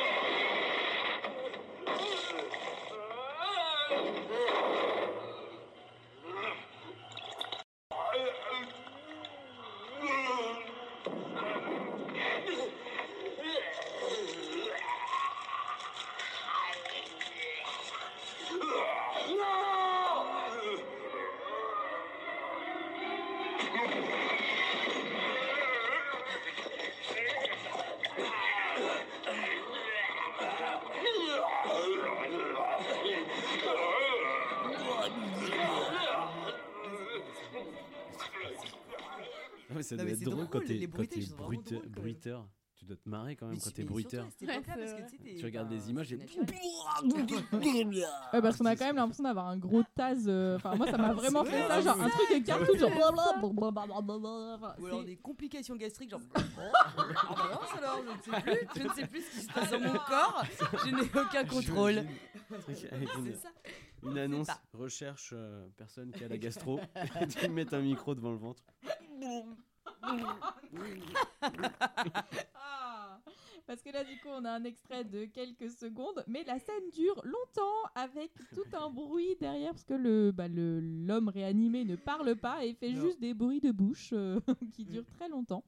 H: quand
G: même.
H: bruiteur. Tu dois te marrer quand même
G: Mais
H: quand t'es bruiteur.
G: tu t'es-
H: regardes les images et.
A: Ouais, parce qu'on a quand même l'impression d'avoir un gros taz. euh, Enfin, moi, ça m'a vraiment fait ça, genre un truc de cartouche, genre. Enfin,
G: Ou alors des complications gastriques, genre. Oh, en balance alors, je ne sais plus, je ne sais plus ce qui se passe dans mon corps, je n'ai aucun contrôle.
H: Une,
G: C'est ça.
H: une annonce recherche euh, personne qui a la gastro tu mets un micro devant le ventre.
A: Ah, Parce que là, du coup, on a un extrait de quelques secondes, mais la scène dure longtemps avec tout un bruit derrière, parce que le bah, le- l'homme réanimé ne parle pas et fait
G: Non.
A: juste des bruits de bouche euh, qui durent très longtemps.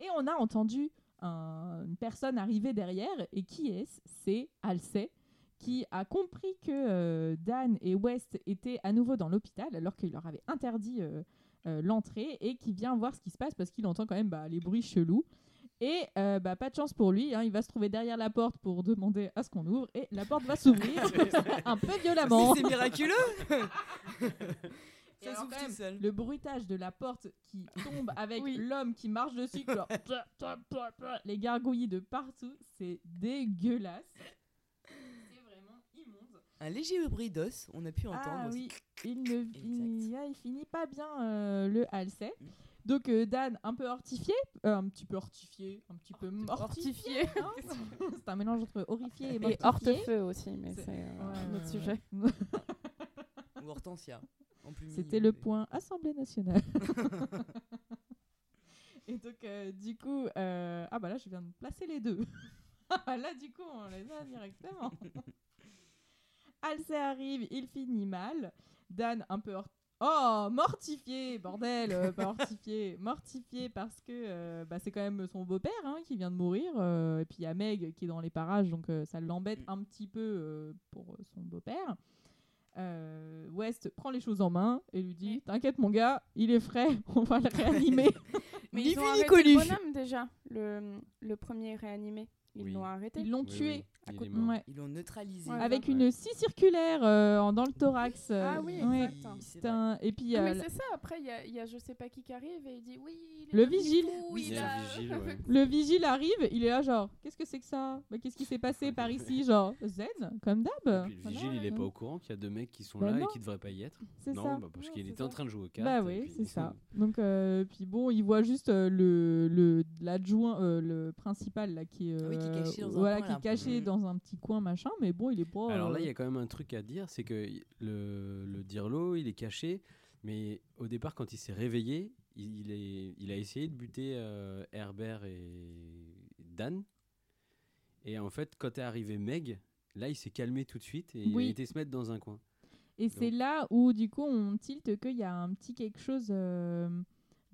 A: Et on a entendu un- une personne arriver derrière, et qui est-ce? C'est Halsey, qui a compris que euh, Dan et West étaient à nouveau dans l'hôpital, alors qu'il leur avait interdit euh, euh, l'entrée, et qui vient voir ce qui se passe, parce qu'il entend quand même bah, les bruits chelous. Et euh, bah, pas de chance pour lui, hein, il va se trouver derrière la porte pour demander à ce qu'on ouvre, et la porte va s'ouvrir un peu violemment.
G: C'est miraculeux Ça
A: alors, même,
G: seul.
A: Le bruitage de la porte qui tombe avec
F: Oui.
A: l'homme qui marche dessus, genre, les gargouillis de partout, c'est dégueulasse.
G: Un léger bruit d'os, on a pu entendre.
A: Ah
G: aussi.
A: oui, il ne il, ah, il finit pas bien euh, le Halsey. Donc euh, Dan, un peu hortifié, euh, un petit peu hortifié, un petit peu mortifié. Hein. c'est un mélange entre horrifié et
F: Et
A: mortifié.
F: hors-de-feu aussi, mais
A: C'est-
F: un autre sujet.
G: Ou Hortensia. En plus
A: C'était le point Assemblée nationale. Et donc, du coup, ah bah là, je viens de placer les deux. Ah, là, du coup, on les a directement. Halsey arrive, il finit mal. Dan, un peu Oh, mortifié, bordel, euh, pas hortifié, mortifié parce que euh, bah, c'est quand même son beau-père hein, qui vient de mourir. euh, et puis il y a Meg qui est dans les parages, donc ça l'embête un petit peu pour son beau-père. West prend les choses en main et lui dit T'inquiète, mon gars, il est frais, on va le réanimer.
F: Mais ils ont arrêté le bonhomme déjà, le, le premier réanimé. Ils
H: Oui.
F: l'ont arrêté.
A: Ils l'ont
H: Oui,
A: tué
H: oui, il.
A: Ouais.
G: Ils l'ont neutralisé.
F: Ouais,
A: avec
H: Ouais.
A: une scie circulaire euh, dans le thorax. euh,
F: Ah oui,
A: ouais.
F: exact.
A: Un- Et puis
F: Ah,
A: euh,
F: mais
A: la-
F: c'est ça, après, il y a, il y a je sais pas qui qui arrive et il dit oui. il
A: Le vigile.
F: fou,
G: Oui,
F: il
H: Il y a
F: a-
H: le vigile, ouais.
A: le vigile arrive, il est là genre Qu'est-ce que c'est que ça? Bah, Qu'est-ce qui s'est passé par ici? Genre zen, comme d'hab.
H: Le
A: Voilà,
H: vigile, il est
A: euh,
H: pas au courant qu'il y a deux mecs qui sont
A: Bah
H: là
A: non.
H: et qui devraient pas y être.
A: C'est
H: non,
A: ça.
H: bah, parce qu'il était en train de jouer aux cartes.
A: Bah oui, c'est ça. Donc, euh, puis bon, il voit juste euh, le l'adjoint, euh, le principal là qui, est,
G: Ah oui, qui est caché dans un
A: voilà,
G: coin,
A: qui est caché dans un petit coin machin, mais bon, il est pas.
H: Alors là,
A: euh,
H: il y a quand même un truc à dire, c'est que le, le Dirlo, il est caché, mais au départ, quand il s'est réveillé, il, il est, il a essayé de buter euh, Herbert et Dan. Et en fait, quand est arrivé Meg, là, il s'est calmé tout de suite et il a été se mettre dans un coin.
A: Et c'est là où, du coup, on tilte qu'il y a un petit quelque chose euh,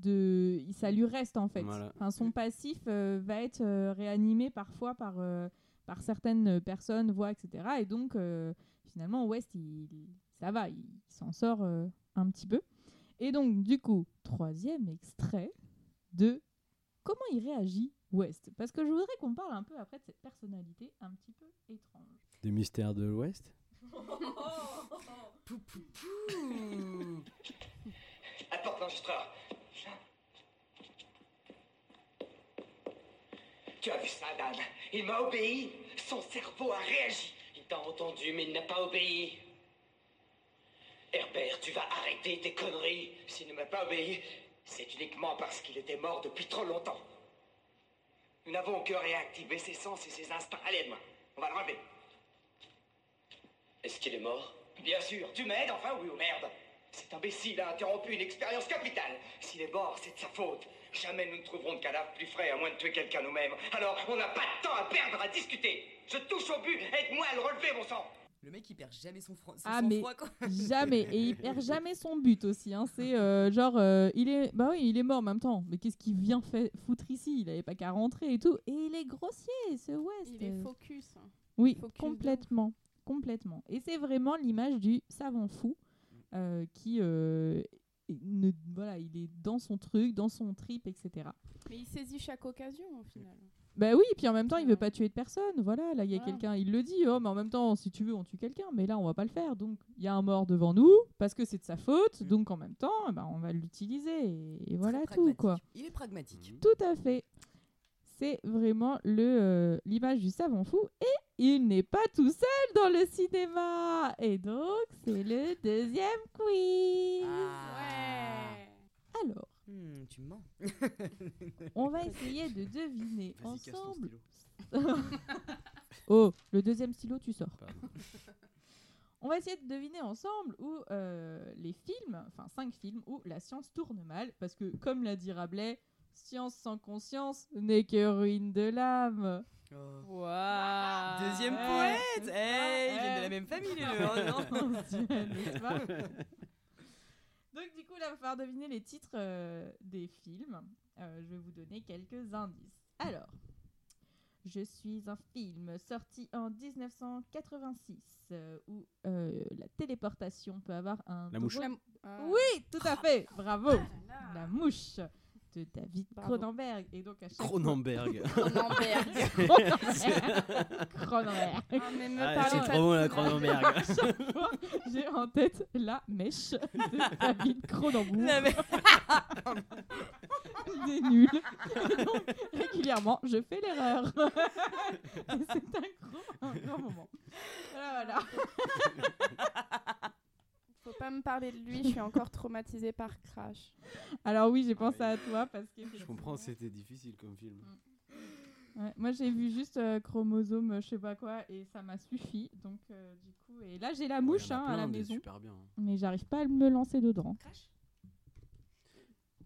A: de. Ça lui reste, en fait.
H: Voilà.
A: Enfin, son passif euh, va être euh, réanimé parfois par, euh, par certaines personnes, voix, etc. Et donc, euh, finalement, West, il, ça va, il, s'en sort euh, un petit peu. Et donc, du coup, troisième extrait de comment il réagit, West. Parce que je voudrais qu'on parle un peu après de cette personnalité un petit peu étrange.
H: Des mystères de l'Ouest?
G: Pou, pou, pou.
I: Apporte l'enregistreur. Tu as vu ça, Dan Il m'a obéi. Son cerveau a réagi. Il t'a entendu, mais il n'a pas obéi. Herbert, tu vas arrêter tes conneries. S'il ne m'a pas obéi, c'est uniquement parce qu'il était mort depuis trop longtemps. Nous n'avons que réactivé ses sens et ses instincts. Allez, aide-moi. On va le relever.
J: Est-ce qu'il est mort?
I: Bien sûr, tu m'aides enfin oui ou merde Cet imbécile a interrompu une expérience capitale. S'il est mort, c'est de sa faute. Jamais nous ne trouverons de cadavre plus frais à moins de tuer quelqu'un nous-mêmes. Alors, on n'a pas de temps à perdre à discuter. Je touche au but, aide-moi à le relever, mon sang
G: Le mec il perd jamais son, son
A: Ah mais
G: quoi.
A: jamais et il perd jamais son but aussi hein. c'est euh, genre euh, il est bah oui il est mort en même temps mais qu'est-ce qu'il vient fait foutre ici? Il avait pas qu'à rentrer et tout et il est grossier ce West
F: Il est focus.
A: oui
F: focus
A: complètement complètement et c'est vraiment l'image du savant fou euh, qui euh, ne, voilà il est dans son truc dans son trip etc
F: Mais il saisit chaque occasion au final.
A: bah oui, puis en même temps, il veut pas tuer de personne. Voilà, là, il y a
F: Voilà.
A: quelqu'un, il le dit, oh, mais en même temps, si tu veux, on tue quelqu'un, mais là, on va pas le faire. Donc, il y a un mort devant nous, parce que c'est de sa faute, donc en même temps, ben, on va l'utiliser, et, et voilà tout, quoi.
G: Il est pragmatique.
A: Tout à fait. C'est vraiment le euh, l'image du savant fou, et il n'est pas tout seul dans le cinéma. Et donc, c'est le deuxième quiz.
F: Ouais.
A: Alors,
G: Hmm, tu me mens.
A: on va essayer de deviner ensemble. oh, le deuxième stylo, tu sors.
H: Pardon.
A: On va essayer de deviner ensemble où euh, les films, enfin cinq films, où la science tourne mal, parce que comme l'a dit Rabelais, science sans conscience n'est que ruine de l'âme.
F: Waouh.
G: Deuxième poète Hey, ils viennent de la même famille les deux, hein,
A: Donc du coup, là, il va falloir deviner les titres euh, des films. Euh, je vais vous donner quelques indices. Alors, je suis un film sorti en 1986 euh, où euh, la téléportation peut avoir un
H: La mouche.
A: drôle-
F: La- Ah.
A: Oui, tout à fait. Bravo.
F: là.
A: La mouche de David. Cronenberg. Et donc à chaque
H: Cronenberg.
F: Cronenberg.
A: Cronenberg. Cronenberg.
F: Ah, mais me
H: Ah, c'est trop bon la. Cronenberg.
A: À chaque fois, j'ai en tête la mèche de David Cronenberg.
G: La mèche.
A: Il est nul. Et donc, régulièrement, je fais l'erreur. C'est un gros, un grand moment. Voilà, voilà.
F: Faut pas me parler de lui, je suis encore traumatisée par Crash.
A: Alors oui, j'ai pensé à toi parce que
H: Je comprends, c'était difficile comme film.
A: Ouais, moi j'ai vu juste euh, chromosome euh, je sais pas quoi et ça m'a suffi donc euh, du coup et là j'ai la
H: Ouais,
A: mouche hein, à la maison
H: Super bien. hein.
A: mais j'arrive pas à me lancer dedans.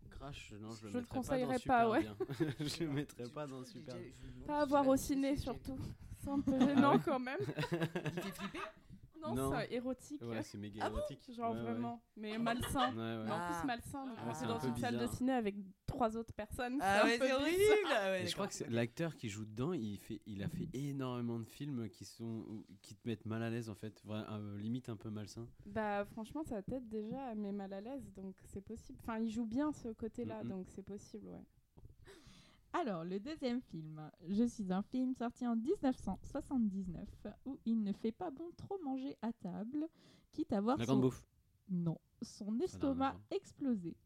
H: Crash, non, je le
F: Je le
H: pas dans
F: conseillerais
H: Super
F: pas, ouais.
H: je le mettrais pas dans Super bien.
F: Pas à voir au ciné surtout. C'est un peu gênant
H: Ah ouais.
F: quand même.
G: Il fait flipper
F: Non,
H: Non.
F: c'est érotique.
H: Ouais, c'est méga
G: Ah bon
H: érotique.
F: Genre
H: Ouais, ouais.
F: vraiment, mais malsain.
H: Ouais, ouais.
F: Mais en
G: Ah.
F: plus malsain,
G: Ah, c'est
F: est
G: un
F: dans une salle de ciné avec trois autres personnes.
G: Ah ouais, c'est horrible ah
H: je crois que l'acteur qui joue dedans, il, fait, il a fait énormément de films qui, sont, qui te mettent mal à l'aise en fait, Vra- euh, limite un peu malsain.
F: Bah franchement, sa tête déjà met mal à l'aise, donc c'est possible. Enfin, il joue bien ce côté-là,
H: Mhm.
F: donc c'est possible, ouais.
A: Alors le deuxième film, je suis un film sorti en 1979 où il ne fait pas bon trop manger à table quitte à voir
H: La
A: son
H: grande bouffe.
A: non son estomac
H: voir.
A: exploser.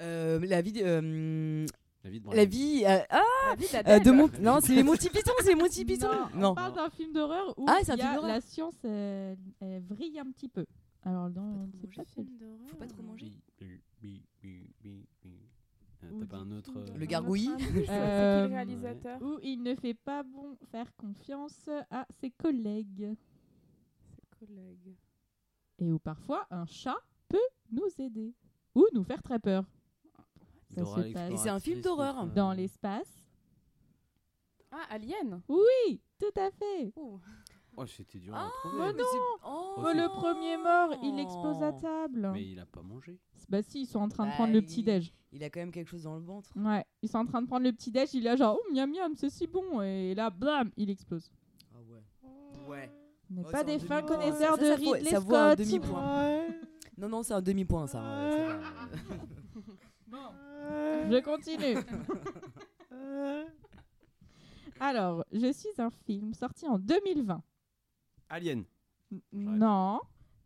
G: Euh, la vie de, euh,
H: La vie de
G: la vie euh, ah
F: La vie
G: euh, de
F: d'Adèle.
G: mon non c'est les Monty Python c'est les Monty Python
A: Non, on parle d'un film d'horreur où
G: Ah,
A: y a la science elle, elle vrille un petit peu. Alors dans
G: trop manger.
A: pas celui-
G: faut pas trop manger
H: T'as pas un autre. euh,
G: Le
F: qui
A: Euh,
F: le réalisateur
A: où il ne fait pas bon faire confiance à ses collègues
F: Ses collègues.
A: et où parfois un chat peut nous aider ou nous faire très peur. Ça se passe
G: Et c'est un film d'horreur.
H: euh,
A: dans l'espace.
F: Ah, Alien
A: Oui, tout à fait.
F: Ouh.
H: Oh, c'était dur
G: Ah,
H: à trouver.
A: mais non.
G: Oh,
A: Oh, le premier mort, il explose à table.
H: Mais il a pas mangé.
A: Bah si, ils sont en train de
G: Bah,
A: prendre le
G: il-
A: petit déj.
G: Il a quand même quelque chose dans le ventre.
A: Ouais, ils sont en train de prendre le petit déj, il est là genre oh miam miam, c'est si bon et là blam, il explose.
G: Ah ouais. Ouais.
A: On n'est
G: Oh,
A: pas des fins
G: demi-point.
A: connaisseurs
G: Ça,
A: de
G: ça
A: Ridley
G: ça vaut un
A: Scott.
G: demi-point.
A: Ouais.
G: Non non c'est un demi point ça. ouais.
A: Bon, je continue. Alors, je suis un film sorti en 2020.
H: Alien.
A: Non,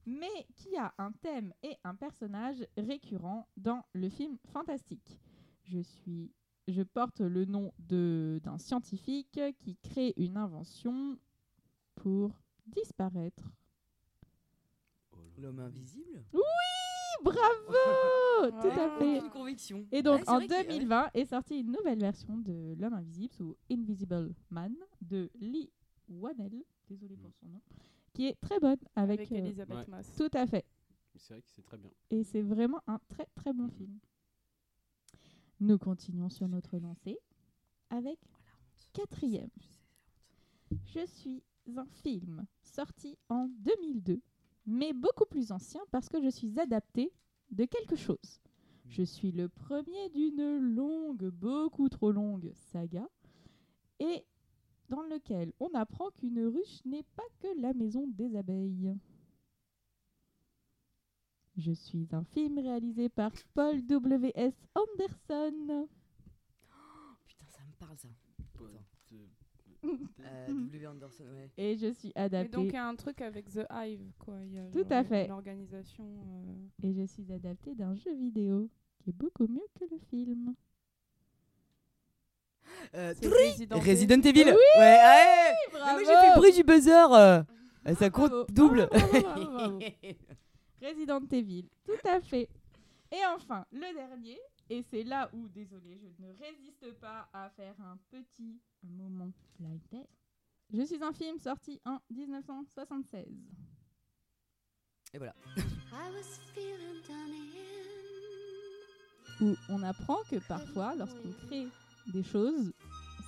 A: mais qui a un thème et un personnage récurrent dans le film fantastique. Je suis, je porte le nom de d'un scientifique qui crée une invention pour disparaître.
G: L'homme invisible?
A: Bravo, tout à fait.
G: Conviction.
A: Et donc
G: Ah,
A: en
G: vrai qu'il- ouais.
A: 2020 est sortie une nouvelle version de L'homme invisible ou Invisible Man de Lee Wanel, désolé pour son nom, qui est très bonne avec,
F: Avec
A: euh,
F: Elisabeth
H: Ouais.
F: Moss.
A: tout à fait.
H: C'est vrai que c'est très bien.
A: Et c'est vraiment un très très bon film. Nous continuons sur notre lancée avec quatrième. Je suis un film sorti en 2002, mais beaucoup plus ancien parce que je suis adapté de quelque chose. Je suis le premier d'une longue, beaucoup trop longue saga, et dans lequel on apprend qu'une ruche n'est pas que la maison des abeilles. Je suis un film réalisé par Paul W.S. Anderson.
G: Putain, ça me parle ça. Euh, W. Anderson, ouais.
A: Et je suis
F: Mais
A: adapté.
F: donc, il y a un truc avec The Hive, quoi. Il y a
A: Tout à fait.
F: une organisation. euh,
A: Et je suis adapté d'un jeu vidéo qui est beaucoup mieux que le film.
G: Euh,
F: Resident
G: Resident
F: Evil.
G: Evil.
A: Oui,
G: ouais, ouais. Mais
A: Bravo
G: moi j'ai fait le bruit du buzzer. euh. Ça compte
A: Bravo.
G: double.
A: Bravo. Resident Evil, tout à fait. Et enfin, le dernier, et c'est là où, désolé, je ne résiste pas à faire un petit moment test. Je suis un film sorti en 1976.
G: Et voilà.
A: où on apprend que parfois, lorsqu'on crée des choses,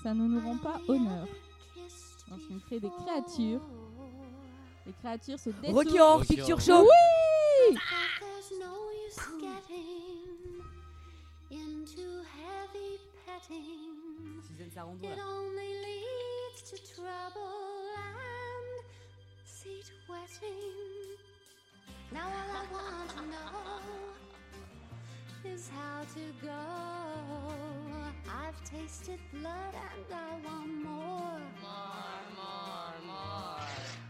A: ça ne nous rend pas honneur. Lorsqu'on crée des créatures, les créatures se détournent.
G: Rocky Horror
H: Rocky
G: Picture
H: Horror.
G: Show.
A: Oui
G: Suzanne Sarandon,
J: It
G: là.
J: only leads to trouble and seat wetting. Now all I want to know is how to go. I've tasted blood and I want more. More, more, more.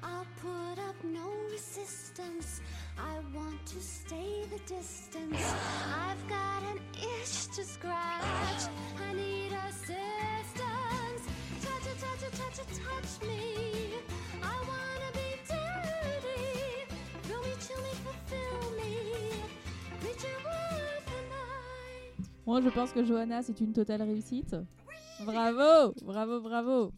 J: I'll put up no resistance. I want to stay the distance. I've got an itch to scratch. I need assistance. Touch it, touch touch touch me.
A: Moi, je pense que Johanna, c'est une totale réussite. Bravo, bravo, bravo.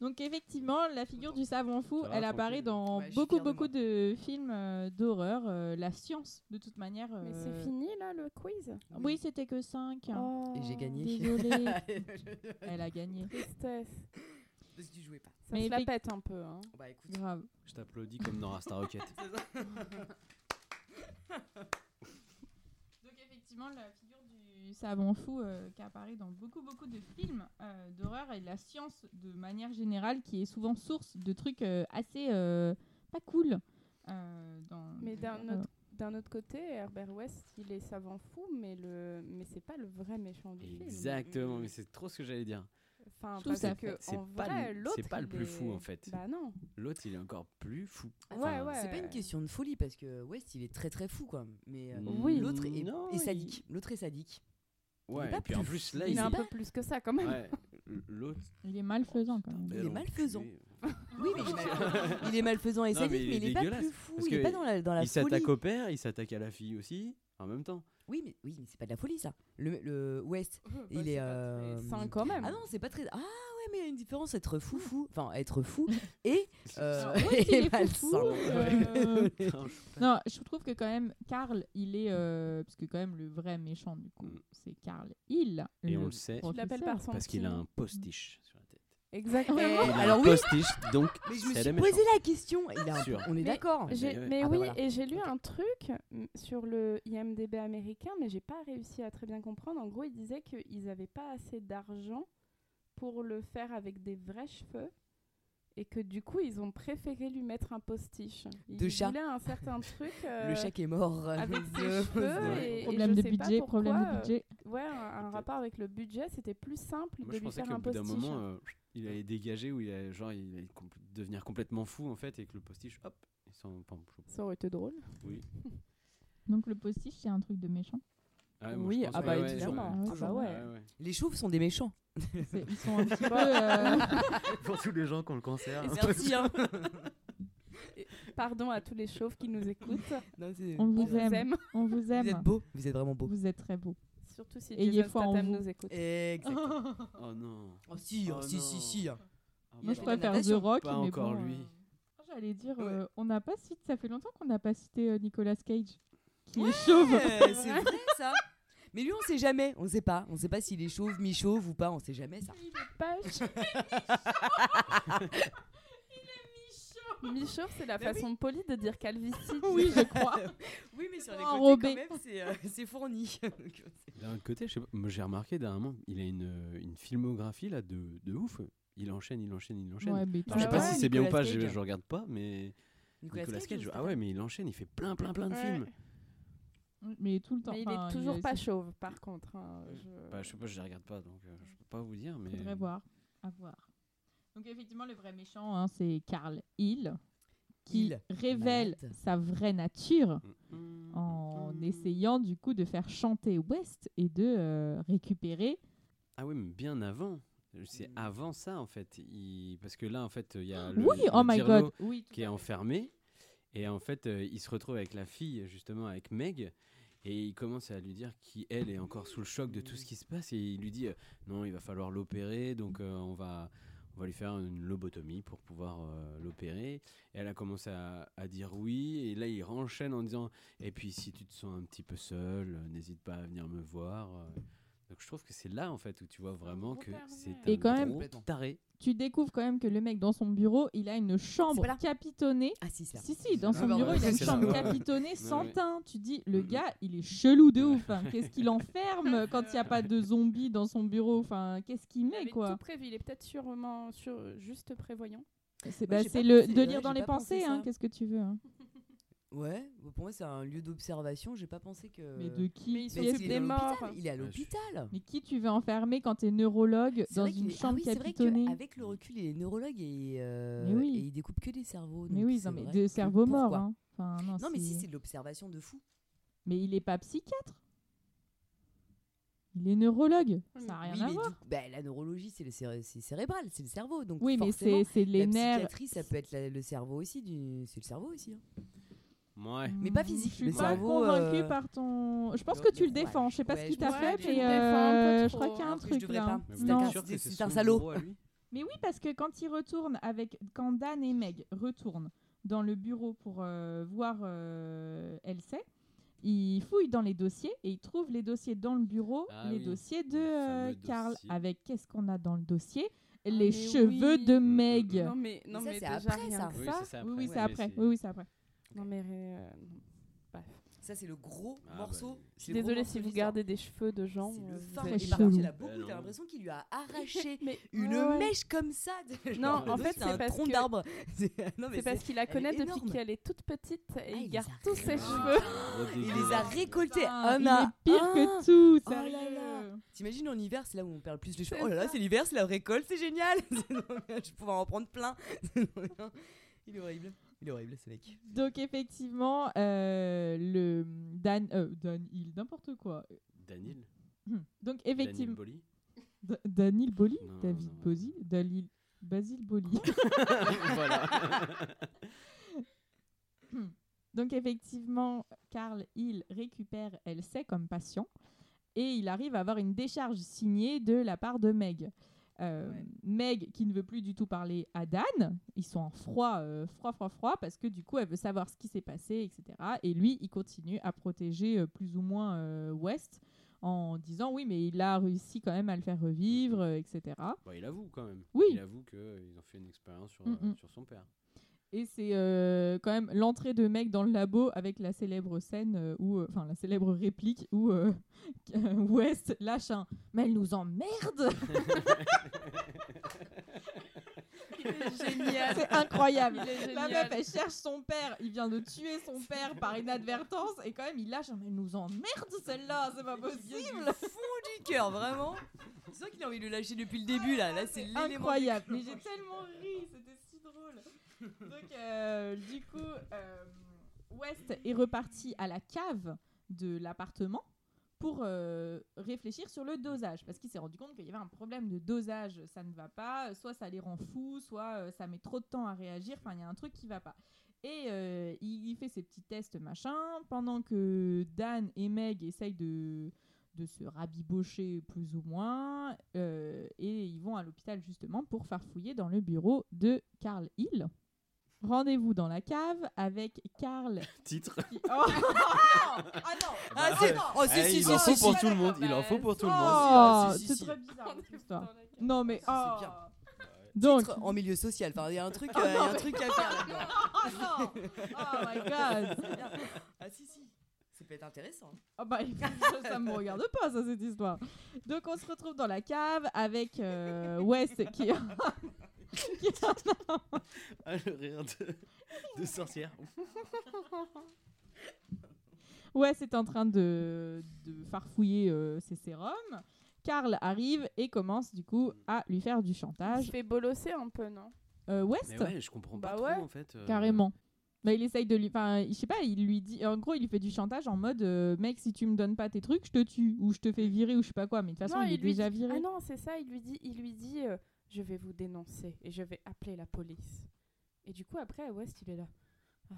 A: Donc effectivement, la figure du savant fou, elle apparaît dans
G: Ouais,
A: beaucoup,
G: de
A: beaucoup de films euh, d'horreur. euh, la science, de toute manière.
F: Mais
A: euh,
F: c'est fini, là, le quiz?
A: Oui, c'était que 5.
F: Oh,
G: Et j'ai gagné.
A: Désolée. Elle a gagné.
F: Tristesse.
G: Parce que tu jouais pas.
F: Ça
A: Mais
F: se la pète un peu. Hein.
G: Bah écoute.
A: Grave.
H: Je t'applaudis comme dans Star Rocket.
A: Effectivement, la figure du savant fou euh, qui apparaît dans beaucoup beaucoup de films euh, d'horreur et la science de manière générale qui est souvent source de trucs euh, assez euh, pas cool. euh, dans,
F: Mais d'un autre, d'un autre côté, Herbert West, il est savant fou, mais, le, mais c'est pas le vrai méchant du film.
H: Exactement, mais c'est trop ce que j'allais dire.
F: Enfin,
A: Tout
F: parce que.
H: C'est pas
F: vrai,
H: le-
F: l'autre,
H: c'est pas le
F: il
H: plus fou,
F: est-
H: en fait.
F: Bah non.
H: L'autre, il est encore plus fou.
F: Ouais,
H: Enfin,
F: ouais.
G: C'est pas une question de folie parce que West il est très très fou quoi. Mais euh,
F: Oui.
G: l'autre est, est
H: il-
G: sadique. L'autre est sadique.
H: Ouais, et puis en
G: plus fou.
H: là,
F: Il
H: il
F: est un peu plus que ça quand même.
H: Ouais, l'autre.
A: il est malfaisant quand même.
G: Il est malfaisant. Oui mais il est, mal- il est malfaisant et sadique
H: mais
G: mais,
H: il est
G: il est pas plus fou. Il est pas dans la, dans la
H: Il
G: folie.
H: s'attaque au père, il s'attaque à la fille aussi, en même temps.
G: Oui mais, oui mais c'est pas de la folie ça. Le, le West il est...
F: pas
G: euh,
F: sain quand même.
G: Ah non c'est pas très... Ah ouais mais il y a une différence être fou fou. Enfin être fou et... Euh,
A: il
G: et
A: est
G: malsain.
A: euh,
H: Non, je
A: trouve que quand même, Karl, il est. euh, parce que quand même, le vrai méchant, du coup,
H: Mm.
A: c'est Karl Hill.
H: Et on le sait.
F: Tu l'appelles
A: professeur.
F: par son
H: Parce qu'il a un
F: nom.
H: postiche.
F: Exactement.
G: Et-
H: Il a
G: alors
H: un
G: oui.
H: postiche, donc
G: Mais je me suis posé la question. Il a un-. On est d'accord.
H: Mais.
F: Mais
G: Ah bah
F: oui,
G: voilà.
F: et j'ai lu un truc mm, sur le IMDB américain, mais j'ai pas réussi à très bien comprendre. En gros, ils disaient qu'ils avaient pas assez d'argent pour le faire avec des vrais cheveux. Et que du coup, ils ont préféré lui mettre un postiche. Ils
G: De chat.
F: un certain truc. euh,
G: Le chat qui est mort.
F: avec
G: euh,
F: ses
G: de-
F: cheveux et, et
A: Problème
F: je
A: de
F: sais pas
A: budget, problème de budget.
F: euh, Ouais, un, un rapport avec le budget, c'était plus simple
H: Moi,
F: de
H: je
F: lui
H: pensais
F: faire
H: qu'au
F: un
H: bout d'un
F: postiche.
H: moment, euh, il allait dégager ou il allait, genre, il allait compl- devenir complètement fou en fait, et que le postiche, hop, il s'en.
F: Ça aurait été drôle.
H: Oui.
A: Donc le postiche, c'est un truc de méchant.
H: Ah moi,
F: Oui, ah bah,
H: ouais, ouais,
F: évidemment.
H: ouais.
A: Ah
F: Ah bah ouais.
G: Les chauves sont des méchants.
A: C'est- Ils sont un petit peu. euh,
H: Pour tous les gens qui ont le cancer.
G: Ainsi, hein.
F: Pardon à tous les chauves qui nous écoutent.
G: Non, c'est-
A: on vous
F: vous
A: aime.
F: aime.
A: On vous
G: Vous
A: aime.
G: êtes beaux. Vous êtes vraiment beaux.
A: Vous êtes très beaux.
F: Surtout si
A: Ayez
F: Jason
A: foi en
F: Statham
A: vous.
F: nous écoute.
G: Exactement.
H: Oh non.
G: Oh si, oh,
H: Oh
G: si,
H: non.
G: si, si.
H: Ah
G: Il
A: Moi, je
G: la
A: préfère The. Rock.
H: Pas
A: mais
H: encore
A: bon,
H: lui.
A: euh, J'allais dire,
G: Ouais.
A: euh, on n'a pas cité, ça fait longtemps qu'on n'a pas cité euh, Nicolas Cage, qui est chauve.
G: Ouais, c'est vrai ça. Mais lui, on sait jamais. On sait pas. On sait pas s'il est chauve, mi-chauve ou pas. On sait jamais ça.
F: Pas Mi-chauve, c'est la
G: oui.
F: façon polie de dire calvitie.
A: oui, je crois.
G: Oui, mais sur les côtés, quand même, c'est euh, c'est fourni.
H: D'un autre côté, je sais pas, moi, j'ai remarqué dernièrement, il a une, une filmographie là de, de ouf. Il enchaîne, il enchaîne, il enchaîne.
A: Ouais, mais
H: Alors, je sais pas
F: ouais,
H: si c'est bien ou pas, je, je regarde pas, mais
G: Nicolas,
H: Nicolas,
G: Cage,
H: Cage,
G: je
H: ah ouais, mais il enchaîne, il fait plein, plein, plein de
F: Ouais.
H: films.
A: Mais tout le temps.
F: Mais il est toujours pas chauve, par contre. hein, je-
H: Bah, je sais pas, je les regarde pas, donc euh, je peux pas vous dire, mais.
A: Faudrait voir. À voir. Donc effectivement, le vrai méchant, hein, c'est Carl Hill, qui révèle
G: malade.
A: sa vraie nature
H: Mm.
A: en essayant du coup de faire chanter West et de euh, récupérer.
H: Ah oui, mais bien avant. C'est avant ça en fait, Il- parce que là en fait il y a le,
A: oui,
H: le
A: oh my
H: Dirlo
A: god. Oui, tout
H: qui est enfermé et en fait euh, il se retrouve avec la fille justement avec Meg et il commence à lui dire qui elle est encore sous le choc de tout ce qui se passe et il lui dit euh, non il va falloir l'opérer donc euh, on va on va lui faire une lobotomie pour pouvoir euh, l'opérer. Et elle a commencé à, à dire oui. Et là il renchaîne en disant et puis si tu te sens un petit peu seul euh, n'hésite pas à venir me voir euh. donc je trouve que c'est là en fait où tu vois vraiment que c'est
A: Et
H: un
A: quand même-
H: gros taré
A: Tu découvres quand même que le mec dans son bureau, il a une chambre capitonnée.
G: Ah si, c'est.
A: Si, si, dans
G: Ah,
A: son
G: pardon,
A: bureau, il a une chambre
H: ça,
A: capitonnée sans teint. Tu dis, le gars, il est chelou de ouf. hein. Qu'est-ce qu'il enferme quand il n'y a pas de zombies dans son bureau? Enfin, qu'est-ce qu'il
F: Il
A: met, quoi?
F: tout prévu. Il est peut-être sûrement sur, juste prévoyant.
A: C'est bah, le de
G: ouais,
A: lire dans les pensées, hein, qu'est-ce que tu veux. hein?
G: Ouais, pour moi c'est un lieu d'observation. J'ai pas pensé que.
A: Mais de qui
F: Mais il
A: qui
G: Mais
A: est-
F: s'occupe
G: il est
F: des
G: à l'hôpital,
F: morts.
G: Il est à
H: Ouais, je-
G: l'hôpital.
A: Mais qui tu veux enfermer quand t'es neurologue dans une
G: est- ah
A: chambre
G: oui, c'est vrai qu'avec le recul, il est neurologue et, euh,
A: Mais oui.
G: et il découpe que des cerveaux.
A: Mais oui,
G: c'est
A: non, mais
G: vrai
A: de
G: que
A: cerveau mort.
G: pourquoi
A: hein. Enfin, non,
G: Non, mais si
A: c'est-
G: de l'observation de fou.
A: Mais il est pas psychiatre. Il est neurologue. Ça n'a rien
G: oui,
A: à voir.
G: du bah, la neurologie, c'est le céré- cérébral, c'est le cerveau. Donc
A: Oui, mais c'est c'est les
G: la
A: nerfs.
G: psychiatrie, ça peut être la- le cerveau aussi. Du... C'est le cerveau aussi. hein.
H: Ouais
G: Mais pas physique,
A: Je suis pas convaincue
G: euh,
A: par ton. Je pense que tu
G: le-
A: défends. Je sais pas
G: ouais,
A: ce qu'il t'a fait, mais euh, je crois qu'il y a
F: hein.
A: un
G: je
A: truc là.
G: C'est
A: Non.
G: un- c'est- salaud.
A: Mais oui, parce que quand il retourne avec quand Dan et Meg retournent dans le bureau pour euh, voir euh, Elsie, ils fouillent dans les dossiers et ils trouvent les dossiers dans le bureau,
H: Ah
A: les
H: oui,
A: dossiers de euh, Karl.
H: dossier.
A: Avec qu'est-ce qu'on a dans le dossier?
F: Ah,
A: Les cheveux
F: oui.
A: de Meg.
F: Non, mais, non,
G: ça,
F: mais
G: c'est
F: déjà
G: après,
F: rien
G: ça.
H: c'est après.
A: Oui, oui, c'est après.
F: Non, mais. euh, Bref.
G: Ça, c'est le gros
H: Ah,
G: morceau.
H: bah,
F: Je suis désolée si vous gardez des cheveux de gens.
G: C'est
F: euh,
G: le
F: êtes-
A: très
G: Et par contre, il a beaucoup.
H: Bah,
G: T'as l'impression qu'il lui a arraché
F: Mais
G: une
F: ouais.
G: mèche comme ça. de-
F: Non, en fait, c'est
G: un
F: parce
G: tronc
F: que-
G: d'arbre. C'est
F: parce qu'il la connaît depuis qu'elle est toute petite et
G: Ah,
F: il garde tous ses cheveux.
H: Gros
G: Il les a récoltés un
A: il est pire que tout,
G: Oh là
A: sérieux.
G: là. T'imagines en hiver, c'est là où on perd le plus les cheveux. Oh là là, c'est l'hiver, c'est la récolte, c'est génial. Je vais pouvoir en prendre plein. Il est horrible. Il est horrible ce mec.
A: Donc effectivement, euh, le Dan, euh, Dan Hill, n'importe quoi.
H: Daniel
A: Hum. Donc
H: Daniel
A: effectivement,
H: Bolly
A: Da- Daniel Boli,
H: Non,
A: David
H: non.
A: Bosi, Dalil, Basile Boli.
H: Voilà.
A: Donc effectivement, Carl Hill récupère Elsie comme patient et il arrive à avoir une décharge signée de la part de Meg. Euh,
G: Ouais.
A: Meg qui ne veut plus du tout parler à Dan, ils sont en froid, euh, froid, froid, froid, parce que du coup elle veut savoir ce qui s'est passé, etc. Et lui, il continue à protéger euh, plus ou moins euh, West en disant oui, mais il a réussi quand même à le faire revivre, euh, etc.
H: Bah, il avoue quand même.
A: Oui.
H: Il avoue qu'ils ont fait une expérience sur,
A: Mm,
H: euh,
A: mm.
H: sur son père.
A: Et c'est euh, quand même l'entrée de mec dans le labo avec la célèbre scène euh, où, euh, enfin la célèbre réplique où euh, West lâche un mais elle nous emmerde.
F: Génial.
A: c'est incroyable. La meuf elle cherche son père, il vient de tuer son père par inadvertance et quand même il lâche un mais elle nous emmerde celle-là, c'est pas possible.
G: fond du cœur, vraiment. C'est sûr qu'il a envie de le lâcher depuis le début là. Là, c'est l'élément
A: Incroyable. Mais j'ai tellement ri, c'était. Donc, euh, du coup, euh, West est reparti à la cave de l'appartement pour euh, réfléchir sur le dosage. Parce qu'il s'est rendu compte qu'il y avait un problème de dosage, ça ne va pas, soit ça les rend fous, soit ça met trop de temps à réagir, enfin il y a un truc qui va pas. Et il, fait ses petits tests machin. Pendant que Dan et Meg essayent de se rabibocher plus ou moins, et ils vont à l'hôpital justement pour farfouiller dans le bureau de Carl Hill. Rendez-vous dans la cave avec Carl.
H: Titre.
A: qui- Oh ah non
G: Ah, c'est- oh, si,
H: Eh,
G: si,
H: il
G: si,
H: en
G: si,
H: faut
G: si.
H: pour tout le monde. Il en faut pour tout le monde.
A: Oh,
G: si, si,
A: c'est
G: si.
A: très bizarre cette histoire. Non mais oh.
G: C'est bien.
A: Donc
G: Titre en milieu social. Enfin, il y a un truc,
A: Ah
G: euh, il y a
A: non,
G: un truc à faire.
A: Oh non Oh my god
G: Ah si si. Ça peut être intéressant.
A: Ah bah, ça me regarde pas, ça, cette histoire. Donc, on se retrouve dans la cave avec euh, West qui...
H: Ah, le rire de, de sorcière.
A: West est en train de, de farfouiller euh, ses sérums. Carl arrive et commence, du coup, à lui faire du
F: Il
A: chantage.
F: fait bolosser un peu, non?
A: Euh, West
H: Mais ouais, je comprends pas
F: Bah
H: trop
F: ouais.
H: en fait. euh,
A: Carrément. Bah, il essaye de lui. Enfin, je sais pas, il lui dit. En gros, il lui fait du chantage en mode euh, Mec, si tu me donnes pas tes trucs, je te tue. Ou je te fais virer, ou je sais pas quoi. Mais de toute façon,
F: Non,
A: il est
F: lui
A: déjà
F: dit-
A: viré.
F: Ah non, c'est ça, il lui dit, il lui dit euh, je vais vous dénoncer et je vais appeler la police. Et du coup, après, West, il est là. Ah,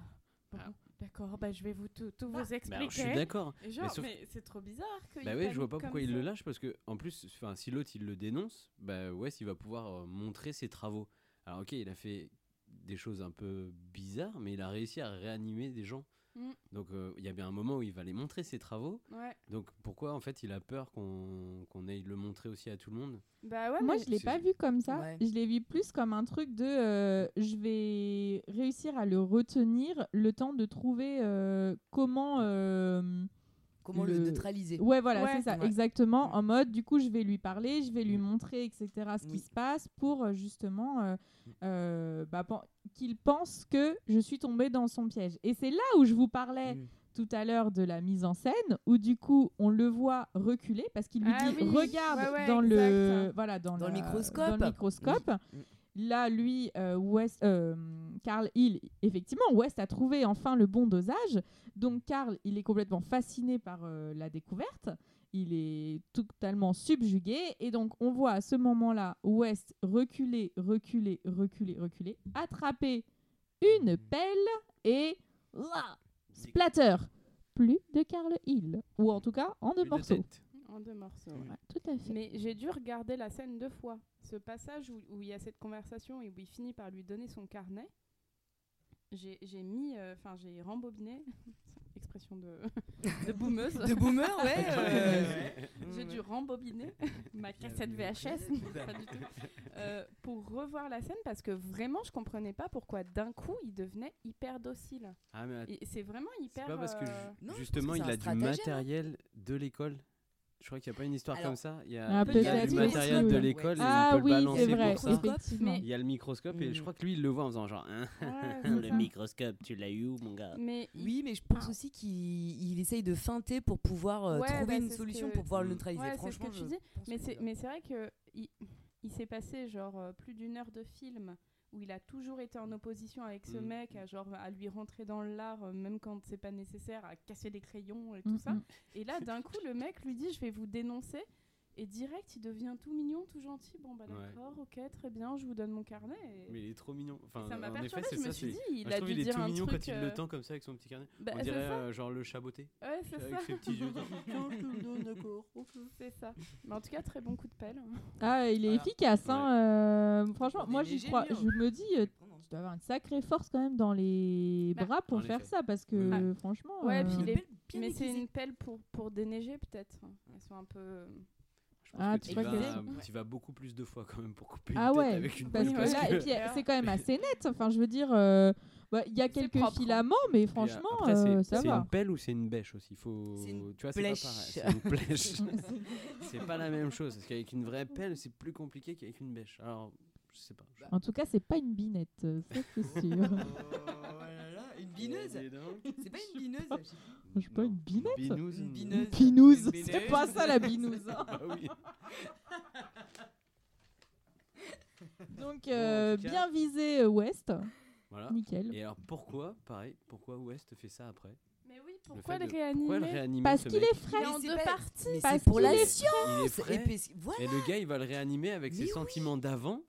F: bon, d'accord, bah, je vais vous tout, tout vous
H: alors,
F: expliquer.
H: je suis d'accord.
F: Genre,
H: Mais
F: c'est trop bizarre qu'il
H: Bah ouais, je vois pas pourquoi il le lâche parce que en plus, si l'autre il le dénonce, bah ouais, il va pouvoir euh, montrer ses travaux. Alors ok, il a fait des choses un peu bizarres, mais il a réussi à réanimer des gens.
F: Mm.
H: Donc euh, il y a bien un moment où il va les montrer ses travaux.
F: Ouais.
H: Donc pourquoi en fait il a peur qu'on qu'on aille le montrer aussi à tout le monde?
F: Bah ouais,
A: Moi,
F: mais
A: je l'ai pas vu comme ça.
G: Ouais.
A: Je l'ai vu plus comme un truc de euh, je vais réussir à le retenir le temps de trouver euh, comment.
G: Comment le,
A: Le-
G: neutraliser
A: Ouais, voilà,
F: Ouais.
A: c'est ça,
G: Ouais.
A: exactement. En mode, du coup, je vais lui parler, je vais lui montrer, etc., ce qui se passe pour euh, justement euh, euh, bah, qu'il pense que je suis tombée dans son piège. Et c'est là où je vous parlais
G: Mm.
A: tout à l'heure de la mise en scène, où du coup, on le voit reculer parce qu'il lui
F: Ah
A: dit
F: oui,
A: regarde
F: ouais, ouais,
A: dans le voilà dans,
G: Dans le microscope.
A: dans le microscope.
G: Mm.
A: Là, lui, euh, West, euh, Carl Hill, effectivement, West a trouvé enfin le bon dosage. Donc, Carl, il est complètement fasciné par euh, la découverte. Il est totalement subjugué. Et donc, on voit à ce moment-là West reculer, reculer, reculer, reculer, attraper une pelle et splatter. Plus de Carl Hill. Ou en tout cas, en deux
H: de
A: morceaux.
H: tête.
F: En deux morceaux. ouais.
A: Ouais, tout à fait.
F: Mais j'ai dû regarder la scène deux fois. Ce passage où, où il y a cette conversation et où il finit par lui donner son carnet, j'ai j'ai mis, euh, enfin j'ai rembobiné, expression de, de boumeuse.
G: De boomer, ouais. euh,
F: J'ai dû rembobiner ma cassette VHS, pas du tout, euh, pour revoir la scène parce que vraiment je comprenais pas pourquoi d'un coup il devenait hyper docile.
H: Ah
F: c'est vraiment hyper.
H: pas parce que
F: euh,
G: Non,
H: justement
G: que
H: il a du
G: hein.
H: matériel de l'école. Je crois qu'il n'y a pas une histoire
G: Alors,
H: comme ça. Il y a,
A: Ah,
H: il y a du matériel de l'école et
A: Ah
H: il peut
A: oui,
H: le
A: c'est
H: balancer
A: vrai,
H: pour ça.
F: Mais-
H: Il y a le microscope et
G: Mm.
H: je crois que lui il le voit en faisant genre Hein,
F: ouais,
H: le microscope tu l'as eu où mon gars
F: Mais
G: Oui, mais je pense
F: Ah.
G: aussi qu'il il essaye de feinter pour pouvoir euh,
F: Ouais,
G: trouver
F: bah,
G: une solution
F: que-
G: pour pouvoir le
H: Mm.
G: neutraliser.
F: Ouais, c'est ce
G: Franchement,
F: que tu
G: je
F: dis. Mais
G: que
F: c'est, mais c'est vrai que il, il s'est passé genre euh, plus d'une heure de film où il a toujours été en opposition avec ce
H: Mm.
F: mec, à genre à lui rentrer dans l'art euh, même quand c'est pas nécessaire, à casser des crayons et tout
A: Mm,
F: ça.
A: mm.
F: Et là, d'un coup, le mec lui dit je vais vous dénoncer. Et direct, il devient tout mignon, tout gentil. Bon, bah
H: Ouais.
F: d'accord, ok, très bien, je vous donne mon carnet. Et...
H: Mais il est trop mignon. Enfin,
F: ça m'a perturbé, je me suis dit, il a dû
H: il est
F: dire
H: tout
F: un
H: mignon
F: truc.
H: quand il
F: euh,
H: le tend comme ça avec son petit carnet.
F: bah,
H: On dirait euh, genre le chaboté.
F: Ouais, c'est
H: Avec
F: ça.
H: ses petits yeux. D'accord.
F: C'est ça. Mais en tout cas, très bon coup de pelle.
A: Ah, il est
G: Voilà.
A: efficace. Hein, euh, franchement, moi, j'y crois. Je me dis, tu dois avoir une sacrée force quand même dans les
F: Bah,
A: bras pour faire
H: effet.
A: ça parce que franchement.
F: Ouais,
A: euh,
F: puis les- Mais c'est une pelle pour, pour déneiger, peut-être. Elles sont un peu.
A: Ah,
H: que
A: tu
H: tu vas,
A: que-
H: tu vas beaucoup plus de fois quand même pour couper
A: Ah
H: tête
A: ouais,
H: avec une
A: parce
H: pelle
A: que
H: parce
A: là,
H: que-
A: et puis c'est quand même assez net. Enfin, je veux dire, euh, bah, il y a
F: C'est
A: quelques
F: propre,
A: filaments, mais franchement,
H: après, c'est-
A: euh, ça
H: c'est
A: va.
H: une pelle ou c'est une bêche aussi. Faut...
G: C'est une
H: tu vois, c'est pas pareil. C'est une plèche. c'est pas la même chose. Parce qu'avec une vraie pelle, c'est plus compliqué qu'avec une bêche. Alors, je sais pas. Je-
A: En tout cas, c'est pas une binette, ça c'est sûr.
G: Oh là là, une bineuse. C'est pas une bineuse je sais
A: pas, une binette
H: Binouse,
G: Une
H: une-
G: bineuse.
A: Pinouse,
G: Une
A: c'est pas ça la binouse. hein.
H: Ah oui.
A: Donc, euh,
H: cas-
A: bien visé euh, West.
H: Voilà.
A: Nickel.
H: Et alors pourquoi, pareil, pourquoi West fait ça après?
F: Mais oui,
H: Le
F: pourquoi
H: fait
F: le
H: de-
F: réanimer?
H: Pourquoi le réanimer
A: Parce
H: ce
A: qu'il
H: mec
A: est frais.
F: Est en
G: c'est
F: deux
G: pas-
F: parties.
G: Mais
A: Parce
G: c'est pour
A: qu'il
G: la
A: est
G: science
H: Il est frais.
G: et puis- voilà.
H: Et le gars, il va le réanimer avec
G: Mais
H: ses
G: oui.
H: sentiments d'avant.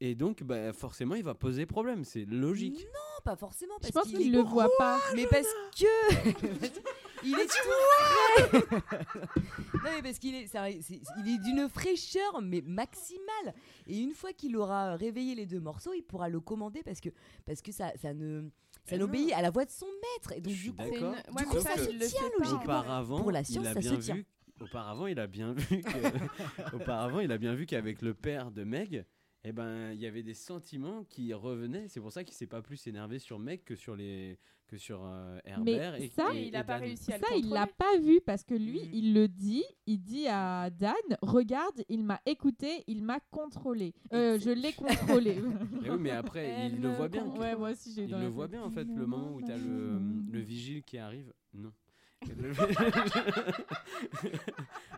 H: Et donc, bah, forcément, il va poser problème. C'est logique.
G: Non, pas forcément.
A: Je
G: Parce
A: pense
G: qu'il est
A: le voit pas.
G: Mais parce que il est tout frais. non mais parce qu'il est, ça- c'est- il est d'une fraîcheur mais maximale. Et une fois qu'il aura réveillé les deux morceaux, il pourra le commander parce que parce que ça, ça ne ça
H: Eh
G: n'obéit à la voix de son maître. Et donc
H: Je
G: du coup, du coup, ça se tient logiquement.
H: Auparavant,
G: Pour la science,
H: il a
G: ça se
H: bien
G: tient.
H: vu. Auparavant, il a bien vu que. auparavant, il a bien vu qu'avec le père de Meg, eh ben, il y avait des sentiments qui revenaient. C'est pour ça qu'il s'est pas plus énervé sur Meg que sur les que sur euh, Herbert. et,
A: ça,
H: et-
F: il a
H: et
F: pas
H: Dan.
F: réussi à le
A: Ça, il l'a pas vu parce que lui,
G: Mhm.
A: il le dit. Il dit à Dan Regarde, il m'a écouté, il m'a contrôlé. Euh, je l'ai contrôlé.
H: Mais oui, mais après,
F: Elle
H: il le voit bien.
A: ouais, moi aussi, j'ai eu
H: Il le voit bien en fait, le moment où tu as le, le vigile qui arrive. Non.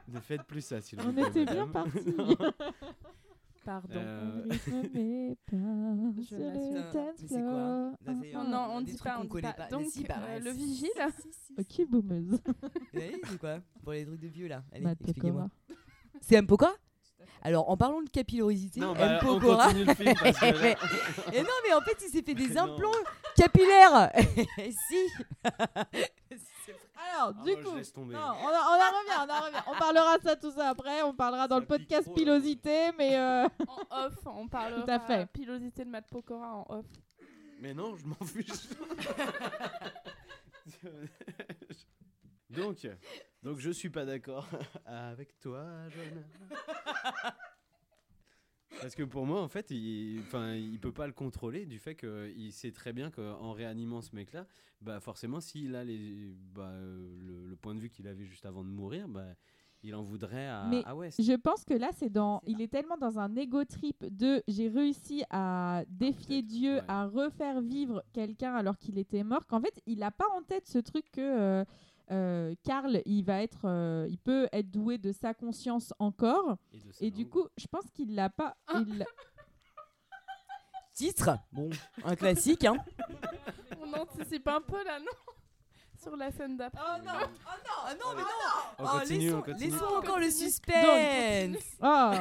H: Ne faites plus ça, s'il vous
A: On
H: plaît.
A: était bien
H: madame.
F: Pardon.
H: Euh,
G: c'est quoi c'est-
F: Non, non, on
G: des
F: dit pas, on dit
G: connaît
F: pas.
G: pas.
F: Donc,
G: Si, bah,
F: euh, le vigile,
G: si, si, si.
A: Ok, boomeuse.
G: Oui, c'est quoi Pour les trucs de vieux là? Allez, expliquez-moi. C'est M. Pokora Alors, en parlant de capillarité,
H: Non,
G: M.
H: bah, on
G: Pokora.
H: continue le film parce que
G: Et non, mais en fait, il s'est fait des
H: Non.
G: implants capillaires. si.
A: Alors,
H: Ah,
A: du
H: moi,
A: coup, non, on, en- on en revient, on en revient. On parlera de ça, tout ça après. On parlera dans
H: Ça
A: le podcast
H: trop,
A: pilosité, mais euh,
F: en off, on parlera
A: Tout à fait.
F: pilosité de Matt Pokora en off.
H: Mais non, je m'en fiche. donc, donc, je suis pas d'accord avec toi, Joanna. Parce que pour moi, en fait, il, enfin, il peut pas le contrôler du fait qu'il sait très bien qu'en réanimant ce mec-là, bah forcément, s'il a les, bah, le, le point de vue qu'il avait juste avant de mourir, bah, il en voudrait à,
A: Mais
H: à West.
A: je pense que là, c'est dans. Il est tellement dans un ego trip de j'ai réussi à défier Dieu,
H: ouais.
A: à refaire vivre quelqu'un alors qu'il était mort, qu'en fait, il a pas en tête ce truc que. euh, euh, Karl, il va être, euh, il peut être doué de sa conscience encore,
H: Et, de sa
A: et du coup, je pense qu'il l'a pas. il l'a-
G: Titre Bon, un classique, hein.
F: On anticipe un peu là, non Sur la scène d'après.
A: Oh non,
G: Oh non, ah non, mais
H: On
G: non
H: continue,
G: laissons,
H: on continue.
G: laissons
F: On
G: encore le suspense
A: Oh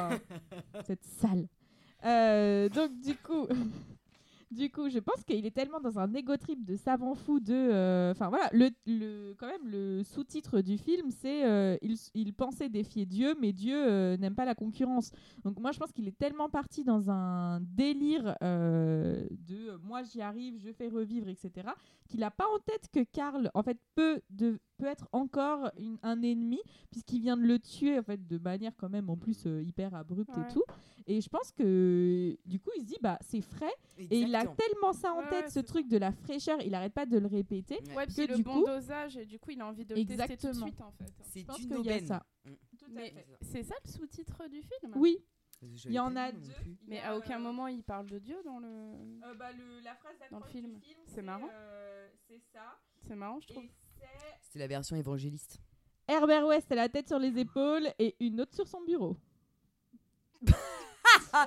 A: Cette salle. Euh, donc du coup, du coup, je pense qu'il est tellement dans un égo trip de savant fou de, euh, enfin voilà, le, le, quand même le sous-titre du film, c'est euh, il, il pensait défier Dieu, mais Dieu euh, n'aime pas la concurrence. Donc moi, je pense qu'il est tellement parti dans un délire de moi j'y arrive, je fais revivre, etc., qu'il n'a pas en tête que Karl, en fait, peut de peut être encore une- un ennemi puisqu'il vient de le tuer en fait de manière quand même en plus hyper abrupte
F: Ouais.
A: et tout et je pense que du coup il se dit bah c'est frais et il a
G: Exactement.
A: tellement ça en
F: Ouais,
A: tête
F: ouais,
A: ce
F: c'est
A: truc de la fraîcheur il arrête pas de le répéter
G: Ouais.
A: Que
F: le
A: du
F: bon
A: coup-
F: dosage et du coup il a envie de le tester tout de
A: Exactement.
F: suite en fait.
G: C'est une
A: a
G: aubaine.
A: ça
G: Mm.
F: Mais c'est ça le sous-titre du film?
A: Oui il y en a deux
G: plus.
F: Mais à aucun moment il parle de Dieu dans le.
A: Euh, bah, la phrase
F: Dans le film. C'est marrant.
A: c'est ça
F: C'est marrant, je trouve.
G: C'était la version évangéliste.
A: Herbert West a la tête sur les épaules et une autre sur son bureau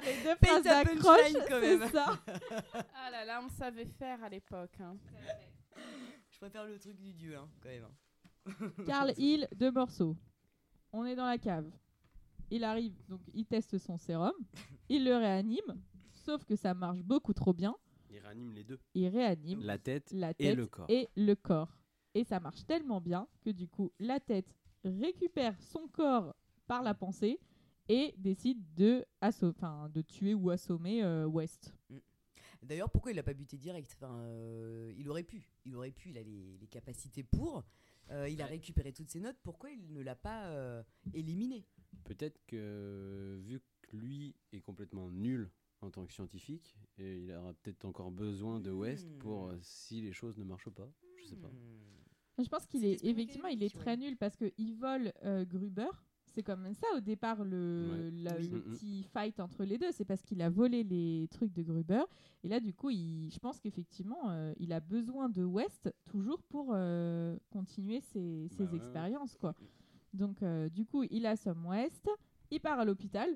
A: les deux phrases d'accroche
G: quand
A: c'est
G: même.
A: ça
F: Ah là là, on savait faire à l'époque. hein.
G: Je préfère le truc du dieu, hein, quand même. hein.
A: Carl Hill, deux morceaux. On est dans la cave. Il arrive, donc il teste son sérum. Il le réanime. Sauf que ça marche beaucoup trop bien.
H: Il réanime les deux,
A: Il réanime
H: la tête
A: la
H: et
A: tête
H: le corps.
A: et le corps. Et ça marche tellement bien que du coup, la tête récupère son corps par la pensée et décide de, de tuer ou assommer euh, West.
G: D'ailleurs, pourquoi il l'a pas buté direct? Enfin, euh, Il aurait pu. Il aurait pu, il a les, les capacités pour. Euh, il a récupéré toutes ses notes. Pourquoi il ne l'a pas euh, éliminé?
H: Peut-être que vu que lui est complètement nul en tant que scientifique, et il aura peut-être encore besoin de West
G: Hmm.
H: pour euh, si les choses ne marchent pas. Je sais pas.
G: Hmm.
A: Je pense qu'il est effectivement il est très nul parce qu'il vole euh, Gruber. C'est comme ça au départ le,
H: Ouais.
A: la-
G: Oui.
A: le
H: Mhm.
A: petit fight entre les deux. C'est parce qu'il a volé les trucs de Gruber. Et là du coup, il, je pense qu'effectivement euh, il a besoin de West toujours pour euh, continuer ses, ses
H: Bah ouais,
A: expériences quoi. Donc euh, du coup il assomme West. Il part à l'hôpital.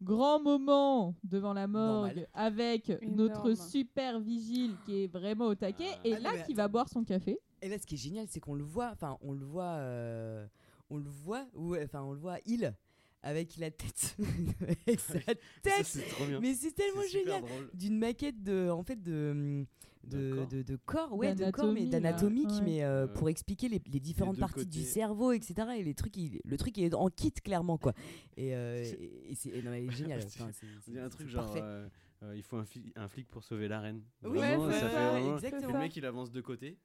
A: Grand moment devant la morgue avec notre super vigile qui est vraiment au taquet
H: Ah.
A: et
G: Ah
A: là
G: mais
A: qui va boire son café.
G: Et là, ce qui est génial, c'est qu'on le voit. Enfin, on le voit. On le voit. Ouais, enfin, on le voit. Il avec la tête, avec sa
H: Ça,
G: tête.
H: bien.
G: Mais c'est tellement génial. D'une maquette de, en fait, de, de,
H: corps.
G: de, de corps, ouais, de corps, mais
A: D'anatomie,
G: d'anatomie,
A: là,
G: qui
A: ouais.
G: met euh,
H: Ouais.
G: pour expliquer les, les différentes
H: deux
G: parties du
H: côtés.
G: cerveau, etc. Et les trucs, il- le truc est en kit clairement quoi. Et, euh, et, c'est mais génial. Enfin, c'est-
H: On dirait un truc genre. euh, euh, il faut un, un flic pour sauver la reine. Vraiment,
F: ouais,
H: ça fait
F: ça,
H: vraiment.
G: exactement.
H: Le mec il avance de côté.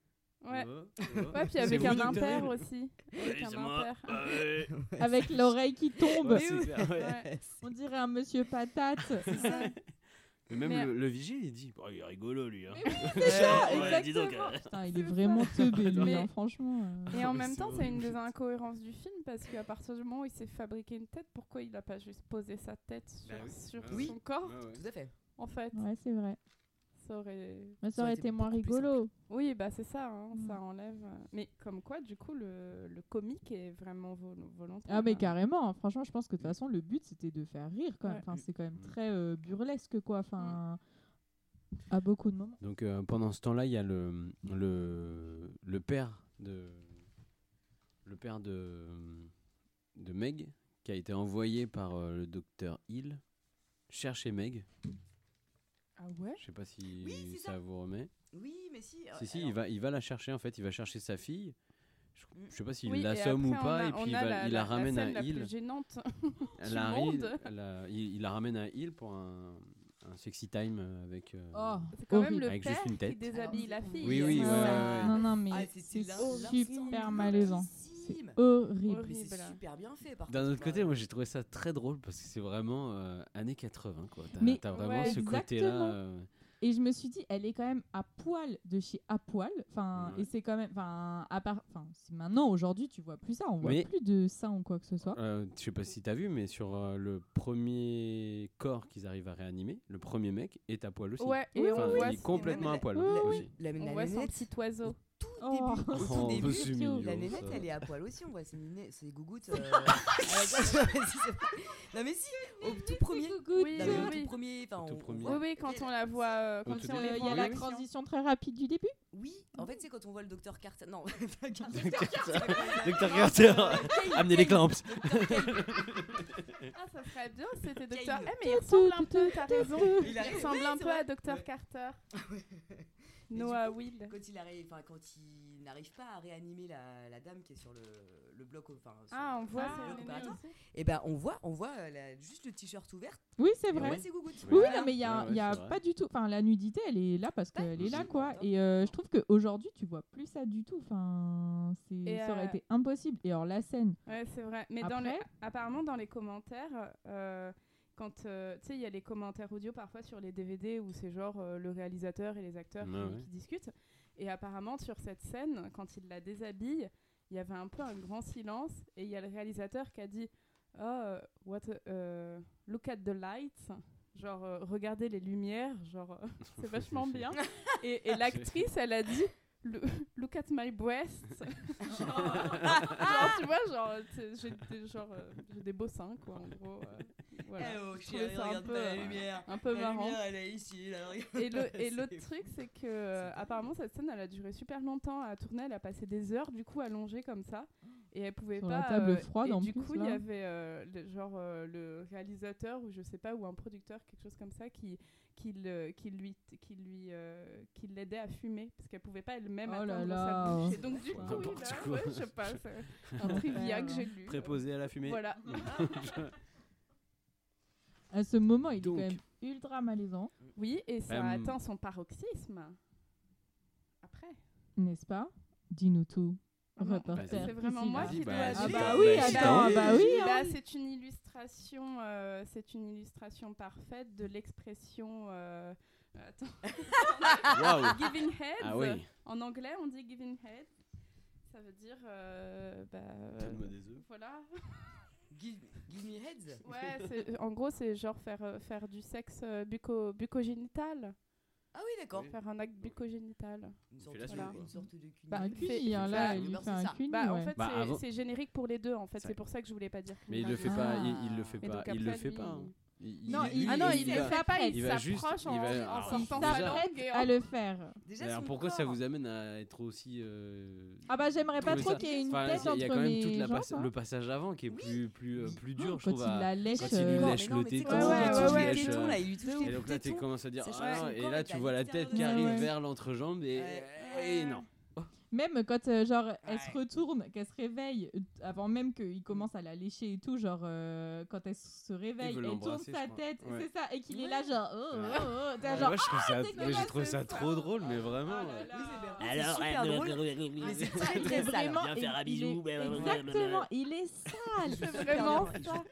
F: Ouais. Ouais, puis avec un impair aussi. Avec
H: Oui,
F: un
H: c'est moi.
F: impair.
H: Ah ouais.
A: Avec l'oreille qui tombe.
H: Ouais, c'est clair, ouais.
F: Ouais.
A: On dirait un monsieur patate.
H: Mais même
F: Mais-
H: le, le vigile, il dit oh, il est rigolo lui. Hein.
A: C'est ça,
H: Ouais, dis donc,
A: exactement.
H: euh.
A: Putain, il est vraiment teubé, lui,
F: Mais-
A: hein, franchement. euh.
F: Et en
H: mais
F: même temps, c'est une des incohérences du film parce qu'à partir du moment où il s'est fabriqué une tête, pourquoi il a pas juste posé sa tête sur,
H: Bah oui,
F: sur
H: bah
G: oui.
F: son corps
H: Ouais, ouais.
G: Tout à fait.
F: En fait,
A: Ouais, c'est vrai.
F: Ça aurait.
A: Mais ça aurait été moins rigolo.
F: Oui, bah c'est ça, hein,
A: Mm.
F: ça enlève. euh, Mais comme quoi, du coup, le, le comique est vraiment vol- volontaire.
A: Ah, mais
F: hein.
A: carrément. hein. Franchement, je pense que de toute façon, le but, c'était de faire rire quand même.
F: Ouais.
A: Enfin, c'est quand même
H: Mm.
A: très euh, burlesque, quoi. Enfin, à beaucoup de moments.
H: Donc euh, pendant ce temps-là, il y a le, le, le père de le père de, de Meg qui a été envoyé par euh, le docteur Hill chercher Meg.
F: Ah ouais
H: Je sais pas si
G: Oui,
H: ça,
G: ça.
H: vous remet.
G: Oui, mais si.
H: si si,
G: alors-
H: il va il va la chercher en fait, il va chercher sa fille. Je,
G: Mm.
H: je sais pas s'il
F: Oui,
H: l'assomme ou pas
F: a-
H: et puis il, va-
F: la,
H: il la,
F: la-
H: ramène
F: la scène
H: à
F: la
H: Hill.
F: plus gênante
H: arrive-
F: monde.
H: il, il la ramène à Hill pour un, un sexy time avec euh,
A: Oh,
F: C'est quand même le
H: Avec
F: père
H: juste une
F: qui
H: tête.
F: déshabille la
G: Alors,
F: fille.
H: Oui, oui,
A: Ouais,
H: ouais,
A: ouais.
H: ouais, ouais.
A: Non, non, mais
G: Ah,
A: c'est super malaisant. C'est horrible.
G: Mais
F: Horrible.
G: c'est super bien fait
H: D'un autre côté,
G: enfin,
H: moi j'ai trouvé ça très drôle parce que c'est vraiment euh, années 80 quoi. T'as vraiment
F: Ouais,
H: ce côté-là. euh,
A: Et je me suis dit, elle est quand même à poil de chez à poil. Enfin,
H: Ouais.
A: et c'est quand même, enfin, à part, enfin, c'est maintenant aujourd'hui, tu vois plus ça, on voit
H: Mais-
A: plus de sein ou quoi que ce soit.
H: euh, je sais pas si t'as vu, mais sur euh, le premier corps qu'ils arrivent à réanimer, le premier mec est à poil aussi.
F: Ouais, et
A: Oui,
H: Enfin,
F: on voit
H: il est complètement à poil
A: Oui,
G: la,
H: aussi.
G: la, la,
F: On
G: la
F: voit son
G: nénette,
F: petit oiseau.
G: Tout
A: Oh.
G: début, au tout
H: Oh,
G: début,
H: c'est mignon,
G: la nénette,
H: ça.
G: elle est à poil aussi, on voit ses, ses gougouttes. euh, non mais si, au tout premier.
F: Oui,
G: non, mais au
F: oui.
G: tout premier,
H: Au tout
F: Oui, oui, quand on la voit, euh, quand
H: tout
F: on
H: début.
A: Il y a la transition très rapide du début.
G: Oui, en fait c'est quand on voit le docteur Carter. Non,
H: Docteur Carter, amenez les clamps.
F: Ah, ça serait bien, c'était. Docteur. Eh, mais il ressemble un peu, t'as raison.
G: Il
F: ressemble
G: oui,
F: un peu à. Docteur. Carter. Noah
G: coup,
F: Will.
G: Quand il arrive, enfin quand il n'arrive pas à réanimer la, la dame qui est sur le, le bloc, enfin sur
F: Ah, on voit on
G: opératoire,
F: aussi.
G: et ben on voit, on voit euh, la- juste le t-shirt ouvert.
A: Oui, c'est
G: on
A: vrai.
G: voit ses gougouttes.
A: Oui,
F: Voilà.
A: non, mais il y a,
H: Ouais,
A: il y a
H: ouais, c'est vrai.
A: pas du tout. Enfin, la nudité, elle est là parce qu'elle est là, quoi.
G: hein.
A: Et euh, je trouve qu'aujourd'hui, tu vois plus ça du tout. Enfin, c'est, ça aurait
F: euh,
A: été impossible. Et alors, la scène,
F: Ouais, c'est vrai. Mais dans les... apparemment, dans les commentaires, euh, quand euh, tu sais, il y a les commentaires audio parfois sur les DVD où c'est genre euh, le réalisateur et les acteurs qui,
H: ouais.
F: qui discutent. Et apparemment, sur cette scène, quand il la déshabille, il y avait un peu un grand silence. Et il y a le réalisateur qui a dit Oh, euh, what a- look at the lights. Genre, euh, regardez les lumières. Genre, euh, c'est vachement bien. Et, et l'actrice, elle a dit Lo- Look at my breasts. genre, genre, tu vois, genre, j'ai des, euh, j'ai des beaux seins, quoi, en gros. euh, voilà.
G: Eh oh,
F: Je trouvais
G: chérie,
F: ça un peu,
G: pas la lumière.
F: Un peu
G: la
F: marrant.
G: lumière, elle est ici. Là.
F: Et le- et
G: C'est
F: l'autre truc, c'est que euh, apparemment cette scène, elle a duré super longtemps à tourner. Elle a passé des heures du coup allongée comme ça, et elle pouvait
A: Sur
F: pas.
A: la table
F: euh,
A: froide,
F: et
A: en
F: du
A: plus,
F: coup, il y avait euh, le, genre euh, le réalisateur ou je sais pas ou un producteur, quelque chose comme ça, qui qui, le- qui lui qui lui euh, qui l'aidait à fumer parce qu'elle pouvait pas elle-même
A: Oh
F: atteindre sa bouche. Et donc du coup,
H: N'importe
F: il a-
H: quoi.
F: ouais, je sais pas, un trivia que j'ai lu.
H: Préposé à la fumée.
F: Voilà.
A: À ce moment, il
H: Donc.
A: est quand même ultra malaisant,
F: Oui, et ça a
H: Euh,
F: atteint son paroxysme. Après.
A: n'est-ce pas? Dis-nous tout.
F: Ah non,
A: Reporter.
H: Vas-y.
F: C'est vraiment moi
A: Priscilla.
F: qui
H: Vas-y,
F: dois
H: bah,
F: dire.
A: Ah bah
H: si
A: oui,
H: t'as- si
A: attends, ah bah oui.
F: Bah,
A: hein.
F: c'est une illustration, euh, c'est une illustration parfaite de l'expression. euh, attends.
H: Waouh.
F: giving heads.
H: Ah oui.
F: En anglais, on dit giving head. Ça veut dire, euh, bah, euh,
H: Donne-moi des œufs.
F: voilà.
G: Give, give me heads?
F: Ouais, en gros, c'est genre faire euh, faire du sexe euh, buco bucogénital,
G: Ah oui, d'accord.
F: faire un acte bucogénital.
G: Une sorte,
H: quoi.
G: une sorte de cuni.
A: Bah, un
F: Il fait-
A: cuni, hein,
F: il
A: là,
F: fait-
A: il
G: bah,
A: un cuni.
F: Bah, en fait,
H: Bah,
F: c'est-
H: avant-
F: générique pour les deux. En fait, c'est pour ça que je voulais pas dire.
H: Mais il le fait
A: Ah.
H: pas. Il, il le fait pas. Il le
F: après,
H: fait pas. Il-
A: Non,
H: il-
A: il,
F: Ah non,
A: il,
F: il
A: le
F: le
A: fait
F: pas, il
H: il
F: s'approche en,
H: il va-
F: en
H: alors,
F: sortant
A: il
F: sa langue
A: à le faire.
G: Déjà,
H: Alors pourquoi ça vous amène à être aussi. euh,
A: Ah bah j'aimerais pas trop qu'il y ait une
H: Enfin,
A: tête
H: il y a- il y a
A: entre
H: quand même
A: mes
H: la
A: hein.
H: le passage avant qui est plus, plus, euh, plus dur, je
A: Quand
H: trouve.
A: il
H: à-
A: la lèche,
H: quand il lui
A: euh,
H: lèche
G: mais non,
H: le
G: tu
H: téton,
G: quand il lui
H: quand
G: touche
H: il
G: il lui
F: de
G: les
H: Et donc là, tu
G: tétons.
H: commences à dire ah et là, tu vois la tête qui arrive vers l'entrejambe et non.
A: Même quand euh, genre elle se retourne, qu'elle se réveille, euh, avant même qu'il commence à la lécher et tout, genre euh, quand elle se réveille, elle tourne sa tête,
H: Ouais.
A: c'est ça, et qu'il est là genre oh, oh, oh, t'es
H: Ouais,
A: genre
H: moi, je trouve ça, mais j'ai trouvé ça trop drôle, mais vraiment.
A: Oh là
H: euh,
A: là.
G: Oui, c'est bien.
H: Alors,
G: c'est
H: euh,
G: très
A: Il est
G: très sale.
A: vraiment,
H: Viens faire un bisou.
A: Exactement, il est sale.
F: C'est vraiment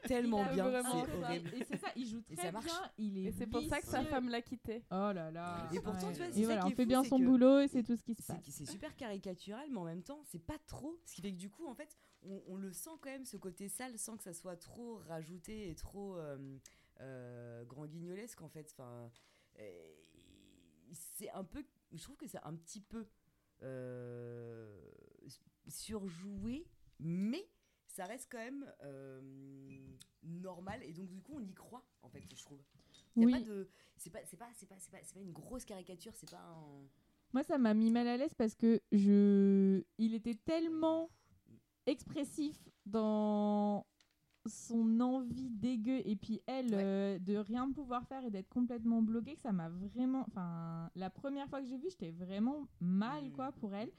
G: tellement bien, c'est
A: ça.
G: horrible.
A: Et c'est ça, il joue très
G: ça marche.
A: bien, il est
F: Et c'est pour ça que sa femme l'a quitté.
A: Oh là là.
G: Et pourtant, tu vois, c'est
A: Et
G: ça
A: voilà,
G: qui
A: fait bien son boulot et c'est tout ce qui se passe.
G: c'est super caricatural, mais en même temps, c'est pas trop. Ce qui fait que du coup, en fait, on, on le sent quand même, ce côté sale, sans que ça soit trop rajouté et trop euh, euh, grand guignolesque, en fait. Enfin, euh, c'est un peu. Je trouve que c'est un petit peu surjoué, mais ça reste quand même euh, normal. Et donc, du coup, on y croit, en fait, je trouve. Y a
A: Oui.
G: pas de. C'est pas, c'est pas, c'est pas, c'est pas, c'est pas une grosse caricature, c'est pas un.
A: Moi, ça m'a mis mal à l'aise parce que je, il était tellement expressif dans son envie dégueu et puis elle
G: Ouais.
A: euh, de rien pouvoir faire et d'être complètement bloquée que ça m'a vraiment enfin la première fois que j'ai vu j'étais vraiment mal
G: Mm.
A: quoi pour elle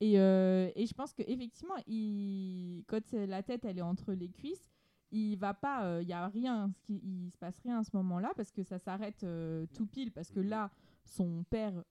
A: et, euh, et je pense que effectivement il quand la tête elle est entre les cuisses il va pas il y a rien il se passe rien à ce moment-là parce que ça s'arrête euh, tout pile parce que là son père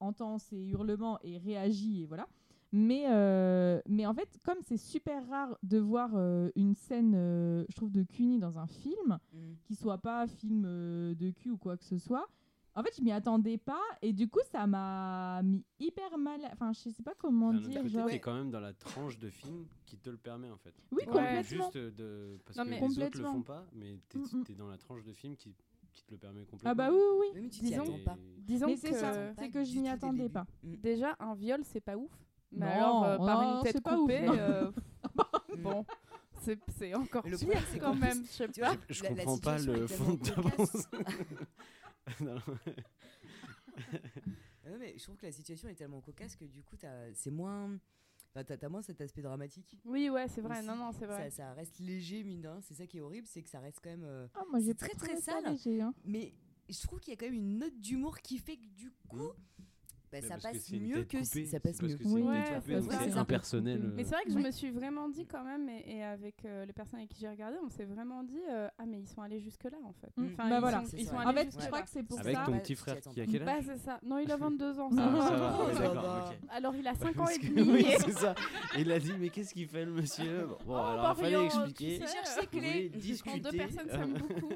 A: entend ses hurlements et réagit et voilà. Mais, euh, mais en fait, comme c'est super rare de voir euh, une scène, euh, je trouve, de Cuny dans un film,
G: Mm.
A: qui soit pas film euh, de cul ou quoi que ce soit, en fait, je m'y attendais pas et du coup, ça m'a mis hyper mal. Enfin, je sais pas comment
H: autre
A: dire.
H: côté,
A: Genre...
H: t'es quand même dans la tranche de film qui te le permet en fait.
A: Oui,
F: Ouais.
A: complètement.
H: Juste de parce
F: Non,
H: que
F: mais-
H: les autres le
A: Complètement.
H: font pas, mais t'es
A: Mm,
H: t'es dans la tranche de film qui, qui te le permet complètement.
A: Ah bah oui, oui,
G: tu
F: Disons-
G: pas.
F: Disons
A: Mais c'est
F: que
A: c'est que je
G: le
A: attendais pas.
G: Mm.
F: déjà un viol c'est pas ouf. Mais
A: Non,
F: alors euh, par
A: non,
F: une tête
A: ouf,
F: coupée,
A: non.
F: euh, bon, c'est c'est encore
G: Mais le
F: pire
G: c'est
F: quand même. Je
G: tu vois,
H: Je
G: la
H: comprends pas le fond de ta pensée. Non.
G: Ah non, mais je trouve que la situation est tellement cocasse que du coup, t'as- c'est moins. Enfin, t'as, moins cet aspect dramatique.
F: Oui ouais c'est vrai.
G: aussi.
F: Non non c'est vrai.
G: Ça, ça reste léger, mine de rien. C'est ça qui est horrible, c'est que ça reste quand même. euh,
A: Ah, moi,
G: C'est très, très sale.
A: léger, hein.
G: Mais je trouve qu'il y a quand même une note d'humour qui fait que du coup, bah, ça
H: que
G: passe
H: une
G: mieux que
H: coupée,
G: si- ça passe mieux.
H: que une
A: ouais, c'est
H: impersonnel.
A: Mais
F: Mais
H: euh.
F: c'est vrai que je me suis vraiment dit quand même, et, et avec euh, les personnes avec qui j'ai regardé, on s'est vraiment dit euh, Ah, mais ils sont allés jusque-là en fait.
A: Mm.
F: Enfin,
A: Bah
F: ils
A: voilà.
F: sont, ils sont
G: En
F: allés
A: fait,
F: jusque
A: je crois
F: là.
A: que c'est pour
H: Avec
A: ça.
H: ton
G: Bah,
H: petit frère qui a quel
F: Bah,
H: âge
F: c'est ça. Non, il a 22 ans.
H: Ah,
F: ça va. Alors, il a 5 ans
H: Parce
F: et
H: que-
F: demi.
H: oui, c'est ça. Il a dit mais qu'est-ce qu'il fait le monsieur? Bon,
F: Oh,
H: alors il fallait expliquer.
F: sais,
G: cherche ses clés.
H: discuter.
F: Deux personnes s'aiment beaucoup.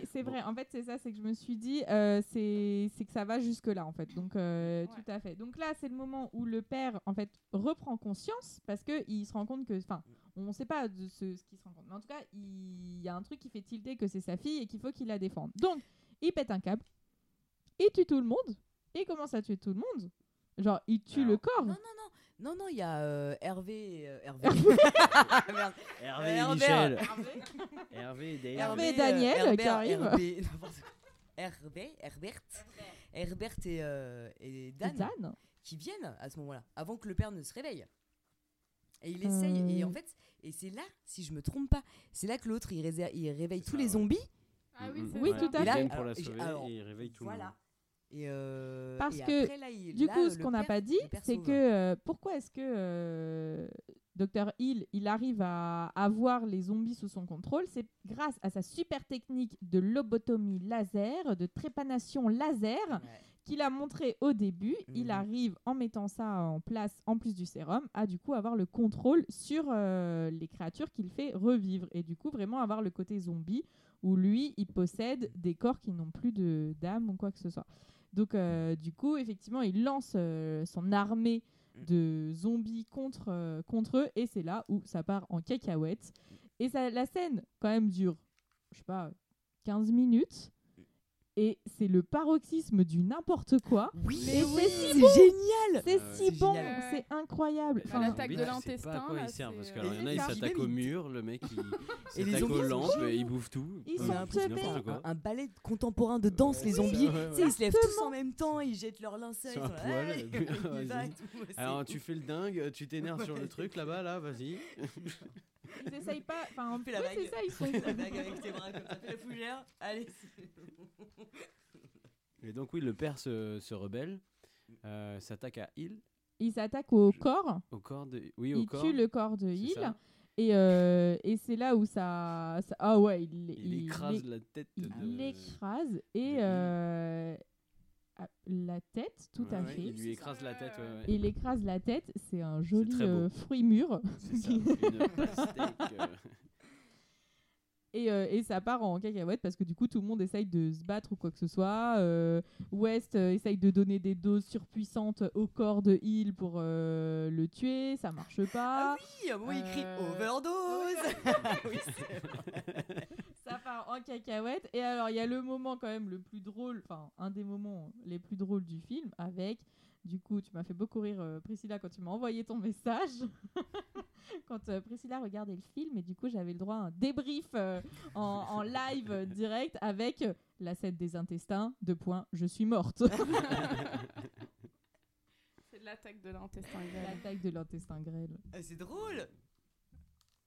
A: Mais c'est vrai, en fait, c'est ça, c'est que je me suis dit, euh, c'est que ça va jusque-là, en fait. Donc, euh,
F: Ouais.
A: tout à fait. Donc là, c'est le moment où le père, en fait, reprend conscience parce qu'il se rend compte que, enfin, on ne sait pas de ce, ce qu'il se rend compte. Mais en tout cas, il y a un truc qui fait tilter que c'est sa fille et qu'il faut qu'il la défende. Donc, il pète un câble, il tue tout le monde, il commence à tuer tout le monde. Genre, il tue le corps.
G: Non, non, non. Non, non, il y a euh, Hervé. et, euh, Hervé. Merde.
H: Hervé et
G: Herbert.
H: Michel. Hervé et Dave.
A: Hervé et
G: euh,
A: Daniel qui
G: Herbert,
A: arrivent.
G: Hervé, n'importe quoi. Hervé, Herbert, Herbert et, euh, et
A: Et
G: Dan,
A: Dan.
G: qui viennent à ce moment-là, avant que le père ne se réveille. Et il essaye, et
A: Euh.
G: en fait, et c'est là, si je me trompe pas, c'est là que l'autre il, réser- il réveille
H: C'est
G: tous
H: ça,
G: les
H: ouais.
G: zombies.
F: Ah oui,
H: Mm,
F: c'est
A: Oui,
F: ça.
A: tout à
G: Et là,
A: fait.
H: Viennent pour la
G: alors,
H: sauver
G: alors,
H: et ils réveillent tout le
G: voilà. Et euh,
A: Parce
G: et
A: que,
G: après, là, il-
A: Du
G: là,
A: coup, ce qu'on n'a pas dit, c'est que euh, pourquoi est-ce que euh, Dr Hill, il arrive à avoir les zombies sous son contrôle? C'est grâce à sa super technique de lobotomie laser, de trépanation laser,
G: Ouais.
A: qu'il a montré au début. Il
G: Mhm.
A: arrive, en mettant ça en place, en plus du sérum, à du coup avoir le contrôle sur euh, les créatures qu'il fait revivre. Et du coup, vraiment avoir le côté zombie, où lui, il possède des corps qui n'ont plus de d'âme ou quoi que ce soit. Donc, euh, du coup, effectivement, il lance euh, son armée
G: Mm.
A: de zombies contre, euh, contre eux, et c'est là où ça part en cacahuète. Et ça, la scène, quand même, dure, je sais pas, 15 minutes. Et c'est le paroxysme du n'importe quoi.
G: Oui,
A: Et
G: oui,
A: c'est si
G: c'est
A: bon.
G: génial.
A: C'est
H: Ah ouais.
A: si bon, c'est incroyable. Enfin,
F: l'attaque de l'intestin,
H: il parce que
F: euh,
H: il y en a,
G: Et
H: s'attaquent
G: même,
H: au mur, le mec il
G: Et les
H: s'attaque aux lampes,
G: géniaux.
H: il bouffe tout.
A: Ils
H: Ouais,
A: sont.
G: Un, un ballet contemporain de danse, les zombies. ils se lèvent tous en même temps, ils jettent leur linceul.
H: Et
G: et
H: Alors tu fais le dingue, tu t'énerves sur le truc là-bas, là, vas-y.
A: ils essayent pas. Enfin, ouais,
G: vague.
A: c'est ça, ils sont.
G: La vague avec tes bras comme ça, fais la fougère. Allez.
H: Et donc oui, le père se, se rebelle, euh, s'attaque à Hill,
A: Ils s'attaquent au corps.
H: au corps de... Oui, au corps.
A: tuent le corps de Hill.
H: ça.
A: Et, euh, et c'est là où ça, ça- Ah ouais, il,
H: Il écrase
A: l'é-
H: la tête
A: il
H: de...
A: l'écrase. Et euh, la tête, tout
H: Ouais,
A: à
H: ouais,
A: fait.
H: Il lui écrase la tête, ouais, ouais.
A: Il écrase la tête. C'est un joli euh, fruit mûr.
H: C'est ça, une pastèque. euh,
A: Et, euh, et ça part en cacahuète parce que du coup tout le monde essaye de se battre ou quoi que ce soit. Euh, West euh, essaye de donner des doses surpuissantes au corps de Hill pour euh, le tuer, ça marche pas.
G: Oui, à un moment, il crie overdose. oui.
A: ça part en cacahuète. Et alors il y a le moment quand même le plus drôle, enfin un des moments les plus drôles du film avec. Du coup, tu m'as fait beaucoup rire, euh, Priscilla, quand tu m'as envoyé ton message. quand euh, Priscilla regardait le film, et du coup, j'avais le droit à un débrief euh, en, en live euh, direct avec euh, la scène des intestins, deux points, je suis morte.
F: C'est de l'attaque de l'intestin grêle.
A: L'attaque de l'intestin grêle.
G: Ah, C'est drôle.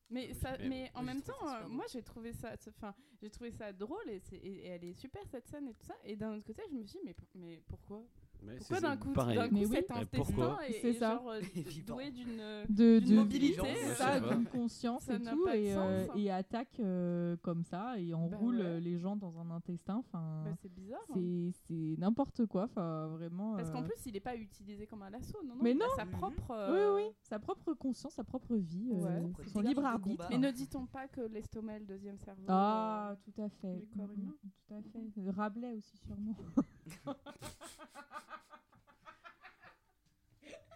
F: Mais,
H: Oui,
F: ça,
H: mais
F: mais en même temps, euh, moi j'ai trouvé ça, enfin, j'ai trouvé ça drôle et, c'est- et- et elle est super cette scène et tout ça. Et d'un autre côté, je me suis dit, mais, mais pourquoi?
H: Mais
F: Pourquoi
H: c'est-
F: d'un coup,
H: pareil.
F: d'un coup
A: Mais oui.
F: cet
H: Mais
F: intestin
H: pourquoi
F: est, est genre euh, doué d'une
A: De,
F: mobilité,
H: pas.
A: d'une conscience
F: Ça
A: et tout, et, euh,
F: sens, hein.
A: et attaque euh, comme ça, et enroule
F: Bah ouais.
A: euh, les gens dans un intestin. Enfin,
F: Bah, c'est bizarre. hein.
A: c'est n'importe quoi. Enfin, vraiment.
F: Parce qu'en
A: euh,
F: plus, il n'est pas utilisé comme un lasso, non, non.
A: Mais
F: il a
A: non.
F: sa
G: Mhm.
F: propre.
A: Oui,
F: euh,
A: oui, sa propre conscience, sa propre vie, euh.
G: Propre
A: son libre arbitre.
F: Mais ne dit-on pas que l'estomac est le deuxième cerveau
A: Ah,
F: euh,
A: tout à fait.
F: du corps
A: Mm,
F: humain?
A: mm, Tout à fait. Rabelais aussi, sûrement.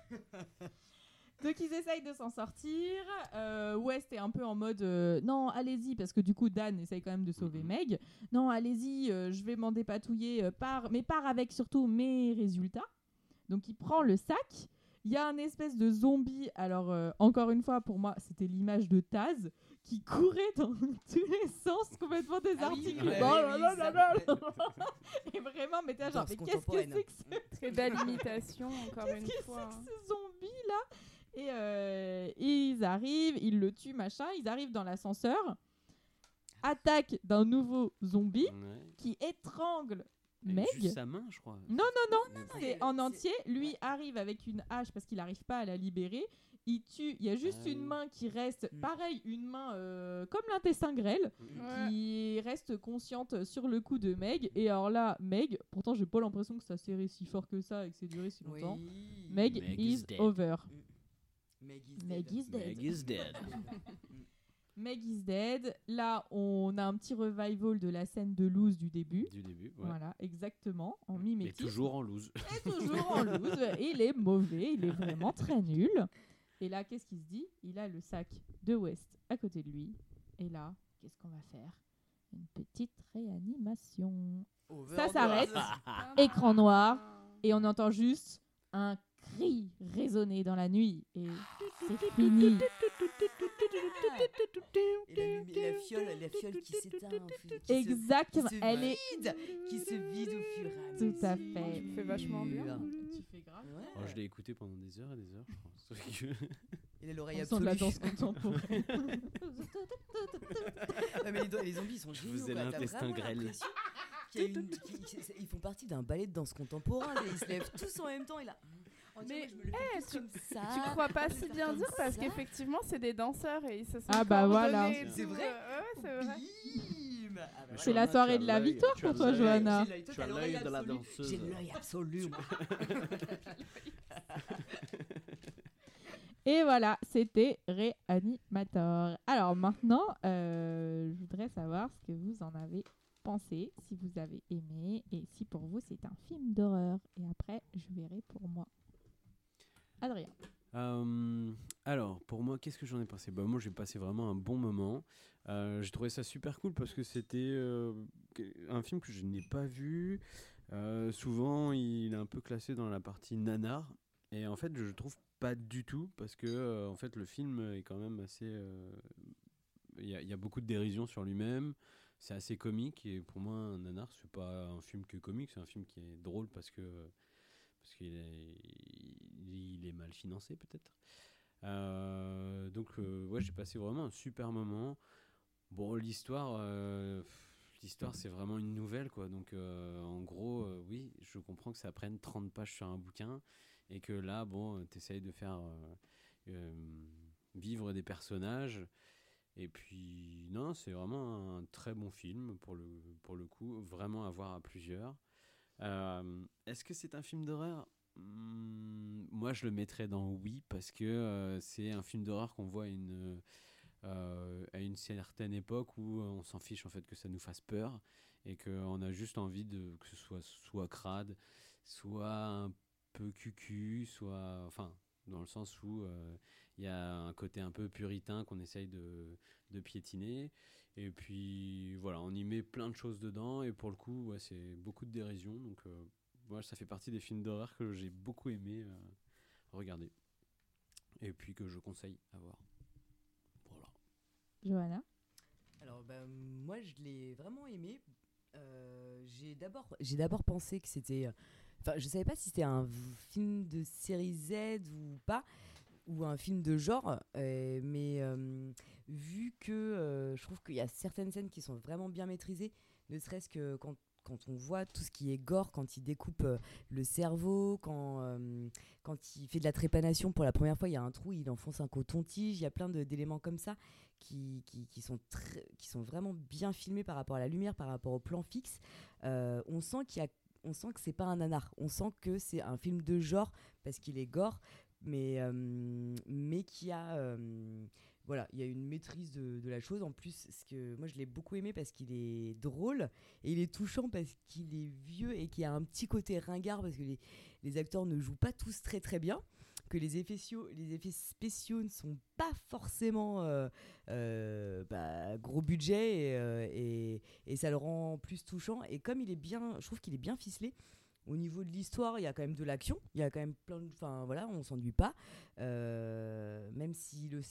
A: Donc ils essayent de s'en sortir. Euh, West est un peu en mode euh, non, allez-y, parce que du coup Dan essaye quand même de sauver
H: Mhm.
A: Meg. Non, allez-y, euh, je vais m'en dépatouiller, par... mais part avec surtout mes résultats. Donc il prend le sac. Il y a un espèce de zombie. Alors encore une fois, pour moi, c'était l'image de Taz qui courait dans tous les sens, complètement
G: Ah oui,
A: désarticulé.
G: oui, oui,
A: là, là. Et vraiment, mais t'es là, genre, mais qu'est-ce que c'est que ce
F: Très belle imitation, encore une
A: Qu'est-ce que
F: fois.
A: c'est que ce zombie là Et euh, ils arrivent, ils le tuent, machin. Ils arrivent dans l'ascenseur, attaque d'un nouveau zombie
H: Ouais.
A: qui étrangle Meg.
H: Juste sa main, je crois.
A: Non, non, non,
H: Mais bon.
A: c'est en entier. Lui arrive avec une hache parce qu'il n'arrive pas à la libérer. Il tue. Il y a juste
H: Ah
A: une main qui reste,
G: Mm.
A: pareil, une main euh, comme l'intestin grêle,
F: Ouais.
A: qui reste consciente sur le coup de Meg. Et alors là, Meg, pourtant j'ai pas l'impression que ça serré si fort que ça et que c'est duré si longtemps.
G: Oui.
A: Meg,
H: Meg
A: is
H: is dead.
A: over.
G: Meg is
A: Meg
G: dead.
A: is dead.
H: Meg is dead.
A: Meg is dead. Là, on a un petit revival de la scène de loose du début.
H: Du début, ouais.
A: Voilà, exactement, en
H: Mais
A: mimétisme.
H: toujours en loose.
A: Et toujours en loose. Il est mauvais, il est vraiment très nul. Et là, qu'est-ce qu'il se dit? Il a le sac de West à côté de lui. Et là, qu'est-ce qu'on va faire? Une petite réanimation.
G: Overdose.
A: s'arrête. Écran noir. Et on entend juste un cri résonner dans la nuit. Et c'est fini.
G: Et la, la fiole, la fiole qui s'éteint. se- qui se
A: Elle est
G: vide, qui se vide au fur et à
A: Tout à
G: mesure.
A: fait.
F: Tu fais vachement bien.
A: Tu fais grave.
G: Ouais.
H: Oh, je l'ai écouté pendant des heures et des heures, je pense. C'est vrai que-
G: Il a l'oreille
A: de la
G: absolue.
A: danse contemporaine.
G: Mais les, zombies ils sont géniaux.
H: l'intestin grêle.
G: une- qu'ils- Ils font partie d'un ballet de danse contemporain. et Ils se lèvent tous en même temps. Et là, on
F: Mais,
G: moi, je me le
F: eh,
G: tous comme ça.
F: Tu crois pas si bien dire parce qu'effectivement c'est des danseurs et ils se sont
A: Ah bah voilà.
G: C'est vrai
F: euh, Ouais, c'est vrai.
G: Ah bah
A: C'est la soirée de la victoire pour toi, Johanna.
G: J'ai l'œil,
H: de la danseuse.
G: J'ai l'œil absolu.
A: Et voilà, c'était Réanimator. Alors maintenant, euh, je voudrais savoir ce que vous en avez pensé, si vous avez aimé et si pour vous c'est un film d'horreur. Et après, je verrai pour moi. Adrien.
H: Euh, Alors, pour moi, qu'est-ce que j'en ai pensé? Bah, Moi, j'ai passé vraiment un bon moment. Euh, j'ai trouvé ça super cool parce que c'était euh, un film que je n'ai pas vu. Euh, souvent, il est un peu classé dans la partie nanar. Et en fait, je le trouve pas du tout parce que en fait, le film est quand même assez. Il y, a- il y a beaucoup de dérision sur lui-même. C'est assez comique et pour moi, un nanar, c'est pas un film que comique, c'est un film qui est drôle parce que parce qu'il est, mal financé peut-être. Euh, donc euh, ouais, j'ai passé vraiment un super moment. Bon, l'histoire, euh, l'histoire c'est vraiment une nouvelle quoi. Donc en gros, oui, je comprends que ça prenne 30 pages sur un bouquin et que là, bon, tu essayes de faire vivre des personnages. Et puis non, c'est vraiment un très bon film pour le, pour le coup, vraiment à voir à plusieurs. Euh, Est-ce que c'est un film d'horreur? Hmm, Moi, je le mettrais dans oui parce que euh, c'est un film d'horreur qu'on voit une, euh, à une certaine époque où on s'en fiche en fait que ça nous fasse peur et qu'on a juste envie de que ce soit soit crade, soit un peu cucu, soit enfin dans le sens où il y a un côté un peu puritain qu'on essaye de, de piétiner. Et puis voilà, on y met plein de choses dedans. Et pour le coup, ouais, c'est beaucoup de dérision. Donc euh, moi, ça fait partie des films d'horreur que j'ai beaucoup aimé euh, regarder. Et puis que je conseille à voir. Voilà.
A: Johanna?
G: Alors, bah, moi, je l'ai vraiment aimé. Euh, j'ai d'abord, j'ai d'abord pensé que c'était. euh, Enfin, je savais pas si c'était un film de série Z ou pas, ou un film de genre. euh, mais euh, vu que euh, je trouve qu'il y a certaines scènes qui sont vraiment bien maîtrisées, ne serait-ce que quand, quand on voit tout ce qui est gore, quand il découpe euh, le cerveau, quand, euh, quand il fait de la trépanation pour la première fois, il y a un trou, il enfonce un coton-tige, il y a plein d'éléments comme ça qui, qui, qui sont qui sont vraiment bien filmés par rapport à la lumière, par rapport au plan fixe. On sent qu'il on sent que c'est pas un nanar, on sent que c'est un film de genre parce qu'il est gore, mais mais qui a voilà, il y a une maîtrise de, la chose. En plus, ce que moi je l'ai beaucoup aimé parce qu'il est drôle et il est touchant parce qu'il est vieux et qu'il a un petit côté ringard parce que les, acteurs ne jouent pas tous très très bien que les effets, sio- les effets spéciaux ne sont pas forcément euh, euh, bah, gros budget et, euh, et, et ça le rend plus touchant. Et comme il est bien, je trouve qu'il est bien ficelé. Au niveau de l'histoire, il y a quand même de l'action. Il y a quand même plein de. Enfin voilà, on s'ennuie pas. Euh, même si le,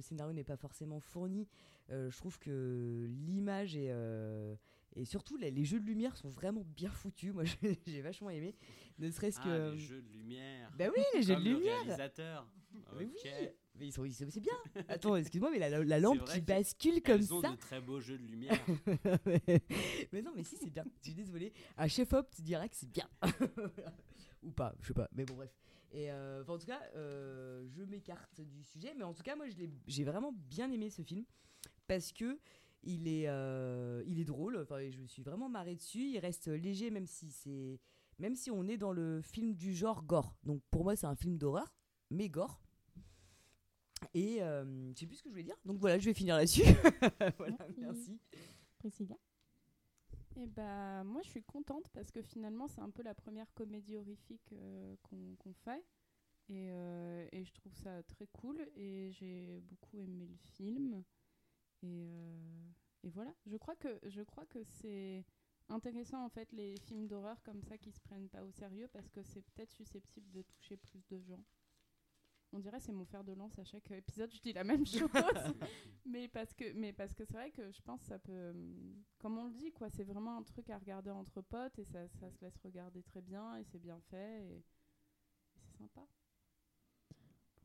G: scénario n'est pas forcément fourni, euh, je trouve que l'image et, euh, et surtout les, les jeux de lumière sont vraiment bien foutus. Moi, j'ai vachement aimé. Ne serait-ce
H: Ah,
G: que.
H: les jeux de lumière.
G: Bah oui, les jeux de
H: le
G: lumière.
H: réalisateur.
G: Mais
H: Ok.
G: oui, mais ils sont, ils sont- c'est bien. Attends, excuse-moi, mais la, la- la lampe qui bascule comme
H: Elles ont
G: ça.
H: de très beaux jeux de lumière.
G: mais, mais non, mais si, c'est bien. Je suis désolée. Un chef-op, tu dirais que c'est bien. Ou pas, je sais pas. Mais bon, bref. Et euh, enfin, en tout cas, euh, je m'écarte du sujet. Mais en tout cas, moi, j'ai vraiment bien aimé ce film. Parce que il est, euh, il est drôle. Enfin, je me suis vraiment marrée dessus. Il reste léger, même si c'est. Même si on est dans le film du genre gore. Donc pour moi, c'est un film d'horreur, mais gore. Et euh, je sais plus ce que je voulais dire. Donc voilà, je vais finir là-dessus. voilà, merci.
A: Priscilla?
F: Et bah moi je suis contente parce que finalement c'est un peu la première comédie horrifique euh, qu'on fait et, euh, et je trouve ça très cool et j'ai beaucoup aimé le film et, euh, et voilà je crois que je crois que c'est intéressant en fait les films d'horreur comme ça qui se prennent pas au sérieux parce que c'est peut-être susceptible de toucher plus de gens. On dirait c'est mon fer de lance à chaque épisode, je dis la même chose. mais parce que mais parce que c'est vrai que je pense que ça peut comme on le dit quoi, c'est vraiment un truc à regarder entre potes et ça, ça se laisse regarder très bien et c'est bien fait et, et c'est sympa.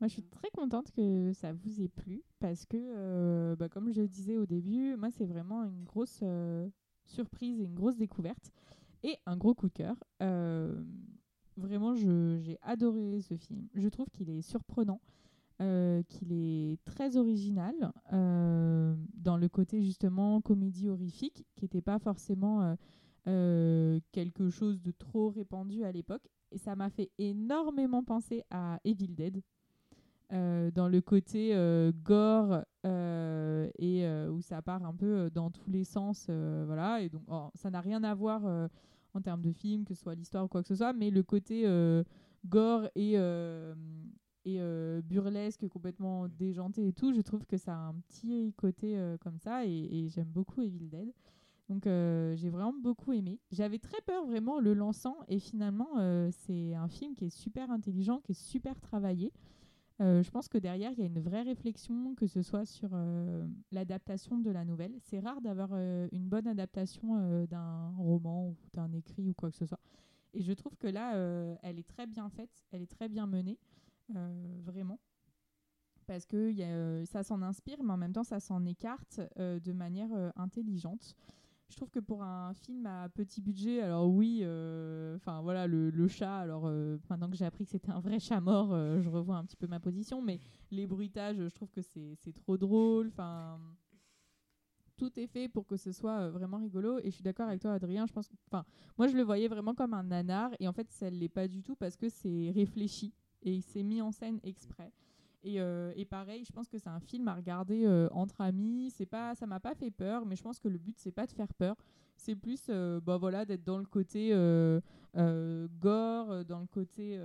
A: Moi, je suis très contente que ça vous ait plu parce que, euh, bah, comme je le disais au début, moi, c'est vraiment une grosse euh, surprise et une grosse découverte et un gros coup de cœur. Euh, vraiment, j'ai adoré ce film. Je trouve qu'il est surprenant, euh, qu'il est très original euh, dans le côté justement comédie horrifique, qui n'était pas forcément euh, quelque chose de trop répandu à l'époque. Et ça m'a fait énormément penser à Evil Dead. dans le côté gore et où ça part un peu dans tous les sens voilà et donc oh, ça n'a rien à voir en termes de film que ce soit l'histoire ou quoi que ce soit mais le côté euh, gore et euh, et euh, burlesque, complètement déjanté et tout. Je trouve que ça a un petit côté comme ça et, et j'aime beaucoup Evil Dead. Donc euh, j'ai vraiment beaucoup aimé. J'avais très peur vraiment en le lançant et finalement euh, c'est un film qui est super intelligent, qui est super travaillé. Euh, je pense que derrière il y a une vraie réflexion, que ce soit sur euh, l'adaptation de la nouvelle. C'est rare d'avoir euh, une bonne adaptation d'un roman ou d'un écrit ou quoi que ce soit. Et je trouve que là, elle est très bien faite, elle est très bien menée, vraiment. Parce que ça s'en inspire, mais en même temps, ça s'en écarte de manière intelligente. Je trouve que pour un film à petit budget, alors oui, euh, enfin voilà, le, le chat, alors euh, maintenant que j'ai appris que c'était un vrai chat mort, euh, je revois un petit peu ma position, mais les bruitages, je trouve que c'est trop drôle, enfin tout est fait pour que ce soit vraiment rigolo et je suis d'accord avec toi Adrien je pense enfin moi je le voyais vraiment comme un nanar et en fait ça l'est pas du tout parce que c'est réfléchi et c'est mis en scène exprès et, euh, et pareil je pense que c'est un film à regarder euh, entre amis c'est pas ça m'a pas fait peur mais je pense que le but c'est pas de faire peur c'est plus euh, bah voilà d'être dans le côté gore dans le côté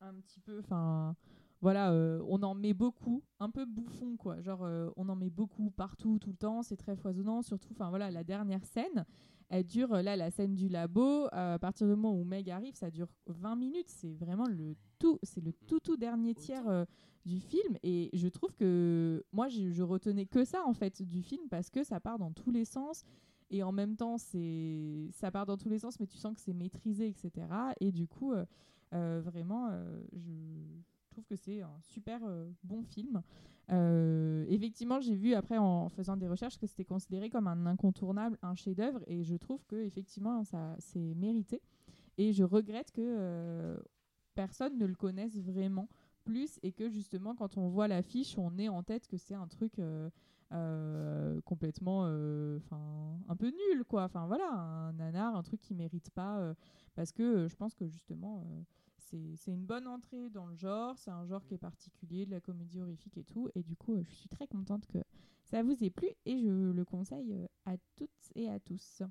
A: un petit peu enfin voilà, on en met beaucoup, un peu bouffon quoi. Genre, on en met beaucoup partout, tout le temps, c'est très foisonnant. Surtout, enfin voilà, la dernière scène, elle dure, là, la scène du labo, à partir du moment où Meg arrive, ça dure 20 minutes. C'est vraiment le tout, c'est le tout, tout dernier tiers euh, du film. Et je trouve que moi, je, je retenais que ça en fait du film parce que ça part dans tous les sens. Et en même temps, c'est ça part dans tous les sens, mais tu sens que c'est maîtrisé, etc. Et du coup, euh, euh, vraiment, je trouve que c'est un super bon film. Effectivement, j'ai vu après en faisant des recherches que c'était considéré comme un incontournable, un chef-d'œuvre, et je trouve que effectivement ça c'est mérité. Et je regrette que euh, personne ne le connaisse vraiment plus et que justement quand on voit l'affiche, on ait en tête que c'est un truc euh, euh, complètement, euh, enfin un peu nul quoi. Enfin voilà, un nanar, un truc qui mérite pas parce que je pense que justement c'est une bonne entrée dans le genre, c'est un genre qui est particulier, de la comédie horrifique et tout, et du coup je suis très contente que ça vous ait plu et je le conseille à toutes et à tous.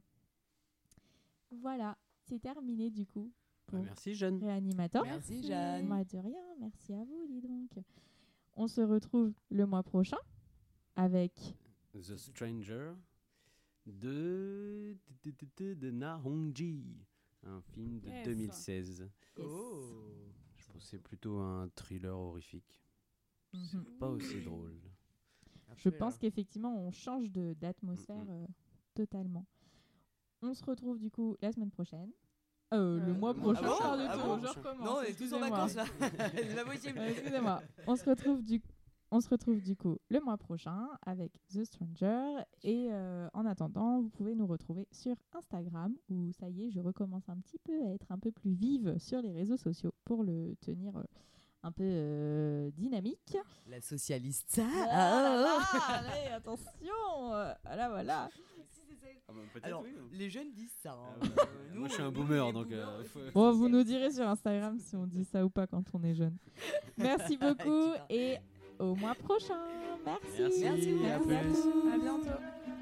A: Voilà, c'est terminé du coup.
H: Bah, merci, Jeanne.
A: Réanimateur.
G: Merci, Jeanne.
A: Moi de rien, merci à vous, dis donc. On se retrouve le mois prochain avec
H: The Stranger de, de, de, de, de Na Hong-ji, un film de
F: Yes.
H: 2016.
G: Oh.
H: Je pense que c'est plutôt un thriller horrifique. C'est
A: Mhm.
H: pas aussi drôle.
A: Je pense qu'effectivement, on change de- d'atmosphère euh, totalement. On se retrouve du coup la semaine prochaine. Euh, le
F: Euh,
A: mois
F: ah
A: prochain,
G: Ah bon
A: je recommence.
G: Non, on est tous en vacances là. c'est pas possible.
A: Euh, Excusez-moi. On se retrouve du on se retrouve du coup le mois prochain avec The Stranger et euh, en attendant vous pouvez nous retrouver sur Instagram où ça y est je recommence un petit peu à être un peu plus vive sur les réseaux sociaux pour le tenir euh, un peu euh, dynamique.
G: La socialiste.
A: Ah là là, allez, attention Voilà voilà.
H: Ah bah,
G: Alors, les jeunes disent ça. hein.
H: Ah.
G: Euh,
H: Moi, je suis un boomer, donc, euh, faut-
A: Bon vous nous direz sur Instagram si on dit ça ou pas quand on est jeune. Merci beaucoup et au mois prochain. Merci.
H: Merci,
G: Merci beaucoup.
H: à.
F: À bientôt.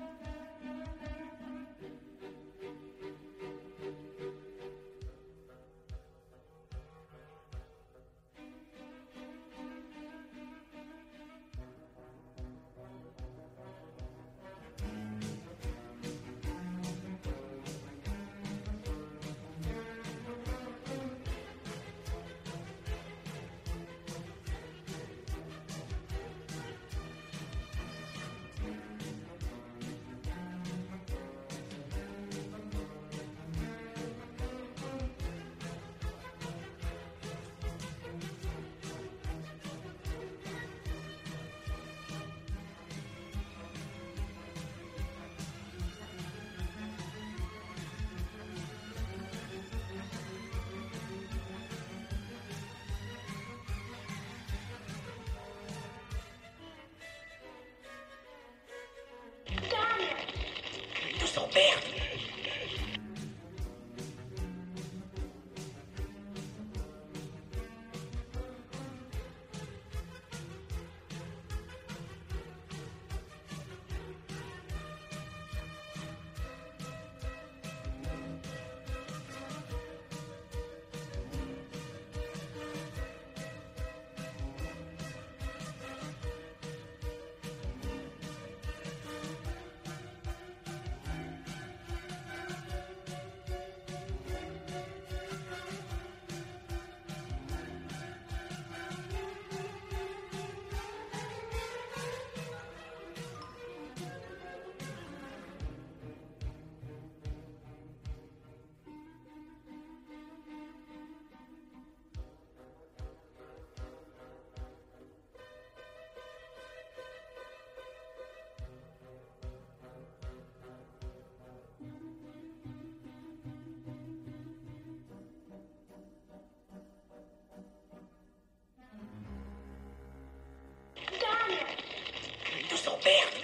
I: there.